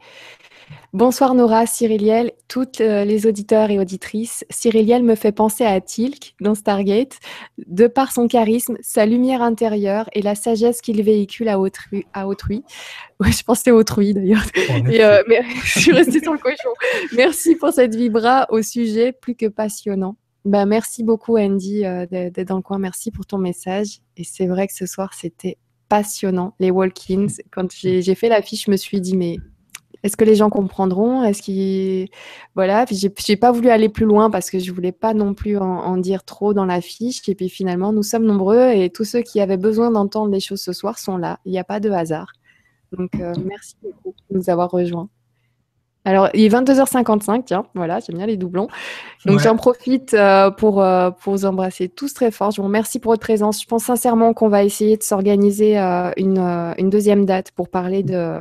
Bonsoir Nora, Cyriliel, toutes euh, les auditeurs et auditrices. Cyriliel me fait penser à Tilk dans Stargate, de par son charisme, sa lumière intérieure et la sagesse qu'il véhicule à autrui. À autrui. Ouais, je pensais autrui d'ailleurs. Euh, je suis restée sur le cochon. Merci pour cette vibra au sujet plus que passionnant. Bah, merci beaucoup Andy euh, d'être dans le coin. Merci pour ton message. Et c'est vrai que ce soir, c'était passionnant. Les walk-ins, quand j'ai fait l'affiche, je me suis dit, mais est-ce que les gens comprendront? Est-ce qu'ils voilà Puis j'ai pas voulu aller plus loin parce que je voulais pas non plus en, dire trop dans l'affiche. Et puis finalement, nous sommes nombreux et tous ceux qui avaient besoin d'entendre les choses ce soir sont là. Il n'y a pas de hasard. Donc euh, merci beaucoup de nous avoir rejoints. Alors, il est 22h55, tiens, voilà, j'aime bien les doublons. Donc, j'en profite euh, pour, euh, pour vous embrasser tous très fort. Je vous remercie pour votre présence. Je pense sincèrement qu'on va essayer de s'organiser une, une, deuxième date pour parler de,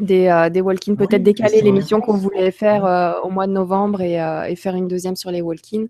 des, euh, des walk-ins, peut-être décaler l'émission qu'on voulait faire euh, au mois de novembre et, euh, et, faire une deuxième sur les walk-ins.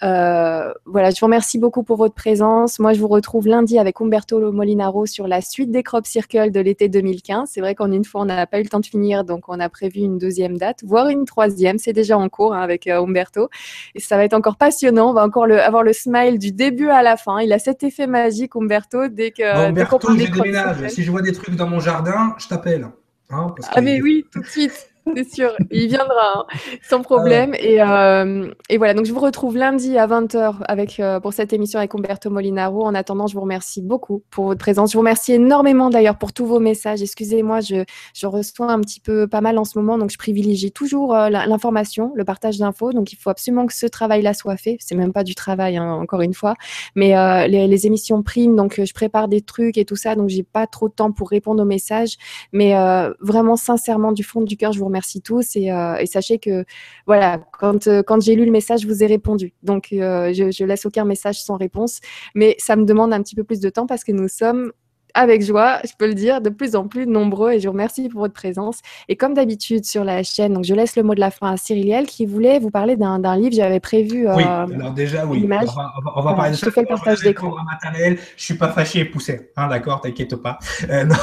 voilà, je vous remercie beaucoup pour votre présence. Moi, je vous retrouve lundi avec Umberto Molinaro sur la suite des Crop Circle de l'été 2015. C'est vrai qu'en une fois, on n'a pas eu le temps de finir, donc on a prévu une deuxième date, voire une troisième. C'est déjà en cours hein, avec Umberto. Et ça va être encore passionnant. On va encore le, avoir le smile du début à la fin. Il a cet effet magique, Umberto, dès que.
Bon, Umberto, je déménage. Si je vois des trucs dans mon jardin, je t'appelle.
Hein, ah mais oui, tout de suite. C'est sûr, il viendra hein, sans problème. Et, euh, et, voilà, donc je vous retrouve lundi à 20h avec, euh, pour cette émission avec Umberto Molinaro. En attendant, je vous remercie beaucoup pour votre présence. Je vous remercie énormément d'ailleurs pour tous vos messages. Excusez-moi, je, je, reçois un petit peu pas mal en ce moment, donc je privilégie toujours euh, l'information, le partage d'infos. Donc il faut absolument que ce travail-là soit fait. C'est même pas du travail, hein, encore une fois. Mais les, les, émissions priment, donc je prépare des trucs et tout ça, donc j'ai pas trop de temps pour répondre aux messages. Mais vraiment, sincèrement, du fond du cœur, je vous remercie tous euh, et, sachez que voilà, quand, euh, j'ai lu le message, je vous ai répondu. Donc euh, je, je laisse aucun message sans réponse, mais ça me demande un petit peu plus de temps parce que nous sommes avec joie, je peux le dire, de plus en plus nombreux et je vous remercie pour votre présence. Et comme d'habitude sur la chaîne, donc je laisse le mot de la fin à Cyriliel qui voulait vous parler d'un livre, j'avais prévu.
oui, alors déjà, oui, on va, parler de ça.
Je fais le partage d'écran.
Je suis pas fâché et poussé, hein, d'accord, t'inquiète pas. Euh, non,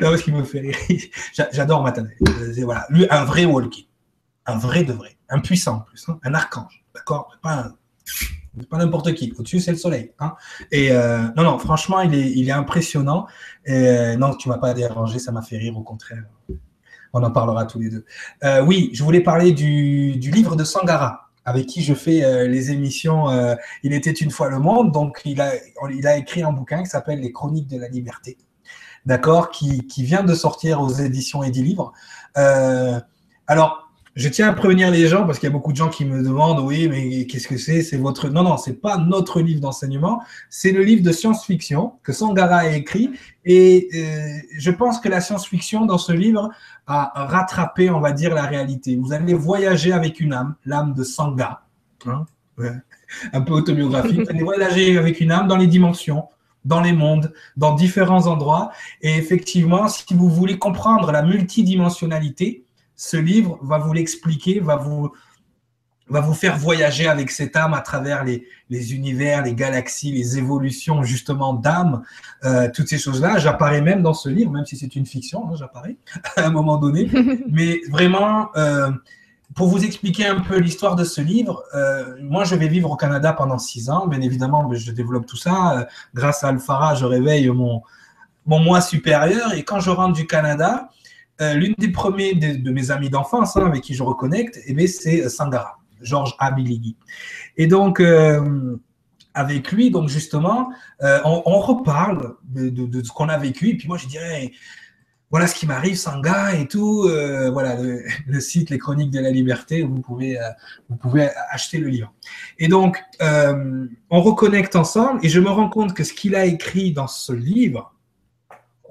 non, ce qui me fait rire, j'adore Matanel. Voilà, lui, un vrai walkie, un vrai de vrai, un puissant en plus, hein, un archange, d'accord, pas un pas n'importe qui. Au-dessus, c'est le soleil. Hein. Et euh, non, non, franchement, il est, il est impressionnant. Et euh, non, tu m'as pas dérangé, ça m'a fait rire, au contraire. On en parlera tous les deux. Euh, oui, je voulais parler du, du, livre de Sangara, avec qui je fais les émissions Il était une fois le monde. Donc, il a, il a écrit un bouquin qui s'appelle Les Chroniques de la Liberté, d'accord, qui, qui, vient de sortir aux éditions Eddy Livre. alors, je tiens à prévenir les gens parce qu'il y a beaucoup de gens qui me demandent oui, mais qu'est-ce que c'est? C'est votre non non, c'est pas notre livre d'enseignement, c'est le livre de science-fiction que Sangara a écrit et euh, je pense que la science-fiction dans ce livre a rattrapé, on va dire, la réalité. Vous allez voyager avec une âme, l'âme de Sangha, hein, un peu autobiographique. Vous allez voyager avec une âme dans les dimensions, dans les mondes, dans différents endroits. Et effectivement, si vous voulez comprendre la multidimensionnalité, ce livre va vous l'expliquer, va vous, va vous faire voyager avec cette âme à travers les, les univers, les galaxies, les évolutions justement d'âme, euh, toutes ces choses-là. J'apparais même dans ce livre, même si c'est une fiction, hein, j'apparais à un moment donné. Mais vraiment, euh, pour vous expliquer un peu l'histoire de ce livre, euh, moi je vais vivre au Canada pendant six ans. Bien évidemment, je développe tout ça. grâce à Alphara, je réveille mon, mon moi supérieur. Et quand je rentre du Canada, euh, l'une des premiers de, mes amis d'enfance hein, avec qui je reconnecte, eh c'est euh, Sangara, Georges Abiligui. Et donc, euh, avec lui, donc justement, on, reparle de, ce qu'on a vécu. Et puis moi, je dirais, voilà ce qui m'arrive, Sangha et tout. voilà, le, site Les Chroniques de la Liberté, vous pouvez, vous pouvez acheter le livre. Et donc, on reconnecte ensemble et je me rends compte que ce qu'il a écrit dans ce livre,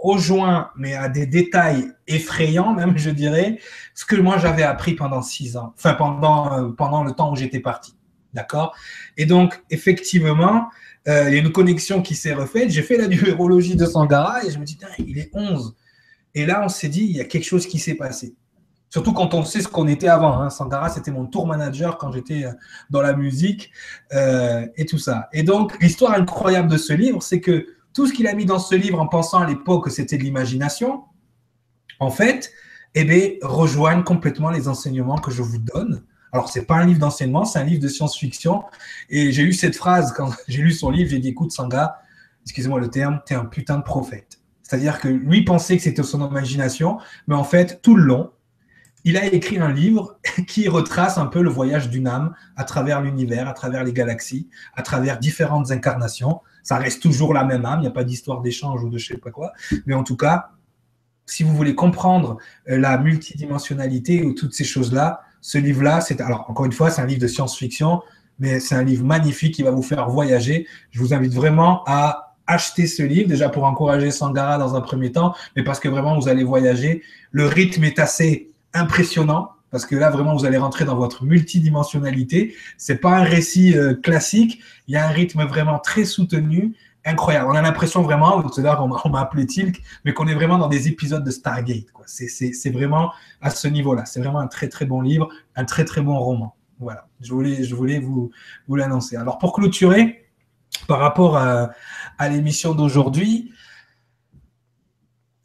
rejoint, mais à des détails effrayants même, je dirais, ce que moi j'avais appris pendant six ans, enfin pendant, euh, pendant le temps où j'étais parti. D'accord? Et donc, effectivement, euh, il y a une connexion qui s'est refaite. J'ai fait la numérologie de Sangara et je me dis, il est 11. Et là, on s'est dit, il y a quelque chose qui s'est passé. Surtout quand on sait ce qu'on était avant. Hein. Sangara, c'était mon tour manager quand j'étais euh, dans la musique et tout ça. Et donc, l'histoire incroyable de ce livre, c'est que tout ce qu'il a mis dans ce livre en pensant à l'époque que c'était de l'imagination, en fait, eh bien, rejoignent complètement les enseignements que je vous donne. Alors, ce n'est pas un livre d'enseignement, c'est un livre de science-fiction. Et j'ai eu cette phrase quand j'ai lu son livre, j'ai dit, écoute, Sanga, excusez-moi le terme, tu un putain de prophète. C'est-à-dire que lui pensait que c'était son imagination, mais en fait, tout le long, il a écrit un livre qui retrace un peu le voyage d'une âme à travers l'univers, à travers les galaxies, à travers différentes incarnations. Ça reste toujours la même âme, il n'y a pas d'histoire d'échange ou de je sais pas quoi. Mais en tout cas, si vous voulez comprendre euh, la multidimensionnalité ou toutes ces choses-là, ce livre-là, c'est alors encore une fois, c'est un livre de science-fiction, mais c'est un livre magnifique qui va vous faire voyager. Je vous invite vraiment à acheter ce livre, déjà pour encourager Sangara dans un premier temps, mais parce que vraiment vous allez voyager. Le rythme est assez impressionnant parce que là vraiment vous allez rentrer dans votre multidimensionnalité. C'est pas un récit euh, classique, il y a un rythme vraiment très soutenu, incroyable. On a l'impression vraiment, tout à l'heure on m'a appelé Tilk, mais qu'on est vraiment dans des épisodes de Stargate. C'est vraiment à ce niveau-là. C'est vraiment un très très bon livre, un très très bon roman. Voilà, je voulais, je voulais vous, vous l'annoncer. Alors pour clôturer, par rapport à, à l'émission d'aujourd'hui,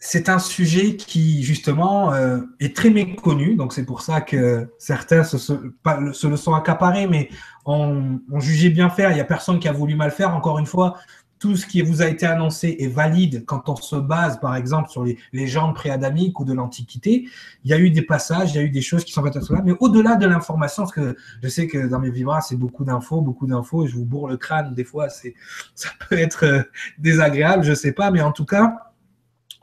c'est un sujet qui, justement, euh, est très méconnu. Donc, c'est pour ça que certains se, se, se, le sont accaparés, mais on, on jugeait bien faire. Il n'y a personne qui a voulu mal faire. Encore une fois, tout ce qui vous a été annoncé est valide quand on se base, par exemple, sur les légendes préadamiques ou de l'Antiquité. Il y a eu des passages, il y a eu des choses qui sont faites à cela. Mais au-delà de l'information, parce que je sais que dans mes vivras, c'est beaucoup d'infos, beaucoup d'infos, je vous bourre le crâne des fois, c'est, ça peut être euh, désagréable, je sais pas. Mais en tout cas,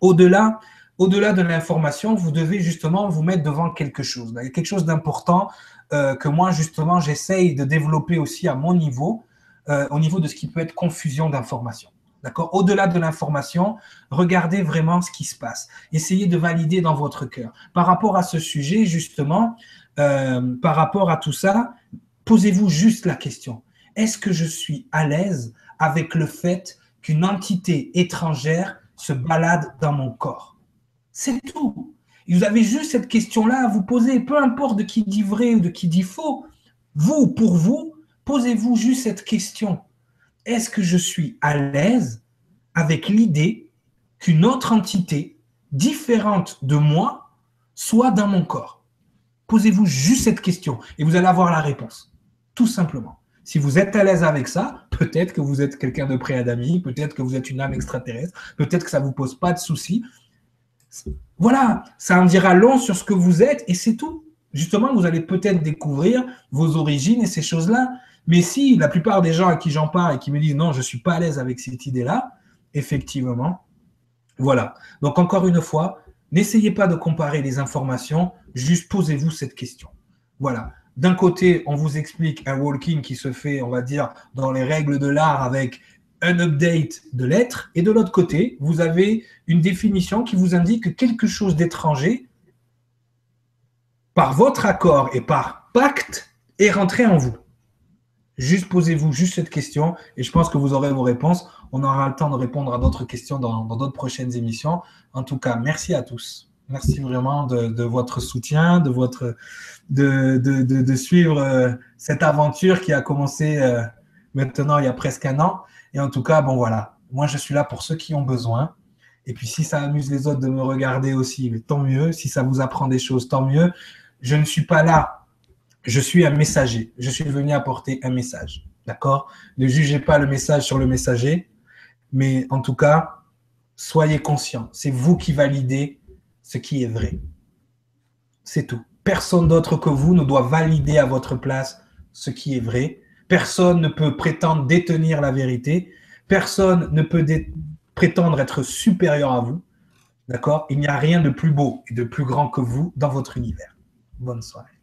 au-delà, au-delà de l'information, vous devez justement vous mettre devant quelque chose. Il y a quelque chose d'important euh, que moi, justement, j'essaye de développer aussi à mon niveau, euh, au niveau de ce qui peut être confusion d'information. D'accord? Au-delà de l'information, regardez vraiment ce qui se passe. Essayez de valider dans votre cœur. Par rapport à ce sujet, justement, euh, par rapport à tout ça, posez-vous juste la question. Est-ce que je suis à l'aise avec le fait qu'une entité étrangère se balade dans mon corps. C'est tout. vous avez juste cette question-là à vous poser, peu importe de qui dit vrai ou de qui dit faux. Vous, pour vous, posez-vous juste cette question. Est-ce que je suis à l'aise avec l'idée qu'une autre entité différente de moi soit dans mon corps? Posez-vous juste cette question et vous allez avoir la réponse. Tout simplement. Si vous êtes à l'aise avec ça, peut-être que vous êtes quelqu'un de préadamique, peut-être que vous êtes une âme extraterrestre, peut-être que ça ne vous pose pas de soucis. Voilà, ça en dira long sur ce que vous êtes et c'est tout. Justement, vous allez peut-être découvrir vos origines et ces choses-là. Mais si la plupart des gens à qui j'en parle et qui me disent non, je ne suis pas à l'aise avec cette idée-là, effectivement, voilà. Donc encore une fois, n'essayez pas de comparer les informations, juste posez-vous cette question. Voilà d'un côté, on vous explique un walking qui se fait, on va dire, dans les règles de l'art avec un update de lettres, et de l'autre côté, vous avez une définition qui vous indique que quelque chose d'étranger, par votre accord et par pacte, est rentré en vous. Juste posez-vous juste cette question et je pense que vous aurez vos réponses. On aura le temps de répondre à d'autres questions dans d'autres prochaines émissions. En tout cas, merci à tous. Merci vraiment de, votre soutien, de, votre, de, de suivre euh, cette aventure qui a commencé euh, maintenant il y a presque un an. Et en tout cas, bon voilà, moi je suis là pour ceux qui ont besoin. Et puis si ça amuse les autres de me regarder aussi, tant mieux. Si ça vous apprend des choses, tant mieux. Je ne suis pas là. Je suis un messager. Je suis venu apporter un message. D'accord? Ne jugez pas le message sur le messager. Mais en tout cas, soyez conscients. C'est vous qui validez ce qui est vrai. C'est tout. Personne d'autre que vous ne doit valider à votre place ce qui est vrai. Personne ne peut prétendre détenir la vérité. Personne ne peut prétendre être supérieur à vous. D'accord? Il n'y a rien de plus beau et de plus grand que vous dans votre univers. Bonne soirée.